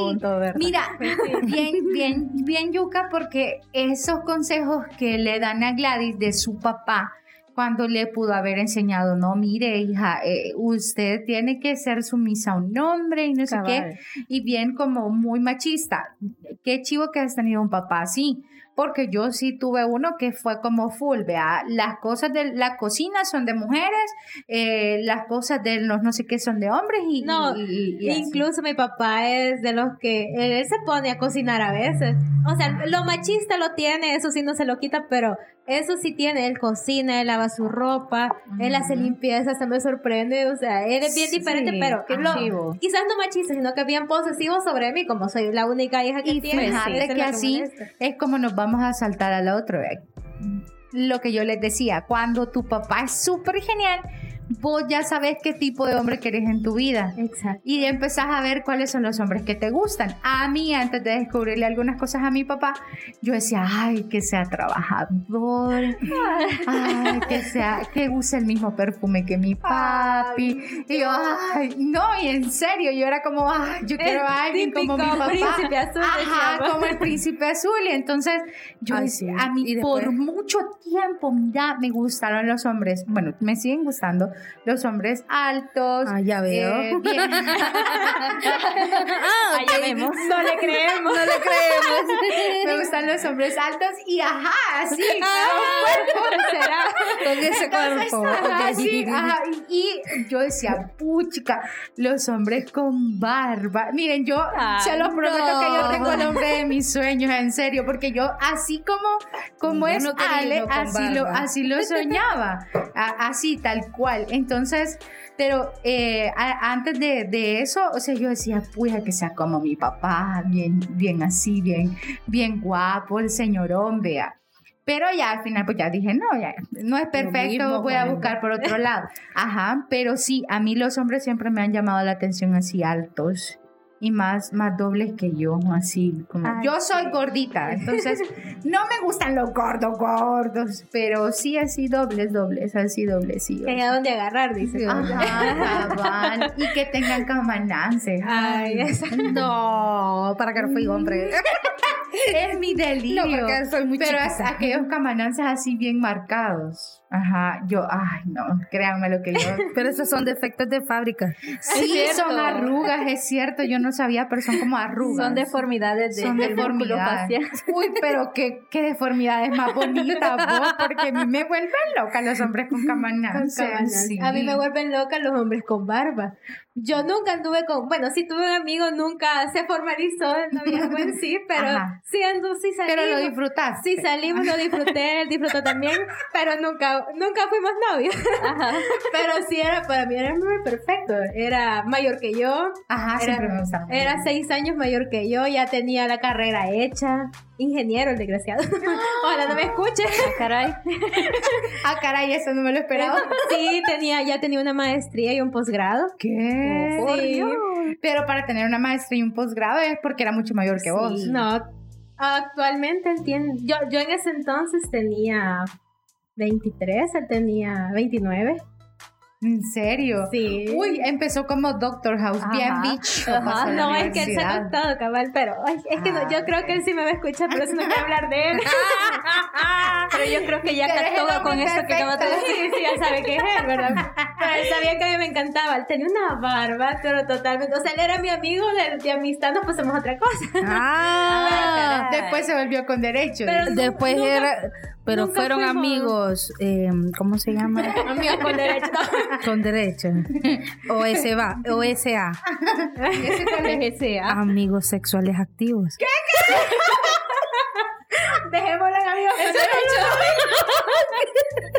Speaker 1: mira, bien, bien, bien yuca porque esos consejos que le dan a Gladys de su papá cuando le pudo haber enseñado, no, mire, hija, eh, usted tiene que ser sumisa a un hombre y no sé qué, y bien como muy machista. Qué chivo que has tenido un papá así porque yo sí tuve uno que fue como full, vea, las cosas de la cocina son de mujeres, eh, las cosas de los no sé qué son de hombres y...
Speaker 2: No, incluso mi papá es de los que él se pone a cocinar a veces. O sea, lo machista lo tiene, eso sí no se lo quita, pero eso sí tiene, él cocina, él lava su ropa, él hace limpieza, se me sorprende, o sea, él es bien diferente, pero quizás no machista, sino que bien posesivo sobre mí, como soy la única hija que
Speaker 1: y
Speaker 2: tiene.
Speaker 1: Fíjate que así es como nos vamos a saltar al otro. Lo que yo les decía, cuando tu papá es súper genial, vos ya sabes qué tipo de hombre querés en tu vida.
Speaker 2: Exacto.
Speaker 1: Y empezás a ver cuáles son los hombres que te gustan. A mí, antes de descubrirle algunas cosas a mi papá, yo decía, ay, que sea trabajador, ay, que sea, que use el mismo perfume que mi papi. Y yo, ay, no, y en serio, yo era como, ay, yo quiero a alguien como mi papá.
Speaker 2: príncipe azul.
Speaker 1: Ajá, como el príncipe azul. Y entonces, yo decía, a mí por mucho tiempo, mira, me gustaron los hombres. Bueno, me siguen gustando los hombres altos.
Speaker 3: Ah, ya veo.
Speaker 1: Eh, bien.
Speaker 2: ah, ya vemos.
Speaker 3: No le creemos. No le creemos.
Speaker 1: Me gustan los hombres altos y ajá, sí.
Speaker 3: será. Con ese cuerpo.
Speaker 1: Sí, ajá. Y yo decía, puchica, los hombres con barba. Miren, yo se los prometo que yo tengo el hombre de mis sueños, en serio, porque yo así como, como es Ale, así lo, así lo soñaba. así, tal cual. Entonces, pero eh, antes de, eso, o sea, yo decía, puya, que sea como mi papá, bien, bien así, bien, bien guapo, el señorón, vea. Pero ya al final, pues ya dije, no, ya no es perfecto, voy a buscar por otro lado. Ajá, pero sí, a mí los hombres siempre me han llamado la atención así altos y más, más dobles que yo, así como yo soy gordita, entonces no me gustan los gordos gordos, pero sí así dobles, dobles, así dobles, sí.
Speaker 2: Que a dónde agarrar, dice.
Speaker 1: Ajá, y que tengan camanances.
Speaker 2: Ay,
Speaker 3: no, para que no fui hombre.
Speaker 1: es mi delirio.
Speaker 3: No, porque soy muy
Speaker 1: Pero aquellos camanances así bien marcados. Ajá, yo, ay, no, créanme lo que yo.
Speaker 3: Pero esos son defectos de fábrica.
Speaker 1: Sí, son arrugas, es cierto, yo no sabía, pero son como arrugas.
Speaker 2: Son deformidades de
Speaker 1: Son deformidades. Uy, pero qué, qué deformidades más bonitas vos, porque a mí me vuelven loca los hombres con camanances.
Speaker 2: A mí me vuelven loca los hombres con barba. Yo nunca anduve con, bueno, sí tuve un amigo, nunca se formalizó el noviazgo en sí, pero sí, sí salimos.
Speaker 1: Pero lo disfrutaste.
Speaker 2: Sí salimos, lo disfruté, él disfrutó también, pero nunca pero nunca fuimos novios. pero sí era, para mí era el perfecto. Era mayor que yo.
Speaker 1: Ajá,
Speaker 2: era,
Speaker 1: siempre me gustaba.
Speaker 2: Era seis años mayor que yo, ya tenía la carrera hecha. Ingeniero, el desgraciado. Ojalá no me escuche.
Speaker 8: Caray.
Speaker 1: Ah, caray, eso no me lo esperaba.
Speaker 2: Sí, tenía, ya tenía una maestría y un posgrado.
Speaker 1: ¿Qué?
Speaker 2: Sí.
Speaker 1: Pero para tener una maestría y un posgrado es porque era mucho mayor que vos.
Speaker 2: No, actualmente yo, yo en ese entonces tenía 23, él tenía 29.
Speaker 1: ¿En serio?
Speaker 2: Sí.
Speaker 1: Uy, empezó como Doctor House, bien
Speaker 2: Ajá.
Speaker 1: bitch.
Speaker 2: Ajá, no, es que él se ha cabal, pero ay, es que no, yo creo que él sí me va a escuchar, pero eso no voy a hablar de él.
Speaker 8: Pero yo creo que ya cató con esto que de
Speaker 1: perfecto.
Speaker 8: decir.
Speaker 2: Sí, sí, ya sabe que es él, ¿verdad? Pero él sabía que a mí me encantaba. Él tenía una barba, pero totalmente. O sea, él era mi amigo de, de amistad, nos pusimos otra cosa.
Speaker 3: Ah,
Speaker 1: Después se volvió con derechos.
Speaker 2: Pero
Speaker 3: después
Speaker 2: nunca-
Speaker 3: era, pero
Speaker 2: nunca
Speaker 3: fueron
Speaker 2: fuimos-
Speaker 3: amigos, eh, ¿cómo se llama?
Speaker 2: Amigos con derecho.
Speaker 3: Con derecho. OSA, OSA,
Speaker 1: ¿Ese cuál es?
Speaker 2: sea.
Speaker 3: amigos sexuales activos.
Speaker 2: Dejémoslo en amigos con derecho.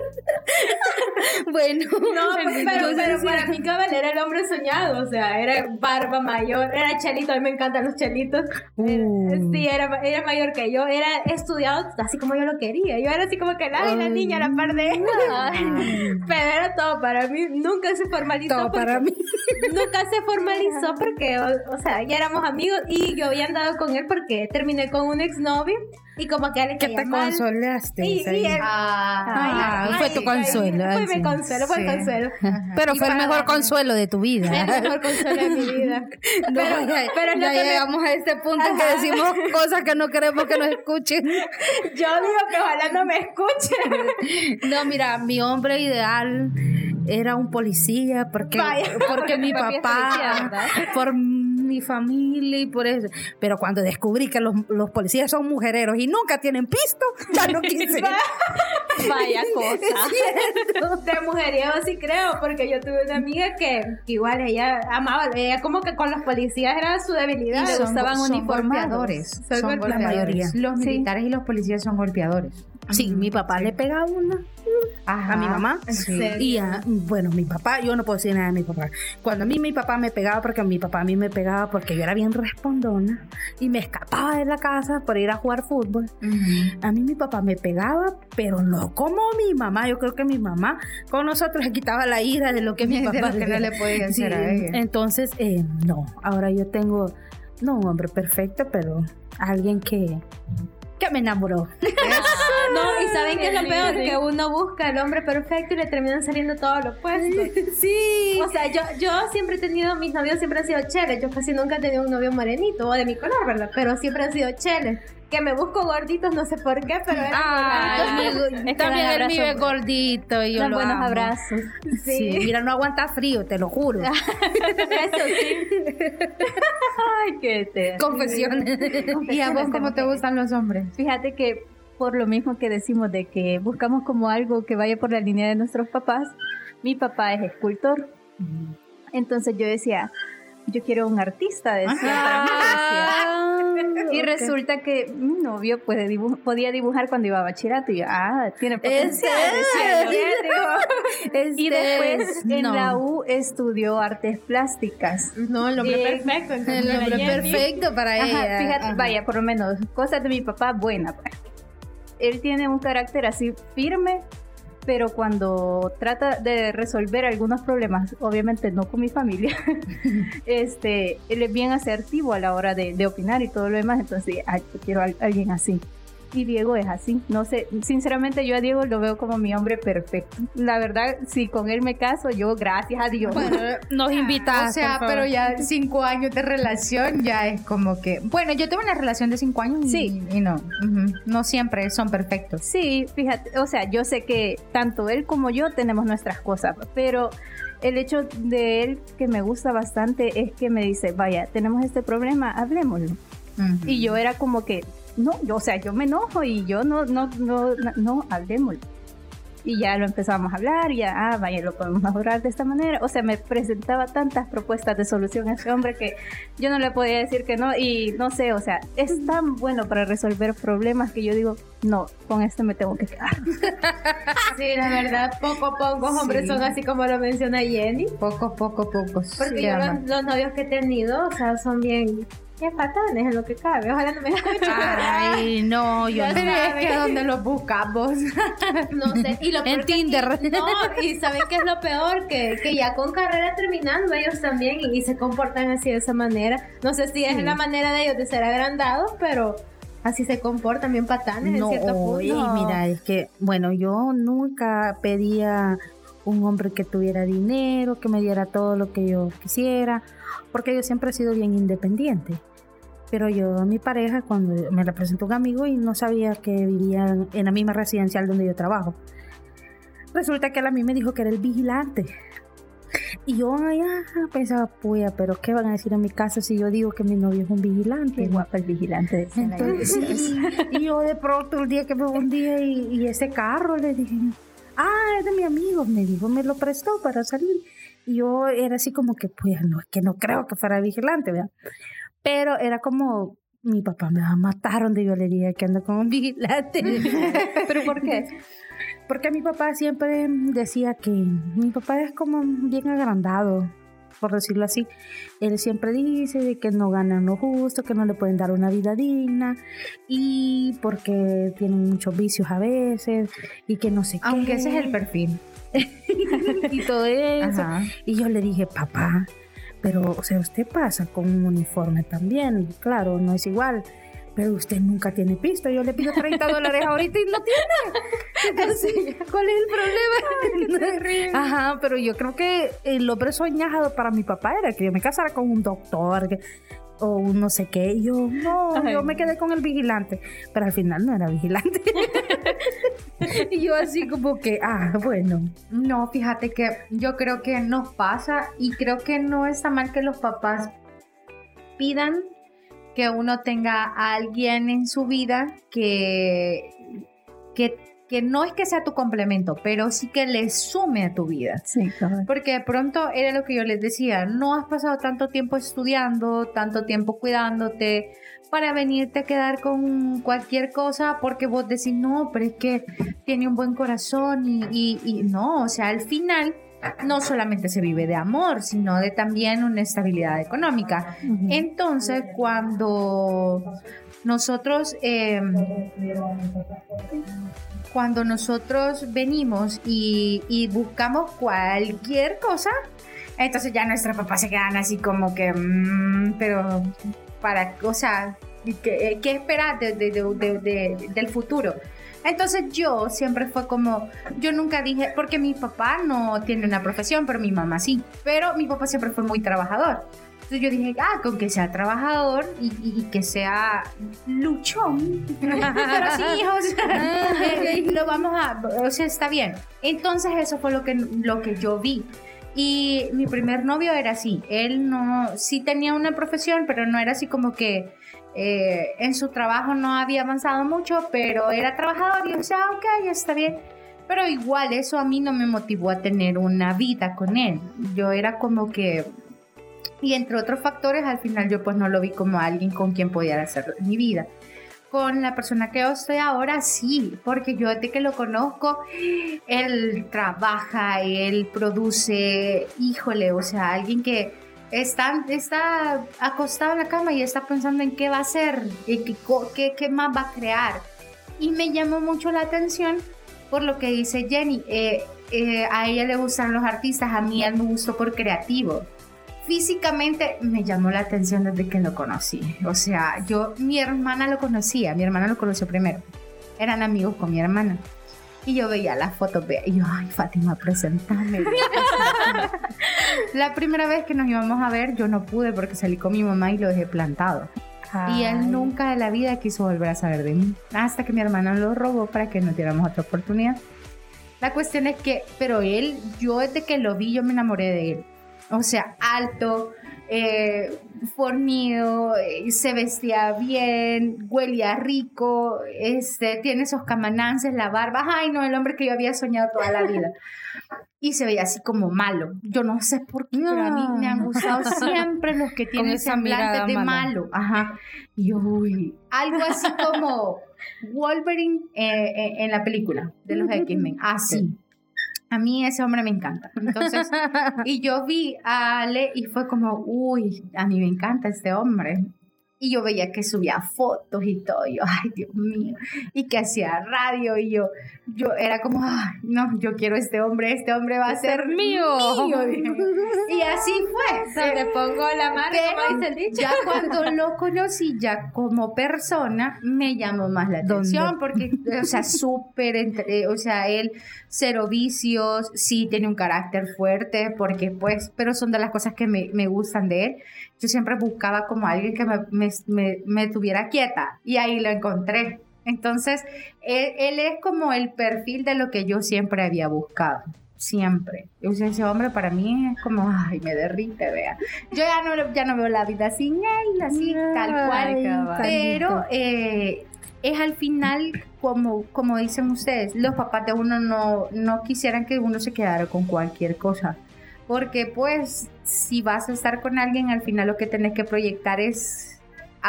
Speaker 3: Bueno,
Speaker 2: No, pues, pero, pero para mí cabal era el hombre soñado, o sea, era barba mayor, era chelito, a mí me encantan los chelitos.
Speaker 3: Uh.
Speaker 2: Era- sí, era, era mayor que yo, era estudiado así como yo lo quería. Yo era así como que la, la niña la par de. Pero era todo para mí, nunca se formalizó.
Speaker 3: todo para mí.
Speaker 2: Nunca se formalizó porque, o, o sea, ya éramos amigos y yo había andado con él porque terminé con un exnovio y como que a él le
Speaker 3: Que te
Speaker 2: mal.
Speaker 3: consolaste.
Speaker 2: Y, y él,
Speaker 3: Ah,
Speaker 2: Ay,
Speaker 3: fue
Speaker 2: ay,
Speaker 3: tu consuelo.
Speaker 2: Fue
Speaker 3: ay, sí.
Speaker 2: mi consuelo, fue el consuelo.
Speaker 3: Pero
Speaker 2: Y
Speaker 3: fue el mejor
Speaker 2: darme-
Speaker 3: consuelo de tu vida.
Speaker 2: Fue el mejor consuelo de mi vida.
Speaker 3: No,
Speaker 2: pero,
Speaker 3: ya,
Speaker 2: pero es lo
Speaker 3: ya
Speaker 2: que me-
Speaker 3: llegamos a este punto en que decimos cosas que no queremos que nos escuchen.
Speaker 2: yo digo que ojalá no me escuchen.
Speaker 3: No, mira, mi hombre ideal era un policía porque,
Speaker 2: Vaya.
Speaker 3: porque mi papá, por mi familia y por eso. Pero cuando descubrí que los, los policías son mujereros y nunca tienen pisto, ya no quise.
Speaker 8: Vaya cosa.
Speaker 2: De mujeriego sí creo, porque yo tuve una amiga que, que igual ella amaba, ella como que con los policías era su debilidad.
Speaker 3: Y
Speaker 8: le
Speaker 3: son-
Speaker 8: gustaban
Speaker 1: son
Speaker 8: uniformados.
Speaker 1: golpeadores.
Speaker 2: Son
Speaker 1: Son
Speaker 2: golpeadores.
Speaker 3: La mayoría.
Speaker 1: Los
Speaker 8: Sí.
Speaker 1: militares y los policías son golpeadores.
Speaker 3: Sí, mi papá le pegaba una
Speaker 1: Ajá.
Speaker 3: a mi mamá.
Speaker 1: Sí.
Speaker 3: Y a, bueno, mi papá, yo no puedo decir nada de mi papá. Cuando a mí mi papá me pegaba, porque mi papá a mí me pegaba porque yo era bien respondona y me escapaba de la casa para ir a jugar fútbol. A mí mi papá me pegaba, pero no como mi mamá. Yo creo que mi mamá con nosotros le quitaba la ira de lo que mi papá
Speaker 1: lo que no le podía hacer a ella.
Speaker 3: Entonces, eh, no, ahora yo tengo, no un hombre perfecto, pero alguien que, que me enamoró.
Speaker 2: No, y saben qué es lo peor, que uno busca al hombre perfecto y le terminan saliendo todo lo opuesto.
Speaker 3: Sí.
Speaker 2: O sea, yo, yo siempre he tenido, mis novios siempre han sido cheles. Yo casi nunca he tenido un novio morenito o de mi color, ¿verdad? Pero siempre han sido cheles. Que me busco gorditos, no sé por qué, pero
Speaker 3: Ay,
Speaker 8: Es que
Speaker 3: también él vive gordito y yo lo
Speaker 8: buenos
Speaker 3: amo.
Speaker 8: abrazos.
Speaker 3: Sí. mira, no aguanta frío, te lo juro.
Speaker 2: Eso sí.
Speaker 8: Ay, qué te.
Speaker 3: Confesiones.
Speaker 1: ¿Y a vos cómo te gustan los hombres?
Speaker 8: Fíjate que por lo mismo que decimos de que buscamos como algo que vaya por la línea de nuestros papás, mi papá es escultor. Entonces yo decía, yo quiero un artista, decía. para mí, decía. Y resulta que mi novio puede podía dibujar cuando iba a bachillerato. Y yo, ah, tiene potencial.
Speaker 3: Este,
Speaker 8: Y después en
Speaker 3: no.
Speaker 8: la U estudió artes plásticas.
Speaker 2: No, el hombre
Speaker 8: Eh,
Speaker 2: perfecto.
Speaker 3: El hombre perfecto para
Speaker 8: Ajá,
Speaker 3: ella.
Speaker 8: fíjate,
Speaker 3: Ajá.
Speaker 8: vaya, por lo menos, cosas de mi papá buena. pues. Él tiene un carácter así firme, pero cuando trata de resolver algunos problemas, obviamente no con mi familia, este, él es bien asertivo a la hora de, de opinar y todo lo demás, entonces, ay, yo quiero a alguien así. Y Diego es así. No sé, sinceramente yo a Diego lo veo como mi hombre perfecto. La verdad, si con él me caso, yo gracias a Dios.
Speaker 3: Bueno, nos invitas.
Speaker 1: O sea, pero ya cinco años de relación ya es como que... Bueno, yo tuve una relación de cinco años y,
Speaker 8: Sí.
Speaker 1: y no. No siempre son perfectos.
Speaker 8: Sí, fíjate, o sea, yo sé que tanto él como yo tenemos nuestras cosas, pero el hecho de él que me gusta bastante es que me dice, vaya, tenemos este problema, hablemoslo. Y yo era como que, no, yo, o sea, yo me enojo y yo no, no, no, no, no, hablemoslo. Y ya lo empezamos a hablar, y ya, ah, vaya, lo podemos mejorar de esta manera. O sea, me presentaba tantas propuestas de solución a ese hombre que yo no le podía decir que no. Y no sé, o sea, es tan bueno para resolver problemas que yo digo, no, con este me tengo que quedar.
Speaker 9: Sí, la verdad, poco a poco hombres son así como lo menciona Jenny.
Speaker 1: Poco, poco, poco.
Speaker 9: Porque yo los, los novios que he tenido, o sea, son bien... Qué patanes en lo que cabe. Ojalá no me escuchen.
Speaker 3: Ay, no, yo no.
Speaker 1: Pero es que donde los buscamos.
Speaker 9: No sé. Y lo peor
Speaker 3: En
Speaker 9: que-
Speaker 3: Tinder.
Speaker 9: no, y saben qué es lo peor, que, que ya con carrera terminando ellos también y, y se comportan así de esa manera. No sé si es la manera de ellos de ser agrandados, pero así se comportan bien patanes
Speaker 3: No,
Speaker 9: en cierto punto.
Speaker 3: oye, mira, es que, bueno, yo nunca pedía un hombre que tuviera dinero, que me diera todo lo que yo quisiera, porque yo siempre he sido bien independiente. Pero yo a mi pareja, cuando me la presentó un amigo y no sabía que vivía en la misma residencial donde yo trabajo, resulta que él a mí me dijo que era el vigilante. Y yo ah, pensaba, puya, pero ¿qué van a decir en mi casa si yo digo que mi novio es un vigilante?
Speaker 8: Qué guapa el vigilante.
Speaker 3: Entonces, sí, y yo de pronto el día que me un día y, y ese carro le dije, ah, es de mi amigo, me dijo, me lo prestó para salir. Y yo era así como que, pues no, es que no creo que fuera vigilante, ¿verdad? Pero era como, mi papá me va a matar donde yo le diga que ando con un vigilante.
Speaker 8: ¿Pero por qué?
Speaker 3: Porque mi papá siempre decía que mi papá es como bien agrandado, por decirlo así. Él siempre dice de que no ganan lo justo, que no le pueden dar una vida digna y porque tienen muchos vicios a veces y que no sé qué.
Speaker 1: Aunque ese es el perfil.
Speaker 3: y todo eso.
Speaker 1: Ajá.
Speaker 3: Y yo le dije, papá, pero, o sea, usted pasa con un uniforme también, claro, no es igual. Pero usted nunca tiene pisto. Yo le pido 30 dólares ahorita y no tiene. Entonces, ¿cuál es el problema? Ajá, pero yo creo que el hombre soñado para mi papá era que yo me casara con un doctor que- o un no sé qué. Y yo, no,
Speaker 8: Ay,
Speaker 3: yo me quedé con el vigilante. Pero al final no era vigilante. y yo así como que, ah, bueno.
Speaker 1: No, fíjate que yo creo que nos pasa y creo que no está mal que los papás pidan que uno tenga a alguien en su vida que, que, que no es que sea tu complemento, pero sí que le sume a tu vida.
Speaker 8: Sí, cabal.
Speaker 1: Porque de pronto era lo que yo les decía, no has pasado tanto tiempo estudiando, tanto tiempo cuidándote para venirte a quedar con cualquier cosa porque vos decís, no, pero es que tiene un buen corazón y, y- y no, o sea, al final no solamente se vive de amor, sino de también una estabilidad económica. Entonces, cuando nosotros... em, cuando nosotros venimos y, y buscamos cualquier cosa, entonces ya nuestros papás se quedan así como que, mm, pero para, o sea, ¿qué, qué esperas de- de- de- de- de- del futuro? Entonces yo siempre fue como, yo nunca dije, porque mi papá no tiene una profesión, pero mi mamá sí, pero mi papá siempre fue muy trabajador. Entonces yo dije, ah, con que sea trabajador y, y- y que sea luchón. Pero sí, o sea, lo vamos a, o sea, está bien. Entonces eso fue lo que, lo que yo vi. Y mi primer novio era así. Él no, sí tenía una profesión, pero no era así como que eh, en su trabajo no había avanzado mucho, pero era trabajador y yo decía, ah, ok, está bien. Pero igual eso a mí no me motivó a tener una vida con él. Yo era como que y entre otros factores, al final yo pues no lo vi como alguien con quien pudiera hacer mi vida. Con la persona que yo estoy ahora, sí, porque yo desde que lo conozco, él trabaja, él produce, híjole, o sea, alguien que está, está acostado en la cama y está pensando en qué va a hacer, co- qué, qué más va a crear. Y me llamó mucho la atención por lo que dice Jenny. eh, eh, a ella le gustan los artistas, a mí él me gustó por creativo físicamente me llamó la atención desde que lo conocí. O sea, yo, mi hermana lo conocía, mi hermana lo conoció primero. Eran amigos con mi hermana. Y yo veía las fotos, veía, y yo, ay, Fátima, presentame. la primera vez que nos íbamos a ver, yo no pude porque salí con mi mamá y lo dejé plantado. Y él nunca de la vida quiso volver a saber de mí. Hasta que mi hermana lo robó para que nos diéramos otra oportunidad. La cuestión es que, pero él, yo desde que lo vi, yo me enamoré de él. O sea, alto, eh, fornido, eh, se vestía bien, huelía rico, este, tiene esos camanances, la barba. Ay, no, el hombre que yo había soñado toda la vida. Y se veía así como malo. Yo no sé por qué, pero a mí me han gustado siempre los que tienen semblante de malo. Ajá. Y yo, uy, algo así como Wolverine eh, eh, en la película de los X-Men. Así. A mí ese hombre me encanta. Entonces, y yo vi a Ale y fue como, uy, a mí me encanta este hombre. Y yo veía que subía fotos y todo. Y yo, ay, Dios mío. Y que hacía radio. Y yo, yo era como, ay, no, yo quiero este hombre. Este hombre va a ser mío. dije. Y así fue.
Speaker 2: Donde pongo la mano, como dice el dicho.
Speaker 1: ya cuando lo conocí, ya como persona, me llamó más la
Speaker 3: ¿Dónde?
Speaker 1: atención porque, o sea, súper, o sea, él cero vicios, sí tiene un carácter fuerte, porque pues, pero son de las cosas que me, me gustan de él. Yo siempre buscaba como alguien que me, me, me- me tuviera quieta y ahí lo encontré. Entonces, él, él es como el perfil de lo que yo siempre había buscado. Siempre. Ese hombre para mí es como, ay, me derrite, vea. Yo ya no, ya no veo la vida sin él, así, tal cual. Pero eh, es al final, como, como dicen ustedes, los papás de uno no, no quisieran que uno se quedara con cualquier cosa. Porque pues, si vas a estar con alguien, al final lo que tenés que proyectar es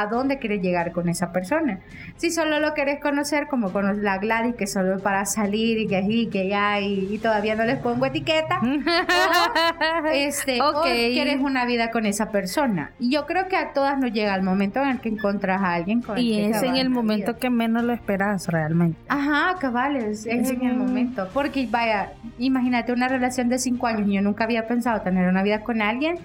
Speaker 1: a dónde quieres llegar con esa persona. Si solo lo querés conocer como con la Gladys, que solo es para salir y que sí, que ya, y, y todavía no les pongo etiqueta, o, este, o
Speaker 3: Ok.
Speaker 1: quieres una vida con esa persona. Y yo creo que a todas nos llega el momento en el que encontrás a alguien con el
Speaker 3: Y
Speaker 1: que
Speaker 3: es en el momento
Speaker 1: vida.
Speaker 3: que menos lo esperas realmente.
Speaker 1: Ajá, cabales, es en el momento. Porque vaya, imagínate una relación de cinco años y yo nunca había pensado tener una vida con alguien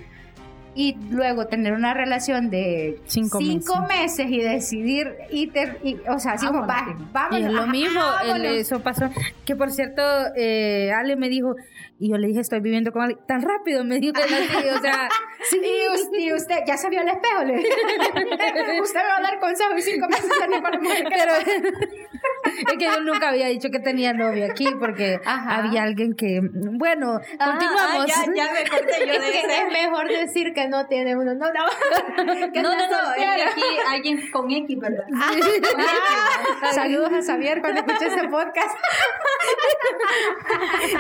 Speaker 1: y luego tener una relación de
Speaker 3: Cinco
Speaker 1: meses. y decidir y, ter- y- o sea, así como, va, vámonos,
Speaker 3: Y es lo mismo, el- eso pasó. Que por cierto, eh, Ale me dijo, y yo le dije, estoy viviendo con Ale. Tan rápido me dijo o sea,
Speaker 1: Y usted, y usted ya se vio al espejo, le usted me va a dar consejos y cinco meses para mujer
Speaker 3: pero es que yo nunca había dicho que tenía novio aquí porque
Speaker 1: Ajá.
Speaker 3: había alguien que, bueno, continuamos.
Speaker 2: Ah, ya, ya me corté yo de
Speaker 9: Es que
Speaker 2: ese.
Speaker 9: es mejor decir que no tiene uno. No, no. que
Speaker 8: No, no, no, es que aquí alguien con X, ¿verdad?
Speaker 1: Ah, Saludos a Xavier cuando escuche este podcast.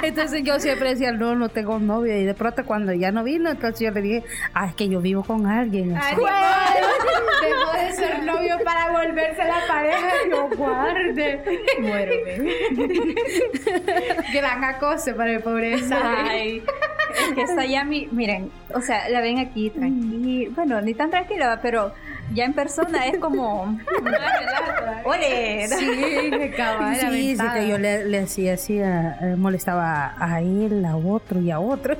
Speaker 3: Entonces yo siempre decía, no, no tengo novio. Y de pronto cuando ya no vino, entonces yo le dije, ah, es que yo vivo con alguien. así.
Speaker 1: Dejó de ser novio para volverse la pareja. Yo guarde.
Speaker 9: Muéreme.
Speaker 1: Gran acoso para el pobre.
Speaker 8: Ay, es que está ya mi, miren, o sea, la ven aquí tranquila, bueno, ni tan tranquila, pero ya en persona es como, ¡ole!
Speaker 1: Sí, cabal,
Speaker 3: Sí, sí, que yo le, le hacía así, a- eh, molestaba a él, a otro y a otro.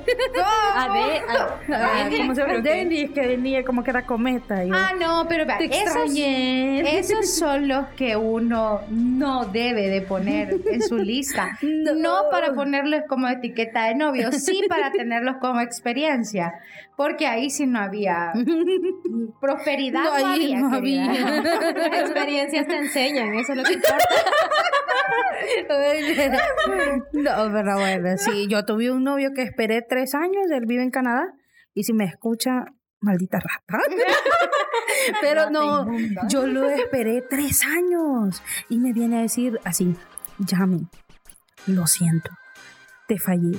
Speaker 8: A ver, a, a
Speaker 3: ¿Cómo se llama?
Speaker 8: pero que-
Speaker 3: venía como que era cometa. yo,
Speaker 1: Ah, no, pero vea, esos, esos son los que uno no debe de poner en su lista.
Speaker 3: No.
Speaker 1: No. para ponerlos como etiqueta de novio, sí para tenerlos como experiencia. Porque ahí sí no había prosperidad.
Speaker 3: No,
Speaker 1: No,
Speaker 3: ahí
Speaker 1: había,
Speaker 3: no había.
Speaker 9: Las experiencias te enseñan, eso es lo que importa.
Speaker 3: No, pero bueno, sí, yo tuve un novio que esperé tres años, él vive en Canadá, y si me escucha, maldita rata. Pero no, yo lo esperé tres años y me viene a decir así, Yami, lo siento, te fallé.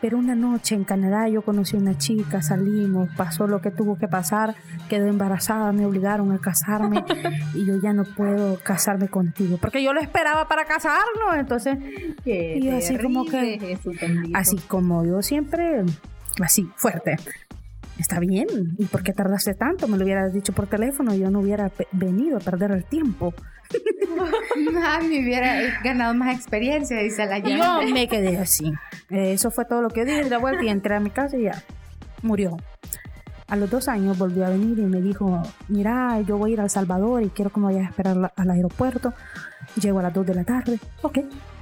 Speaker 3: Pero una noche en Canadá yo conocí a una chica, salimos, pasó lo que tuvo que pasar, quedó embarazada, me obligaron a casarme y yo ya no puedo casarme contigo, porque yo lo esperaba para casarnos, entonces y así como que así como yo siempre así fuerte está bien y por qué tardaste tanto me lo hubieras dicho por teléfono yo no hubiera venido a perder el tiempo.
Speaker 1: Ay, me hubiera ganado más experiencia, dice la llama.
Speaker 3: yo me quedé así. Eso fue todo lo que dije de la vuelta y entré a mi casa y ya murió. A los dos años volvió a venir y me dijo mira yo voy a ir a El Salvador y quiero que me vayas a esperar al aeropuerto llego a las dos de la tarde ok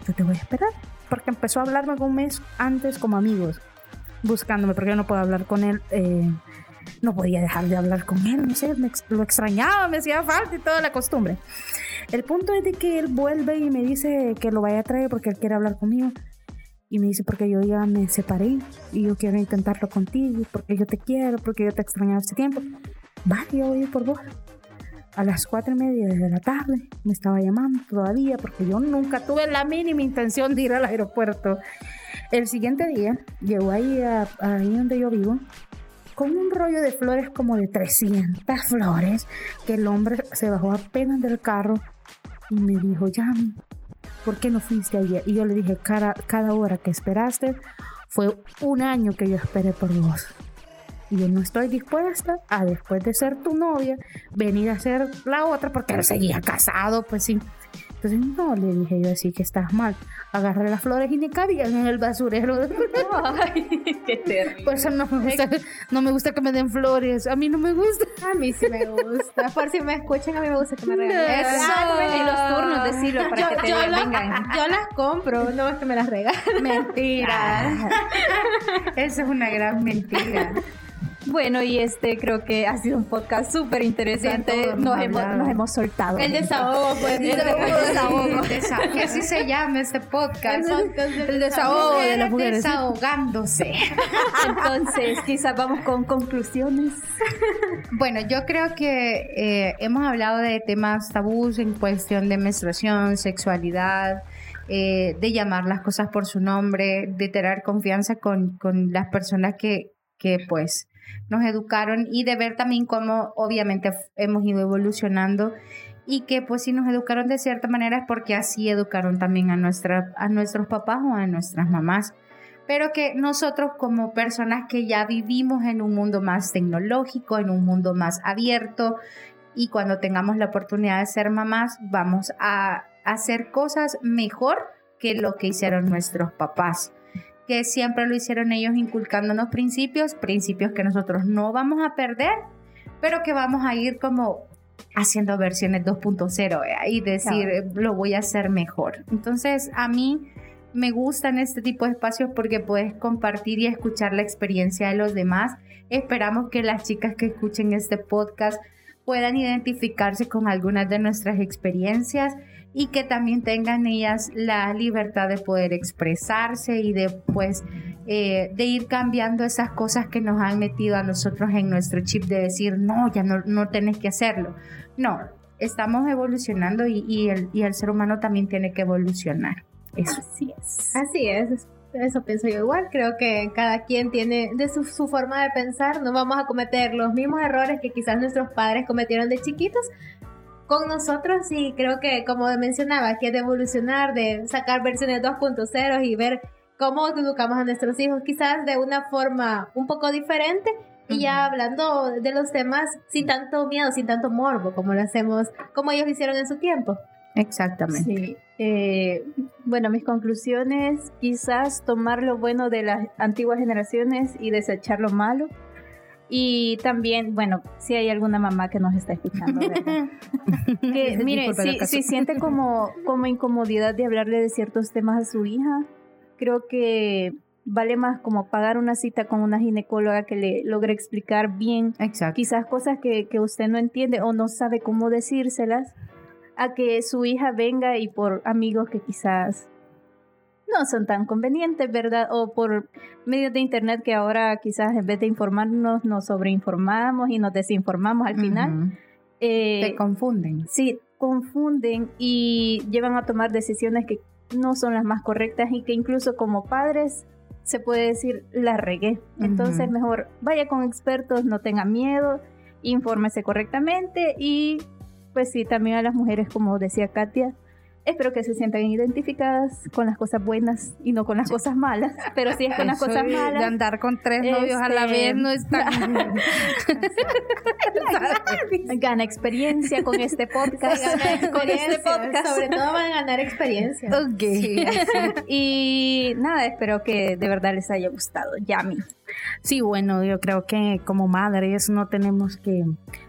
Speaker 3: yo te voy a esperar porque empezó a hablarme un mes antes como amigos buscándome porque yo no puedo hablar con él eh, no podía dejar de hablar con él no sé me lo extrañaba me hacía falta y toda la costumbre el punto es de que él vuelve y me dice que lo vaya a traer porque él quiere hablar conmigo Y me dice, porque yo ya me separé y yo quiero intentarlo contigo, porque yo te quiero, porque yo te he extrañado hace tiempo. Vale, yo voy por vos. A las cuatro y media de la tarde me estaba llamando todavía porque yo nunca tuve la mínima intención de ir al aeropuerto. El siguiente día llegó ahí, a- ahí donde yo vivo con un rollo de flores como de 300 flores que el hombre se bajó apenas del carro y me dijo, Yami, ¿por qué no fuiste ayer? Y yo le dije, cada, cada hora que esperaste fue un año que yo esperé por vos. Y yo no estoy dispuesta a, después de ser tu novia, venir a ser la otra porque él seguía casado, pues sí. Entonces, no, le dije yo, así que estás mal. Agarré las flores y ni cabían en el basurero.
Speaker 8: Ay, qué terrible.
Speaker 3: Por eso no me gusta, no me gusta que me den flores. A mí no me gusta.
Speaker 9: A mí sí me gusta. Por si me escuchan, a mí me gusta que me regalen.
Speaker 8: Eso. En los turnos, decirlo para
Speaker 9: Yo,
Speaker 8: que te
Speaker 9: yo la-
Speaker 8: vengan.
Speaker 9: yo las compro, no es que me las regalen.
Speaker 1: Mentira. Eso es una gran mentira.
Speaker 8: Bueno, y este creo que ha sido un podcast súper interesante. Nos hemos,
Speaker 1: hablado.
Speaker 8: nos hemos soltado.
Speaker 9: El desahogo, pues.
Speaker 1: El desahogo. Desa- Que así se llama este podcast.
Speaker 8: El desahogo de las mujeres.
Speaker 1: Desahogándose.
Speaker 8: Entonces, quizás vamos con conclusiones.
Speaker 1: Bueno, yo creo que eh, hemos hablado de temas tabús en cuestión de menstruación, sexualidad, eh, de llamar las cosas por su nombre, de tener confianza con, con las personas que, que pues nos educaron y de ver también cómo obviamente hemos ido evolucionando y que pues si nos educaron de cierta manera es porque así educaron también a, nuestra, a nuestros papás o a nuestras mamás. Pero que nosotros como personas que ya vivimos en un mundo más tecnológico, en un mundo más abierto, y cuando tengamos la oportunidad de ser mamás, vamos a hacer cosas mejor que lo que hicieron nuestros papás, que siempre lo hicieron ellos inculcándonos principios, principios que nosotros no vamos a perder, pero que vamos a ir como haciendo versiones 2.0 ¿eh? y decir, eh, lo voy a hacer mejor. Entonces, a mí me gustan este tipo de espacios porque puedes compartir y escuchar la experiencia de los demás. Esperamos que las chicas que escuchen este podcast puedan identificarse con algunas de nuestras experiencias y que también tengan ellas la libertad de poder expresarse y de pues eh, de ir cambiando esas cosas que nos han metido a nosotros en nuestro chip de decir no, ya no, no tenés que hacerlo. No, estamos evolucionando y, y el, y el ser humano también tiene que evolucionar. Eso.
Speaker 8: Así es.
Speaker 9: Así es, es- eso pienso yo igual. Creo que cada quien tiene de su, su forma de pensar. No vamos a cometer los mismos errores que quizás nuestros padres cometieron de chiquitos con nosotros y creo que como mencionaba, que es de evolucionar, de sacar versiones 2.0 y ver cómo educamos a nuestros hijos, quizás de una forma un poco diferente. Y ya hablando de los temas sin tanto miedo, sin tanto morbo, como lo hacemos, como ellos hicieron en su tiempo.
Speaker 1: Exactamente.
Speaker 8: Sí. Eh, bueno, mis conclusiones, quizás tomar lo bueno de las antiguas generaciones y desechar lo malo. Y también, bueno, si hay alguna mamá que nos está escuchando, ¿verdad? que mire, si, si siente como, como incomodidad de hablarle de ciertos temas a su hija, creo que vale más como pagar una cita con una ginecóloga que le logre explicar bien
Speaker 1: Exacto.
Speaker 8: quizás cosas que, que usted no entiende o no sabe cómo decírselas, a que su hija venga y por amigos que quizás no son tan convenientes, ¿verdad? O por medios de internet que ahora quizás en vez de informarnos nos sobreinformamos y nos desinformamos al final. Eh,
Speaker 1: Te confunden.
Speaker 8: sí, confunden y llevan a tomar decisiones que no son las más correctas y que incluso como padres se puede decir la regué. Entonces mejor vaya con expertos, no tenga miedo, infórmese correctamente y pues sí, también a las mujeres como decía Katia, espero que se sientan identificadas con las cosas buenas y no con las cosas malas, pero si es con las
Speaker 3: Eso
Speaker 8: cosas malas
Speaker 3: De andar con tres novios a la
Speaker 8: este,
Speaker 3: vez no es tan...
Speaker 8: gana experiencia con este podcast, con este podcast.
Speaker 9: Sobre todo van a ganar experiencia.
Speaker 3: Ok.
Speaker 8: Y nada, espero que de verdad les haya gustado. Yami.
Speaker 3: Sí, bueno, yo creo que como madres no tenemos que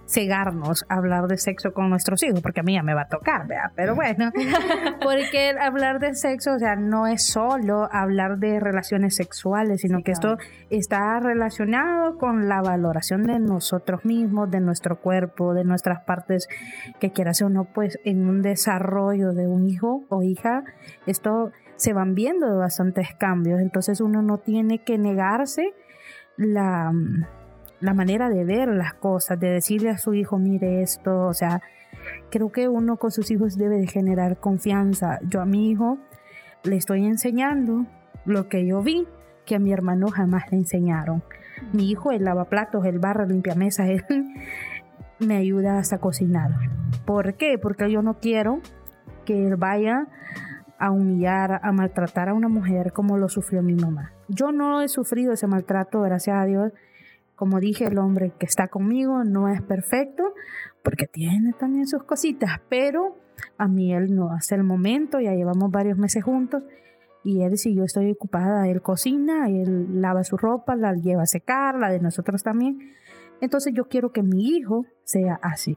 Speaker 3: cegarnos a hablar de sexo con nuestros hijos, porque a mí ya me va a tocar, ¿verdad? Pero bueno, porque hablar de sexo, o sea, no es solo hablar de relaciones sexuales, sino que esto está relacionado con la valoración de nosotros mismos, de nuestro cuerpo, de nuestras partes, que quieras o no, pues en un desarrollo de un hijo o hija, esto se van viendo bastantes cambios, entonces uno no tiene que negarse la la manera de ver las cosas, de decirle a su hijo, mire esto, o sea, creo que uno con sus hijos debe de generar confianza. Yo a mi hijo le estoy enseñando lo que yo vi que a mi hermano jamás le enseñaron. Mi hijo, él lava platos, él barra, limpia mesas, él me ayuda hasta cocinar. ¿Por qué? Porque yo no quiero que él vaya a humillar, a maltratar a una mujer como lo sufrió mi mamá. Yo no he sufrido ese maltrato, gracias a Dios, como dije, el hombre que está conmigo no es perfecto porque tiene también sus cositas, pero a mí él no hace el momento, ya llevamos varios meses juntos y él si yo estoy ocupada, él cocina, él lava su ropa, la lleva a secar, la de nosotros también. Entonces yo quiero que mi hijo sea así.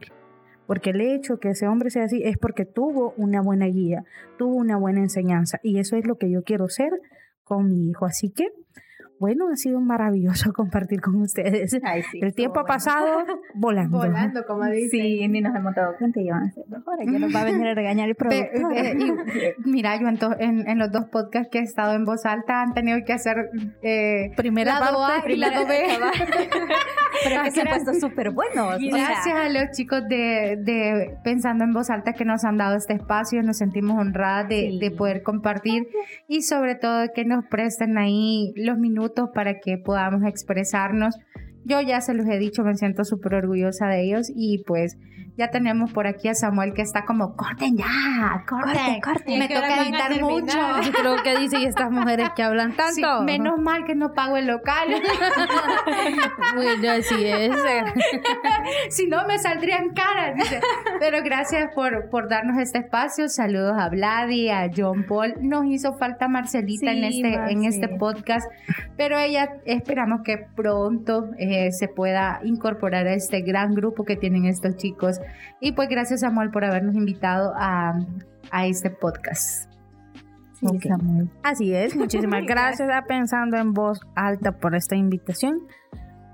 Speaker 3: Porque el hecho que ese hombre sea así es porque tuvo una buena guía, tuvo una buena enseñanza. Y eso es lo que yo quiero ser con mi hijo. Así que bueno, ha sido maravilloso compartir con ustedes. el tiempo ha pasado volando.
Speaker 9: Volando, como dicen.
Speaker 8: Sí, ni nos hemos dado cuenta y van a ser mejores. Ya nos va a venir a regañar el productor.
Speaker 1: mira, yo en, en, los dos podcasts que he estado en voz alta han tenido que hacer eh,
Speaker 3: primera
Speaker 1: lado A y lado B.
Speaker 8: Pero que se han puesto súper buenos.
Speaker 1: Gracias a los chicos de, de, Pensando en Voz Alta que nos han dado este espacio. Nos sentimos honradas de, de poder compartir y sobre todo que nos presten ahí los minutos para que podamos expresarnos. Yo ya se los he dicho, me siento súper orgullosa de ellos y pues ya tenemos por aquí a Samuel que está como, corten ya, corten, corten. Me toca editar mucho.
Speaker 3: Yo creo que dice, y estas mujeres que hablan tanto.
Speaker 1: menos mal que no pago el local.
Speaker 3: bueno, así es.
Speaker 1: si no, me saldrían caras. Pero gracias por, por darnos este espacio. Saludos a Vladi, a John Paul. Nos hizo falta Marcelita en, este, en este podcast, pero ella esperamos que pronto eh, se pueda incorporar a este gran grupo que tienen estos chicos y pues gracias Samuel por habernos invitado a, este podcast.
Speaker 3: Samuel. Así es, muchísimas gracias a Pensando en Voz Alta por esta invitación.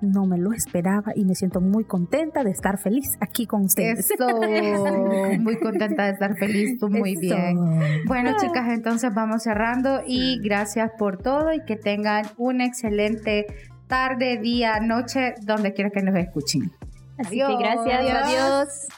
Speaker 3: No me lo esperaba y me siento muy contenta de estar feliz aquí con ustedes.
Speaker 1: muy contenta de estar feliz, tú muy bien. Bueno, chicas, entonces vamos cerrando y gracias por todo y que tengan una excelente tarde, día, noche, donde quiera que nos escuchen.
Speaker 8: Así que gracias. Adiós.